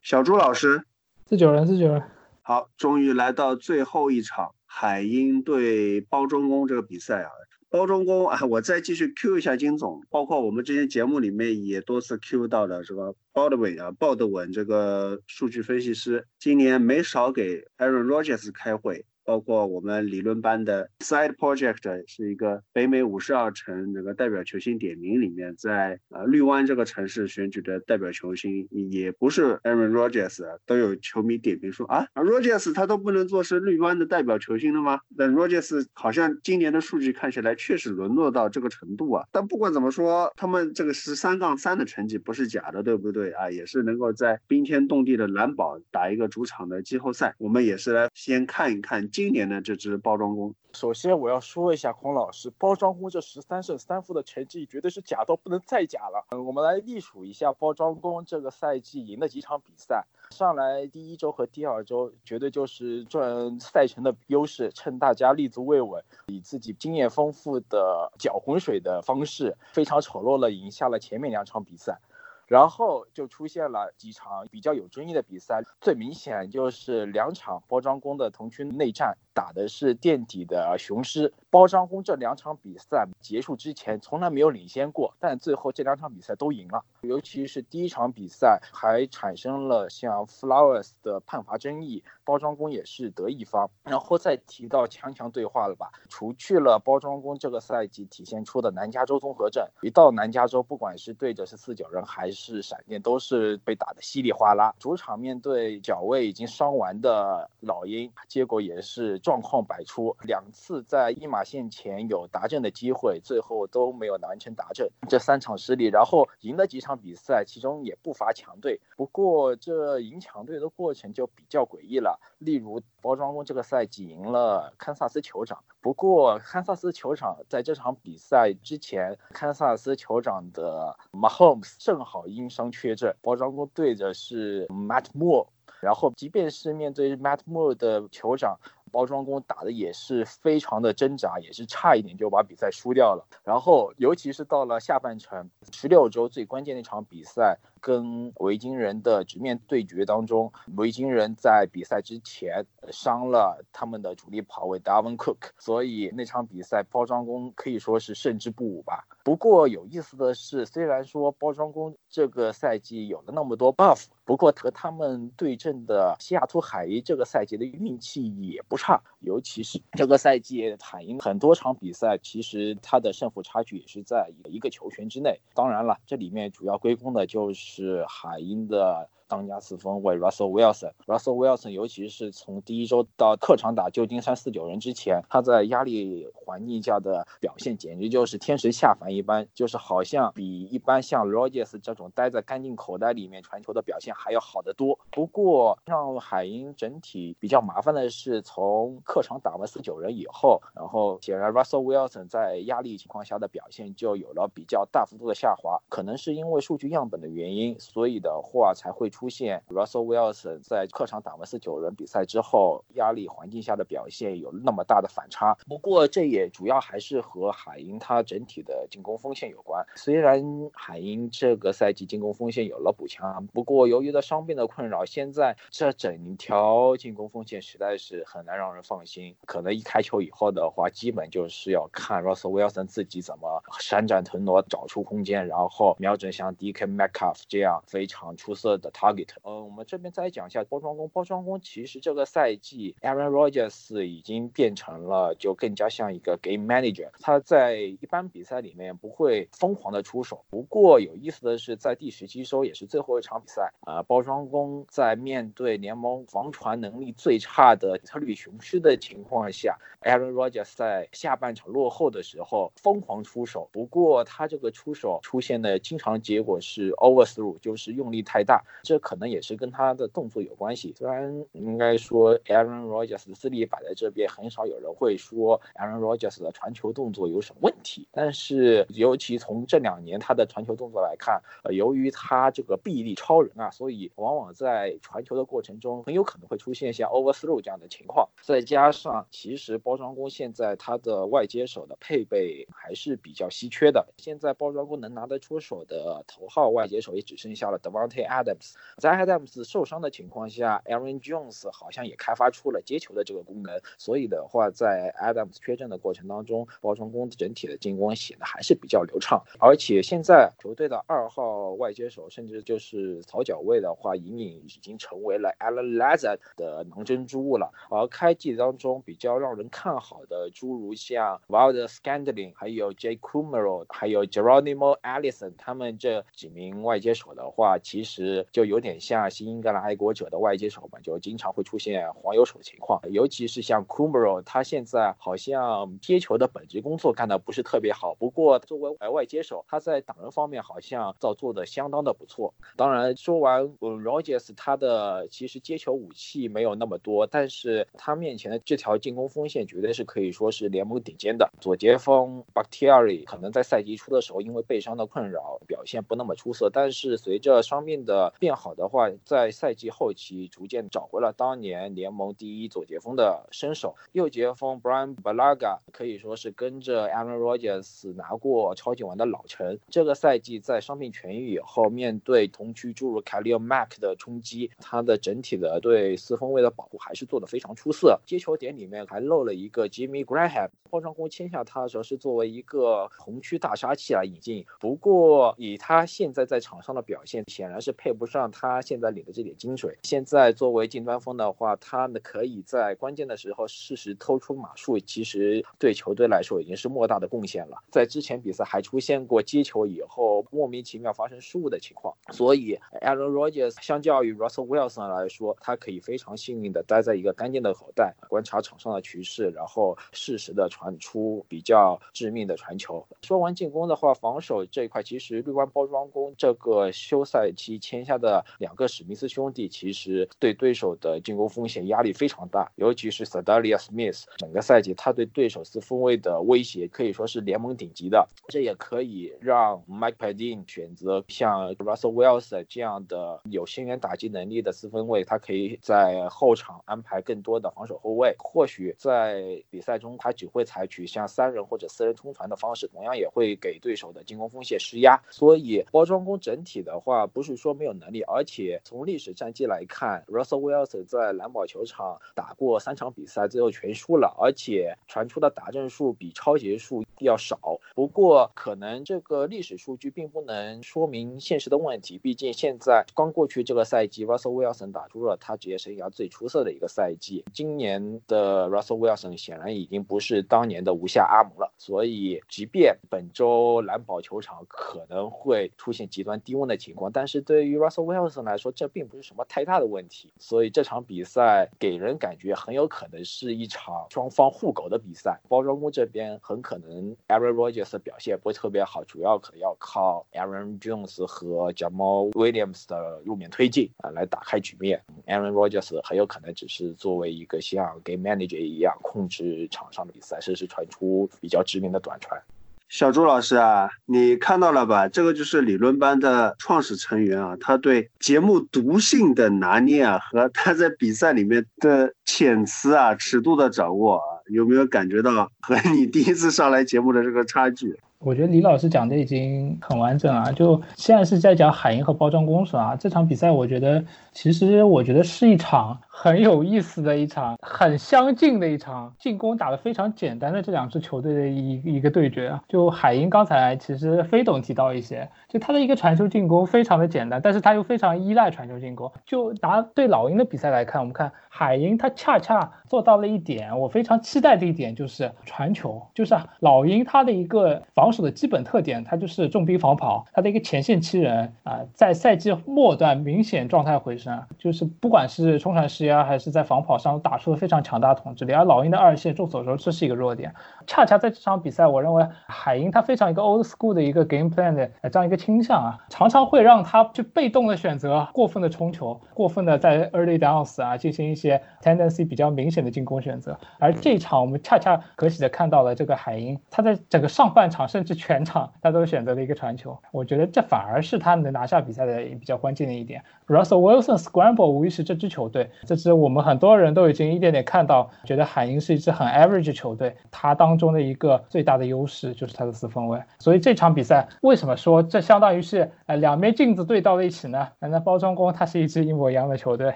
小朱老师，四九人，四九人。好，终于来到最后一场海鹰对包中工这个比赛啊。包中工啊，我再继续 Q 一下金总，包括我们之前节目里面也多次 Q 到的，这个？鲍德韦啊，鲍德文这个数据分析师，今年没少给 Aaron Rodgers 开会。包括我们理论班的 Side Project 是一个北美五十二城那个代表球星点名里面，在呃绿湾这个城市选举的代表球星，也不是 Aaron Rodgers，都有球迷点评说啊，Rodgers 他都不能做是绿湾的代表球星了吗？但 Rodgers 好像今年的数据看起来确实沦落到这个程度啊。但不管怎么说，他们这个十三杠三的成绩不是假的，对不对啊？也是能够在冰天冻地的蓝宝打一个主场的季后赛。我们也是来先看一看。今年的这支包装工，首先我要说一下孔老师，包装工这十三胜三负的成绩绝对是假到不能再假了。嗯，我们来历数一下包装工这个赛季赢的几场比赛。上来第一周和第二周，绝对就是赚赛程的优势，趁大家立足未稳，以自己经验丰富的搅浑水的方式，非常丑陋了赢下了前面两场比赛。然后就出现了几场比较有争议的比赛，最明显就是两场包装工的同区内战，打的是垫底的雄狮。包装工这两场比赛结束之前从来没有领先过，但最后这两场比赛都赢了。尤其是第一场比赛还产生了像 Flowers 的判罚争议，包装工也是得益方。然后再提到强强对话了吧，除去了包装工这个赛季体现出的南加州综合症，一到南加州，不管是对着是四九人还是闪电都是被打的稀里哗啦，主场面对脚位已经伤完的老鹰，结果也是状况百出，两次在一码线前有达阵的机会，最后都没有完成达阵，这三场失利，然后赢了几场比赛，其中也不乏强队，不过这赢强队的过程就比较诡异了，例如包装工这个赛季赢了堪萨斯酋长，不过堪萨斯酋长在这场比赛之前，堪萨斯酋长的 Mahomes 正好。因伤缺阵，包装工对的是 Matt Moore，然后即便是面对 Matt Moore 的酋长，包装工打的也是非常的挣扎，也是差一点就把比赛输掉了。然后尤其是到了下半程，十六周最关键的一场比赛。跟维京人的直面对决当中，维京人在比赛之前伤了他们的主力跑位 Davin Cook，所以那场比赛包装工可以说是胜之不武吧。不过有意思的是，虽然说包装工这个赛季有了那么多 buff，不过和他们对阵的西雅图海鹰这个赛季的运气也不差，尤其是这个赛季海鹰很多场比赛，其实他的胜负差距也是在一个球权之内。当然了，这里面主要归功的就是。海鹰的。当家四分卫 Russell Wilson，Russell Wilson，尤其是从第一周到客场打旧金山四九人之前，他在压力环境下的表现简直就是天神下凡一般，就是好像比一般像 Rogers 这种待在干净口袋里面传球的表现还要好得多。不过让海鹰整体比较麻烦的是，从客场打完四九人以后，然后显然 Russell Wilson 在压力情况下的表现就有了比较大幅度的下滑，可能是因为数据样本的原因，所以的话才会。出出现 Russell Wilson 在客场打完四九人比赛之后，压力环境下的表现有那么大的反差。不过这也主要还是和海鹰他整体的进攻锋线有关。虽然海鹰这个赛季进攻锋线有了补强，不过由于的伤病的困扰，现在这整条进攻锋线实在是很难让人放心。可能一开球以后的话，基本就是要看 Russell Wilson 自己怎么闪展腾挪，找出空间，然后瞄准像 DK Metcalf 这样非常出色的他。目标呃，我们这边再讲一下包装工。包装工其实这个赛季，Aaron Rodgers 已经变成了就更加像一个 game manager。他在一般比赛里面不会疯狂的出手。不过有意思的是，在第十七周也是最后一场比赛，啊，包装工在面对联盟防传能力最差的特律雄狮的情况下，Aaron Rodgers 在下半场落后的时候疯狂出手。不过他这个出手出现的经常结果是 overthrow，就是用力太大。这这可能也是跟他的动作有关系。虽然应该说 Aaron Rodgers 的资历摆在这边，很少有人会说 Aaron Rodgers 的传球动作有什么问题。但是尤其从这两年他的传球动作来看，呃，由于他这个臂力超人啊，所以往往在传球的过程中很有可能会出现像 overthrow 这样的情况。再加上其实包装工现在他的外接手的配备还是比较稀缺的。现在包装工能拿得出手的头号外接手也只剩下了 Devonte Adams。在 Adams 受伤的情况下，Aaron Jones 好像也开发出了接球的这个功能。所以的话，在 Adams 缺阵的过程当中，包装工整体的进攻显得还是比较流畅。而且现在球队的二号外接手，甚至就是草脚位的话，隐隐已经成为了 Alan Lazard 的囊中之物了。而开季当中比较让人看好的，诸如像 Wild Scandling，还有 J Kumaro，还有 Geronimo Allison，他们这几名外接手的话，其实就有有点像新英格兰爱国者的外接手嘛，就经常会出现黄油手的情况。尤其是像 Cumro，他现在好像接球的本职工作干得不是特别好，不过作为外接手，他在挡人方面好像造做的相当的不错。当然，说完 Rogers，他的其实接球武器没有那么多，但是他面前的这条进攻锋线绝对是可以说是联盟顶尖的。左截锋 Bakhtiari 可能在赛季初的时候因为背伤的困扰表现不那么出色，但是随着伤病的变好好的话，在赛季后期逐渐找回了当年联盟第一左截锋的身手。右截锋 Brian Balaga 可以说是跟着 Aaron Rodgers 拿过超级碗的老臣。这个赛季在伤病痊愈以后，面对同区诸如 Khalil Mack 的冲击，他的整体的对四分位的保护还是做得非常出色。接球点里面还漏了一个 Jimmy Graham。包装工签下他的时候是作为一个红区大杀器来引进，不过以他现在在场上的表现，显然是配不上他现在领的这点薪水。现在作为近端锋的话，他呢可以在关键的时候适时偷出马术，其实对球队来说已经是莫大的贡献了。在之前比赛还出现过接球以后莫名其妙发生失误的情况，所以 Aaron Rodgers 相较于 Russell Wilson 来说，他可以非常幸运的待在一个干净的口袋，观察场上的局势，然后适时的传出比较致命的传球。说完进攻的话，防守这一块其实绿湾包装工这个休赛期签下的两个史密斯兄弟，其实对对手的进攻风险压力非常大，尤其是 Sadalia Smith，整个赛季他对对手四分卫的威胁可以说是联盟顶级的，这也可以让 Mike Padin 选择像 Russell Wilson 这样的有深远打击能力的四分卫，他可以在后场安排更多的防守后卫，或许在比赛中他只会采取像三人或者四人冲传的方式，同样也会给对手的进攻风险施压。所以包装工整体的话，不是说没有能力，啊而且从历史战绩来看，Russell Wilson 在蓝宝球场打过三场比赛，最后全输了，而且传出的打正数比超节数要少。不过可能这个历史数据并不能说明现实的问题，毕竟现在刚过去这个赛季，Russell Wilson 打出了他职业生涯最出色的一个赛季。今年的 Russell Wilson 显然已经不是当年的无下阿蒙了，所以即便本周蓝宝球场可能会出现极端低温的情况，但是对于 Russell Wilson 来说，这并不是什么太大的问题。所以这场比赛给人感觉很有可能是一场双方互狗的比赛。包装工这边很可能 Aaron Rodgers 的表现不会特别好，主要可能要靠 Aaron Jones 和 Jamal Williams 的路面推进啊来打开局面。Aaron Rodgers 很有可能只是作为一个像 Game Manager 一样控制场上的比赛，甚至传出比较致命的短传。小朱老师啊，你看到了吧？这个就是理论班的创始成员啊，他对节目毒性的拿捏啊，和他在比赛里面的遣词啊、尺度的掌握啊，有没有感觉到和你第一次上来节目的这个差距？我觉得李老师讲的已经很完整了。就现在是在讲海鹰和包装工是吧？这场比赛我觉得，其实我觉得是一场很有意思的一场，很相近的一场进攻打得非常简单的这两支球队的一一个对决啊。就海鹰刚才其实飞董提到一些，就他的一个传球进攻非常的简单，但是他又非常依赖传球进攻。就拿对老鹰的比赛来看，我们看海鹰他恰恰做到了一点，我非常期待的一点就是传球，就是老鹰他的一个防。守的基本特点，它就是重兵防跑，他的一个前线七人啊，在赛季末段明显状态回升，就是不管是冲传施压还是在防跑上打出了非常强大的统治力。而老鹰的二线众所周知是一个弱点，恰恰在这场比赛，我认为海鹰他非常一个 old school 的一个 game plan 的这样一个倾向啊，常常会让他去被动的选择过分的冲球，过分的在 early downs 啊进行一些 tendency 比较明显的进攻选择。而这一场我们恰恰可喜的看到了这个海鹰，他在整个上半场甚至全场他都选择了一个传球，我觉得这反而是他能拿下比赛的比较关键的一点。Russell Wilson scramble 无疑是这支球队，这支我们很多人都已经一点点看到，觉得海鹰是一支很 average 球队，它当中的一个最大的优势就是它的四分卫。所以这场比赛为什么说这相当于是呃两面镜子对到了一起呢？那包装工它是一支一模一样的球队，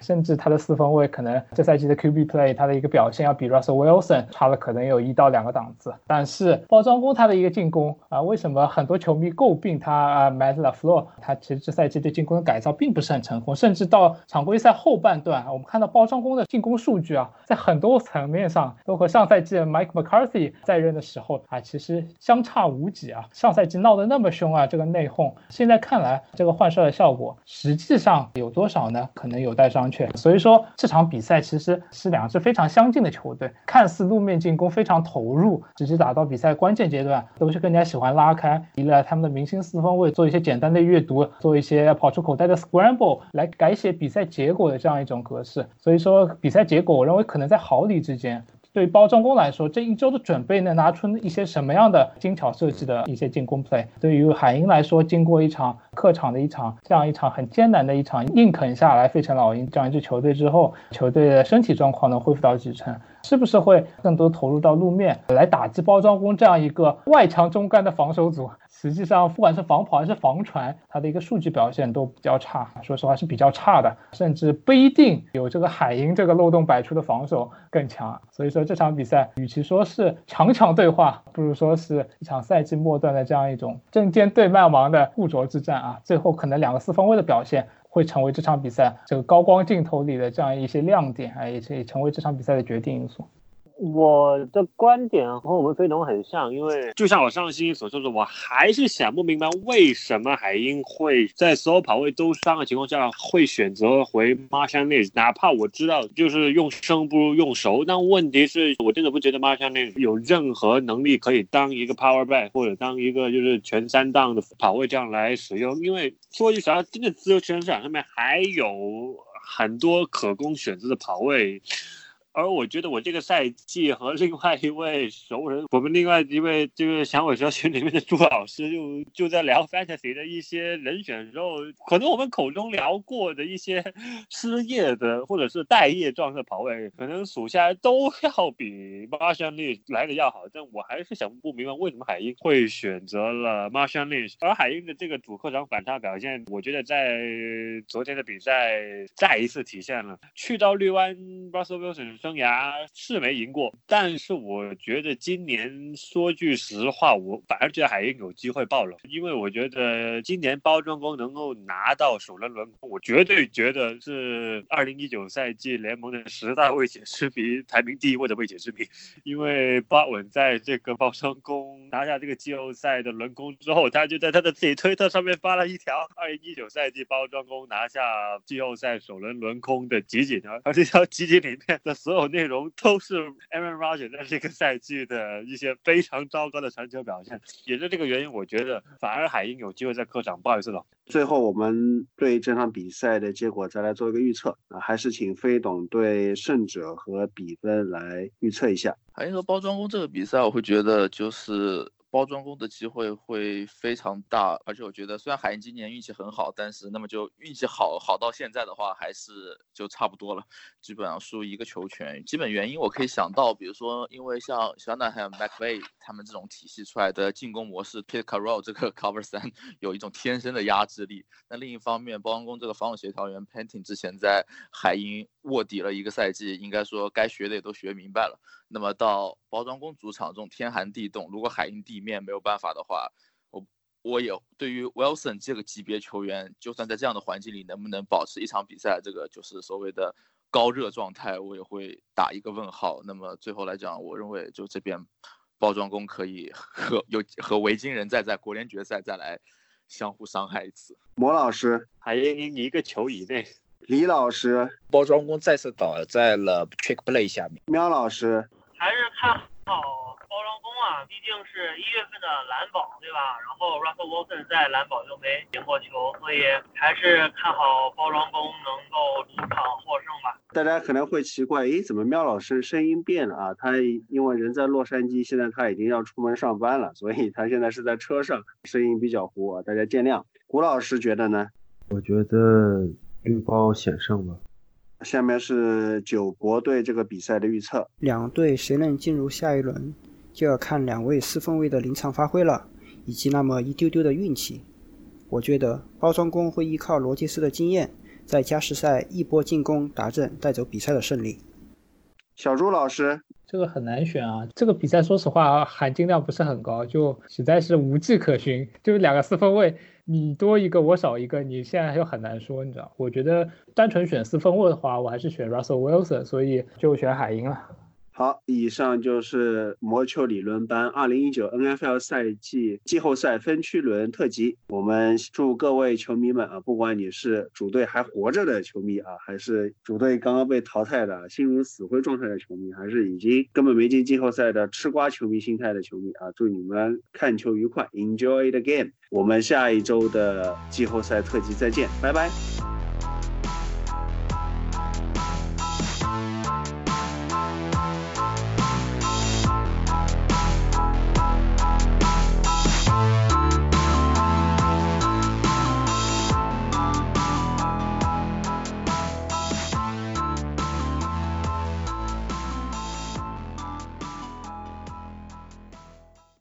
甚至它的四分卫可能这赛季的 QB play 它的一个表现要比 Russell Wilson 差了可能有一到两个档次。但是包装工它的一个进攻啊，为什么很多球迷诟病他啊 Matt l a f l o r 他其实这赛季对进攻的改造并不是很成功，甚至到到常规赛后半段，我们看到包装工的进攻数据啊，在很多层面上都和上赛季 Mike McCarthy 在任的时候啊，其实相差无几啊。上赛季闹得那么凶啊，这个内讧，现在看来这个换帅的效果实际上有多少呢？可能有待商榷。所以说这场比赛其实是两支非常相近的球队，看似路面进攻非常投入，直接打到比赛关键阶段都是更加喜欢拉开，依赖他们的明星四分卫做一些简单的阅读，做一些跑出口袋的 scramble 来改写比赛结果的这样一种格式。所以说比赛结果，我认为可能在毫厘之间。对于包装工来说，这一周的准备能拿出一些什么样的精巧设计的一些进攻 play？对于海鹰来说，经过一场客场的一场这样一场很艰难的一场硬啃下来，费城老鹰这样一支球队之后，球队的身体状况能恢复到几成？是不是会更多投入到路面来打击包装工这样一个外强中干的防守组？实际上，不管是防跑还是防传，它的一个数据表现都比较差。说实话是比较差的，甚至不一定有这个海鹰这个漏洞百出的防守更强。所以说这场比赛，与其说是强强对话，不如说是一场赛季末段的这样一种针尖对麦芒的固着之战啊！最后可能两个四分卫的表现会成为这场比赛这个高光镜头里的这样一些亮点，哎，也也成为这场比赛的决定因素。我的观点和我们飞龙很像，因为就像我上星期所说的，我还是想不明白为什么海鹰会在所有跑位都伤的情况下会选择回 Marshani，哪怕我知道就是用生不如用熟，但问题是我真的不觉得 Marshani 有任何能力可以当一个 Power Back 或者当一个就是全三档的跑位这样来使用，因为说句实话，真的自由球员市场上面还有很多可供选择的跑位。而我觉得我这个赛季和另外一位熟人，我们另外一位这个响尾蛇群里面的朱老师，就就在聊 fantasy 的一些人选的时候，可能我们口中聊过的一些失业的或者是待业状态的跑位，可能数下来都要比 Marshall Lynch 来的要好。但我还是想不明白为什么海鹰会选择了 Marshall Lynch，而海鹰的这个主客场反差表现，我觉得在昨天的比赛再一次体现了。去到绿湾 Russell Wilson。生涯是没赢过，但是我觉得今年说句实话，我反而觉得海鹰有机会爆冷，因为我觉得今年包装工能够拿到首轮轮空，我绝对觉得是二零一九赛季联盟的十大未解之谜排名第一位的未解之谜。因为巴文在这个包装工拿下这个季后赛的轮空之后，他就在他的自己推特上面发了一条二零一九赛季包装工拿下季后赛首轮轮空的集锦，而这条集锦里面的。所有内容都是 Aaron Rodgers 在这个赛季的一些非常糟糕的传球表现，也是这个原因，我觉得反而海鹰有机会在客场不好意思了。最后，我们对这场比赛的结果再来做一个预测啊，还是请飞董对胜者和比分来预测一下。海鹰和包装工这个比赛，我会觉得就是。包装工的机会会非常大，而且我觉得虽然海鹰今年运气很好，但是那么就运气好好到现在的话，还是就差不多了，基本上输一个球权。基本原因我可以想到，比如说因为像小纳还有 McVay 他们这种体系出来的进攻模式，Pete Carroll 这个 Cover 三有一种天生的压制力。那另一方面，包装工这个防守协调员 Painting 之前在海鹰卧底了一个赛季，应该说该学的也都学明白了。那么到包装工主场这种天寒地冻，如果海鹰地面没有办法的话，我我也对于 Wilson 这个级别球员，就算在这样的环境里能不能保持一场比赛，这个就是所谓的高热状态，我也会打一个问号。那么最后来讲，我认为就这边包装工可以和有和维京人再在国联决赛再来相互伤害一次。魔老师，还赢一个球以内。李老师，包装工再次倒在了 trick play 下面。喵老师，还是看好包装工啊，毕竟是一月份的蓝宝，对吧？然后 Russell Wilson 在蓝宝又没赢过球，所以还是看好包装工能够主场获胜吧。大家可能会奇怪，诶，怎么喵老师声音变了啊？他因为人在洛杉矶，现在他已经要出门上班了，所以他现在是在车上，声音比较糊啊，大家见谅。胡老师觉得呢？我觉得绿包险胜吧。下面是九国对这个比赛的预测，两队谁能进入下一轮，就要看两位四分卫的临场发挥了，以及那么一丢丢的运气。我觉得包装工会依靠罗杰斯的经验，在加时赛一波进攻达阵，带走比赛的胜利。小朱老师，这个很难选啊！这个比赛说实话含金量不是很高，就实在是无迹可寻。就是两个四分卫，你多一个我少一个，你现在又很难说，你知道？我觉得单纯选四分卫的话，我还是选 Russell Wilson，所以就选海鹰了。好，以上就是魔球理论班二零一九 NFL 赛季季后赛分区轮特辑。我们祝各位球迷们啊，不管你是主队还活着的球迷啊，还是主队刚刚被淘汰的心如死灰状态的球迷，还是已经根本没进季后赛的吃瓜球迷心态的球迷啊，祝你们看球愉快，Enjoy the game。我们下一周的季后赛特辑再见，拜拜。